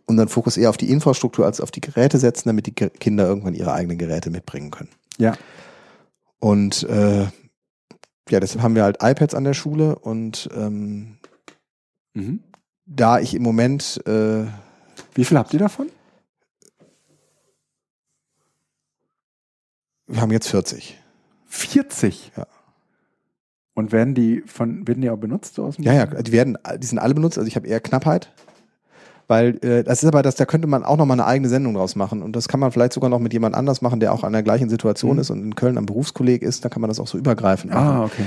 unseren Fokus eher auf die Infrastruktur als auf die Geräte setzen, damit die Kinder irgendwann ihre eigenen Geräte mitbringen können. Ja. Und äh, ja, deshalb haben wir halt iPads an der Schule und ähm, Mhm. da ich im Moment äh, Wie viel habt ihr davon? wir haben jetzt 40. 40. Ja. Und werden die von, werden die auch benutzt aus dem Ja, ja, die werden, die sind alle benutzt. Also ich habe eher Knappheit. Weil äh, das ist aber das, da könnte man auch noch mal eine eigene Sendung draus machen. Und das kann man vielleicht sogar noch mit jemand anders machen, der auch an der gleichen Situation Mhm. ist und in Köln am Berufskolleg ist. Da kann man das auch so übergreifend machen. Ah, okay.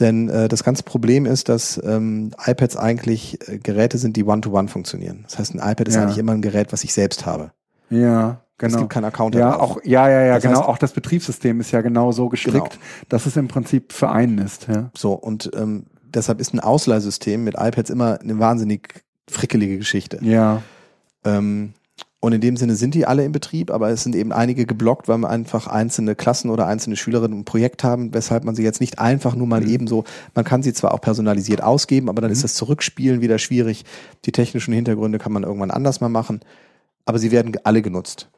Denn äh, das ganze Problem ist, dass ähm, iPads eigentlich äh, Geräte sind, die One-to-One funktionieren. Das heißt, ein iPad ist Ja. eigentlich immer ein Gerät, was ich selbst habe. Ja, Es genau. gibt keinen Account Ja, drauf. auch, ja, ja, ja, Das genau. heißt- auch das Betriebssystem ist ja genau so gestrickt, Genau. dass es im Prinzip für einen ist. Ja. So, und ähm, deshalb ist ein Ausleihsystem mit iPads immer eine wahnsinnig frickelige Geschichte. ja. Ähm, und in dem Sinne sind die alle in Betrieb, aber es sind eben einige geblockt, weil wir einfach einzelne Klassen oder einzelne Schülerinnen ein Projekt haben, weshalb man sie jetzt nicht einfach nur mal Mhm. eben so, man kann sie zwar auch personalisiert ausgeben, aber dann ist das Zurückspielen wieder schwierig. Die technischen Hintergründe kann man irgendwann anders mal machen, aber sie werden alle genutzt.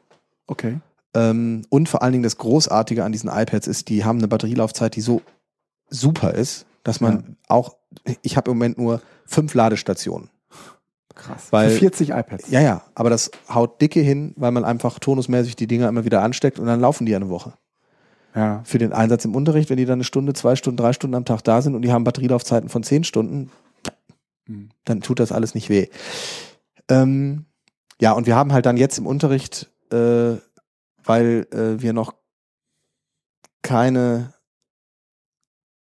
Okay. Ähm, und vor allen Dingen das Großartige an diesen iPads ist, die haben eine Batterielaufzeit, die so super ist, dass man Ja. auch, ich habe im Moment nur fünf Ladestationen. Krass. Weil- für 40 iPads. Ja, ja, aber das haut dicke hin, weil man einfach tonusmäßig die Dinger immer wieder ansteckt und dann laufen die eine Woche. Ja. Für den Einsatz im Unterricht, wenn die dann eine Stunde, zwei Stunden, drei Stunden am Tag da sind und die haben Batterielaufzeiten von zehn Stunden, Hm. dann tut das alles nicht weh. Ähm, ja, und wir haben halt dann jetzt im Unterricht, äh, weil äh, wir noch keine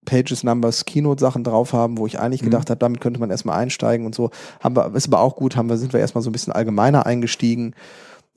Pages, Numbers, Keynote-Sachen drauf haben, wo ich eigentlich Mhm. gedacht habe, damit könnte man erstmal einsteigen und so. Haben wir, ist aber auch gut, haben wir, sind wir erstmal so ein bisschen allgemeiner eingestiegen,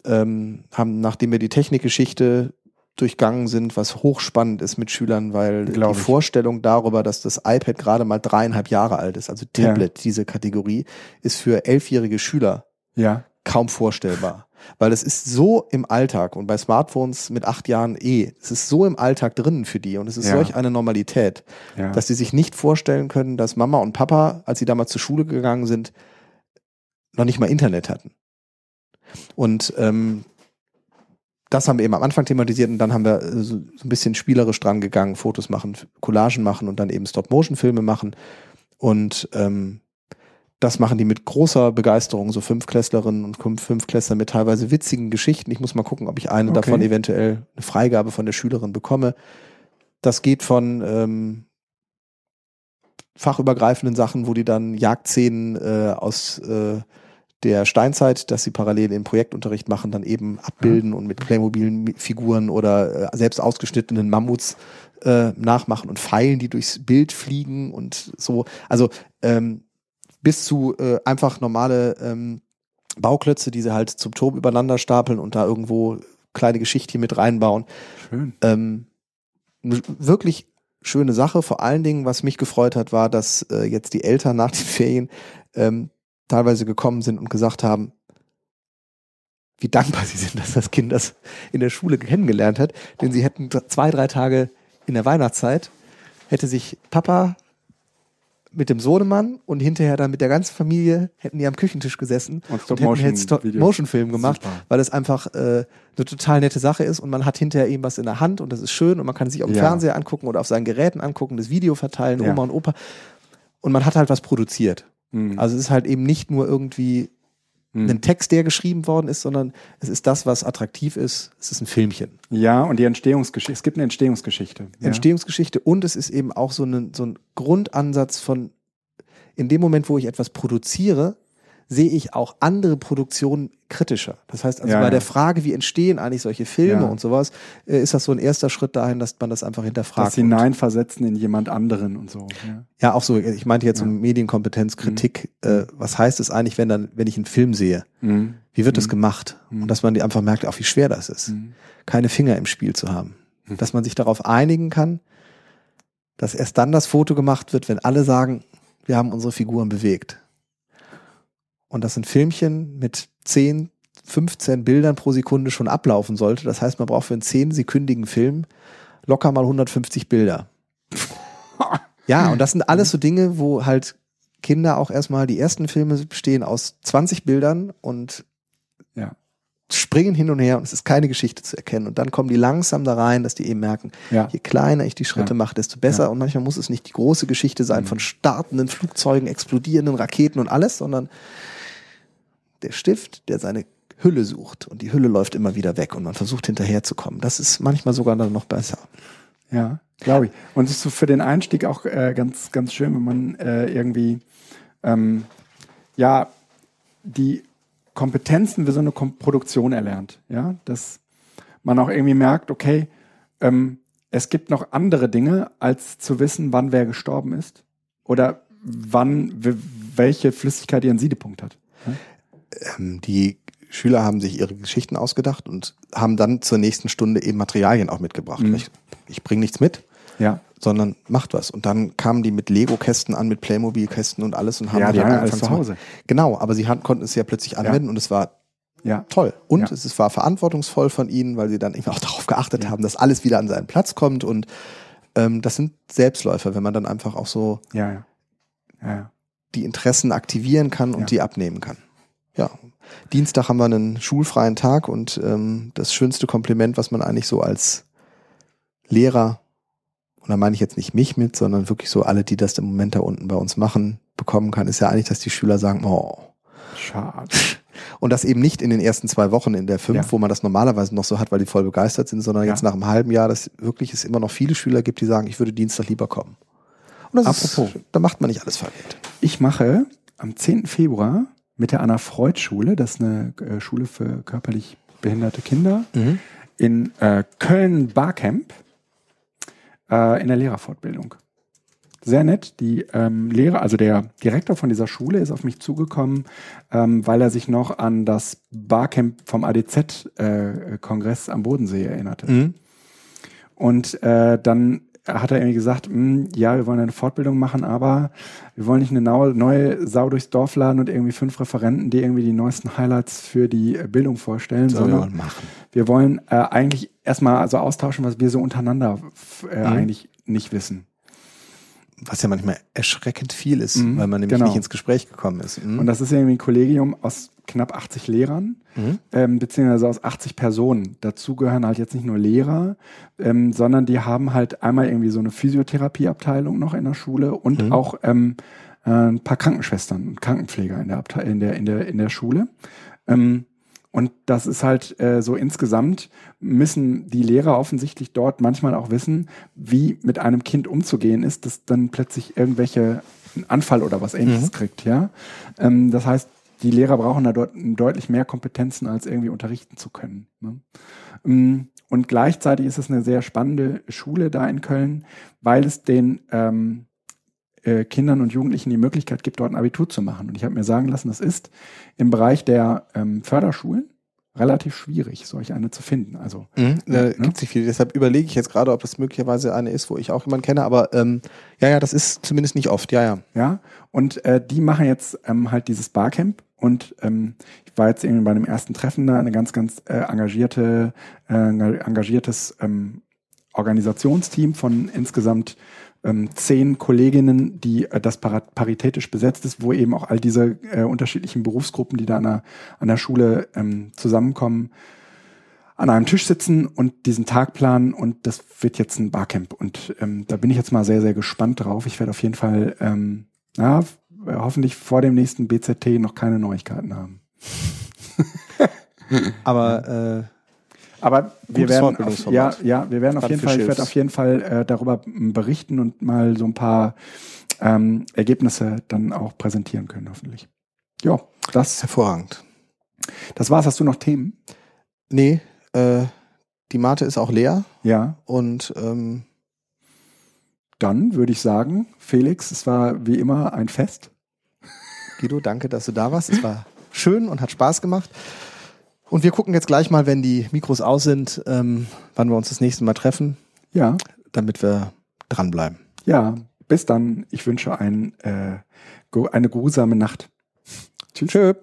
ähm, haben, nachdem wir die Technikgeschichte durchgangen sind, was hochspannend ist mit Schülern, weil Glaub die ich. Vorstellung darüber, dass das iPad gerade mal dreieinhalb Jahre alt ist, also Tablet, diese Kategorie, ist für elfjährige Schüler Ja. kaum vorstellbar. Weil es ist so im Alltag und bei Smartphones mit acht Jahren eh, es ist so im Alltag drinnen für die und es ist Ja. solch eine Normalität, Ja. dass sie sich nicht vorstellen können, dass Mama und Papa, als sie damals zur Schule gegangen sind, noch nicht mal Internet hatten. Und ähm, das haben wir eben am Anfang thematisiert und dann haben wir äh, so, so ein bisschen spielerisch dran gegangen, Fotos machen, Collagen machen und dann eben Stop-Motion-Filme machen. Und ähm, das machen die mit großer Begeisterung, so Fünfklässlerinnen und Fünf- Fünfklässler mit teilweise witzigen Geschichten. Ich muss mal gucken, ob ich eine Okay. davon eventuell eine Freigabe von der Schülerin bekomme. Das geht von ähm, fachübergreifenden Sachen, wo die dann Jagdszenen äh, aus äh, der Steinzeit, dass sie parallel im Projektunterricht machen, dann eben abbilden und mit Playmobil-Figuren oder äh, selbst ausgeschnittenen Mammuts äh, nachmachen und Pfeilen, die durchs Bild fliegen und so. Also ähm, bis zu äh, einfach normale ähm, Bauklötze, die sie halt zum Turm übereinander stapeln und da irgendwo kleine Geschichten mit reinbauen. Schön. Ähm, eine wirklich schöne Sache. Vor allen Dingen, was mich gefreut hat, war, dass äh, jetzt die Eltern nach den Ferien ähm, teilweise gekommen sind und gesagt haben, wie dankbar sie sind, dass das Kind das in der Schule kennengelernt hat. Denn sie hätten zwei, drei Tage in der Weihnachtszeit, hätte sich Papa mit dem Sohnemann und hinterher dann mit der ganzen Familie hätten die am Küchentisch gesessen Und und hätten jetzt Stop-Motion-Videos. Stop-Motion-Film gemacht, Super. weil es einfach äh, eine total nette Sache ist und man hat hinterher eben was in der Hand und das ist schön und man kann sich auf dem Ja. Fernseher angucken oder auf seinen Geräten angucken, das Video verteilen, Ja. Oma und Opa und man hat halt was produziert. Mhm. Also es ist halt eben nicht nur irgendwie Mhm. ein Text, der geschrieben worden ist, sondern es ist das, was attraktiv ist. Es ist ein Filmchen. Ja, und die Entstehungsgeschichte. Es gibt eine Entstehungsgeschichte. Ja. Entstehungsgeschichte und es ist eben auch so ein, so ein Grundansatz von, in dem Moment, wo ich etwas produziere, sehe ich auch andere Produktionen kritischer. Das heißt also Ja, bei der Frage, wie entstehen eigentlich solche Filme Ja. und sowas, äh, ist das so ein erster Schritt dahin, dass man das einfach hinterfragt. das hineinversetzen in jemand anderen und so. Ja. Ja, auch so, ich meinte jetzt Ja. so Medienkompetenz, Kritik, äh, was heißt es eigentlich, wenn dann, wenn ich einen Film sehe? Mhm. Wie wird das gemacht? Mhm. Und dass man die einfach merkt, auch wie schwer das ist, Mhm. keine Finger im Spiel zu haben. Mhm. Dass man sich darauf einigen kann, dass erst dann das Foto gemacht wird, wenn alle sagen, wir haben unsere Figuren bewegt. Und dass ein Filmchen mit 10, 15 Bildern pro Sekunde schon ablaufen sollte. Das heißt, man braucht für einen 10-sekündigen Film locker mal 150 Bilder. [LAUGHS] Ja, und das sind alles so Dinge, wo halt Kinder auch erstmal, die ersten Filme bestehen aus 20 Bildern und Ja. springen hin und her und es ist keine Geschichte zu erkennen. Und dann kommen die langsam da rein, dass die eben merken, Ja. je kleiner ich die Schritte Ja. mache, desto besser. Und manchmal muss es nicht die große Geschichte sein Mhm. von startenden Flugzeugen, explodierenden Raketen und alles, sondern der Stift, der seine Hülle sucht und die Hülle läuft immer wieder weg und man versucht hinterherzukommen. Das ist manchmal sogar dann noch besser. Ja, glaube ich. Und es ist so für den Einstieg auch äh, ganz, ganz schön, wenn man äh, irgendwie, ähm, ja, die Kompetenzen wie so eine Kom Produktion erlernt. Ja, dass man auch irgendwie merkt, okay, ähm, es gibt noch andere Dinge, als zu wissen, wann wer gestorben ist oder wann welche Flüssigkeit ihren Siedepunkt hat. Ja? Ähm, die Schüler haben sich ihre Geschichten ausgedacht und haben dann zur nächsten Stunde eben Materialien auch mitgebracht. Mhm. Ich, ich bringe nichts mit, ja. sondern macht was. Und dann kamen die mit Lego-Kästen an, mit Playmobil-Kästen und alles und haben ja, die haben alles zu Hause. Genau, aber sie haben, konnten es ja plötzlich anwenden ja. und es war ja. toll. Und ja. es, war verantwortungsvoll von ihnen, weil sie dann eben auch [LAUGHS] darauf geachtet ja. haben, dass alles wieder an seinen Platz kommt. Und ähm, das sind Selbstläufer, wenn man dann einfach auch so die Interessen aktivieren kann und die abnehmen kann. Ja, Dienstag haben wir einen schulfreien Tag und ähm, das schönste Kompliment, was man eigentlich so als Lehrer, und da meine ich jetzt nicht mich mit, sondern wirklich so alle, die das im Moment da unten bei uns machen, bekommen kann, ist ja eigentlich, dass die Schüler sagen, oh, schade. [LAUGHS] Und das eben nicht in den ersten zwei Wochen in der fünf, ja. wo man das normalerweise noch so hat, weil die voll begeistert sind, sondern ja. jetzt nach einem halben Jahr, dass wirklich es immer noch viele Schüler gibt, die sagen, ich würde Dienstag lieber kommen. Und das Apropos, ist, da macht man nicht alles verkehrt. Ich mache am 10. Februar mit der Anna-Freud-Schule, das ist eine äh, Schule für körperlich behinderte Kinder, mhm. in äh, Köln-Barcamp äh, in der Lehrerfortbildung. Sehr nett. Die ähm, Lehrer, also der Direktor von dieser Schule ist auf mich zugekommen, ähm, weil er sich noch an das Barcamp vom ADZ-Kongress äh, am Bodensee erinnerte. Mhm. Und äh, dann hat er irgendwie gesagt, hm, ja, wir wollen eine Fortbildung machen, aber wir wollen nicht eine neue Sau durchs Dorf laden und irgendwie fünf Referenten, die irgendwie die neuesten Highlights für die äh, Bildung vorstellen, so sondern wir, wir wollen äh, eigentlich erstmal so austauschen, was wir so untereinander äh, mhm. eigentlich nicht wissen was ja manchmal erschreckend viel ist, mhm, weil man nämlich genau. nicht ins Gespräch gekommen ist. Mhm. Und das ist irgendwie ein Kollegium aus knapp 80 Lehrern, mhm. ähm, beziehungsweise aus 80 Personen. Dazu gehören halt jetzt nicht nur Lehrer, ähm, sondern die haben halt einmal irgendwie so eine Physiotherapieabteilung noch in der Schule und mhm. auch ähm, äh, ein paar Krankenschwestern und Krankenpfleger in der, Abte in der, in der, in der Schule. Ähm, und das ist halt äh, so insgesamt müssen die Lehrer offensichtlich dort manchmal auch wissen, wie mit einem Kind umzugehen ist, das dann plötzlich irgendwelche einen Anfall oder was ähnliches mhm. kriegt, ja. Ähm, das heißt, die Lehrer brauchen da dort deutlich mehr Kompetenzen, als irgendwie unterrichten zu können. Ne? Ähm, und gleichzeitig ist es eine sehr spannende Schule da in Köln, weil es den ähm, äh, Kindern und Jugendlichen die Möglichkeit gibt, dort ein Abitur zu machen. Und ich habe mir sagen lassen, das ist im Bereich der ähm, Förderschulen relativ schwierig, solch eine zu finden. Also mhm, da ne? gibt es nicht viel. Deshalb überlege ich jetzt gerade, ob das möglicherweise eine ist, wo ich auch jemanden kenne. Aber ähm, ja, ja, das ist zumindest nicht oft. Ja, ja. Ja. Und äh, die machen jetzt ähm, halt dieses Barcamp. Und ähm, ich war jetzt irgendwie bei dem ersten Treffen da, eine ganz, ganz äh, engagierte, äh, engagiertes ähm, Organisationsteam von insgesamt ähm, zehn Kolleginnen, die äh, das paritätisch besetzt ist, wo eben auch all diese äh, unterschiedlichen Berufsgruppen, die da an der, an der Schule ähm, zusammenkommen, an einem Tisch sitzen und diesen Tag planen und das wird jetzt ein Barcamp und ähm, da bin ich jetzt mal sehr, sehr gespannt drauf. Ich werde auf jeden Fall, ähm, ja, hoffentlich vor dem nächsten BZT noch keine Neuigkeiten haben. [LAUGHS] Aber äh aber wir werden, auf, ja, ja, wir werden auf jeden Fall, ich werde auf jeden Fall äh, darüber berichten und mal so ein paar ähm, Ergebnisse dann auch präsentieren können, hoffentlich. Ja, das. Hervorragend. Das war's. Hast du noch Themen? Nee, äh, die Mate ist auch leer. Ja. Und ähm, dann würde ich sagen, Felix, es war wie immer ein Fest. Guido, danke, dass du da warst. Es war schön und hat Spaß gemacht. Und wir gucken jetzt gleich mal, wenn die Mikros aus sind, ähm, wann wir uns das nächste Mal treffen. Ja. Damit wir dranbleiben. Ja, bis dann. Ich wünsche ein, äh, eine geruhsame Nacht. Tschüss. Tschüss.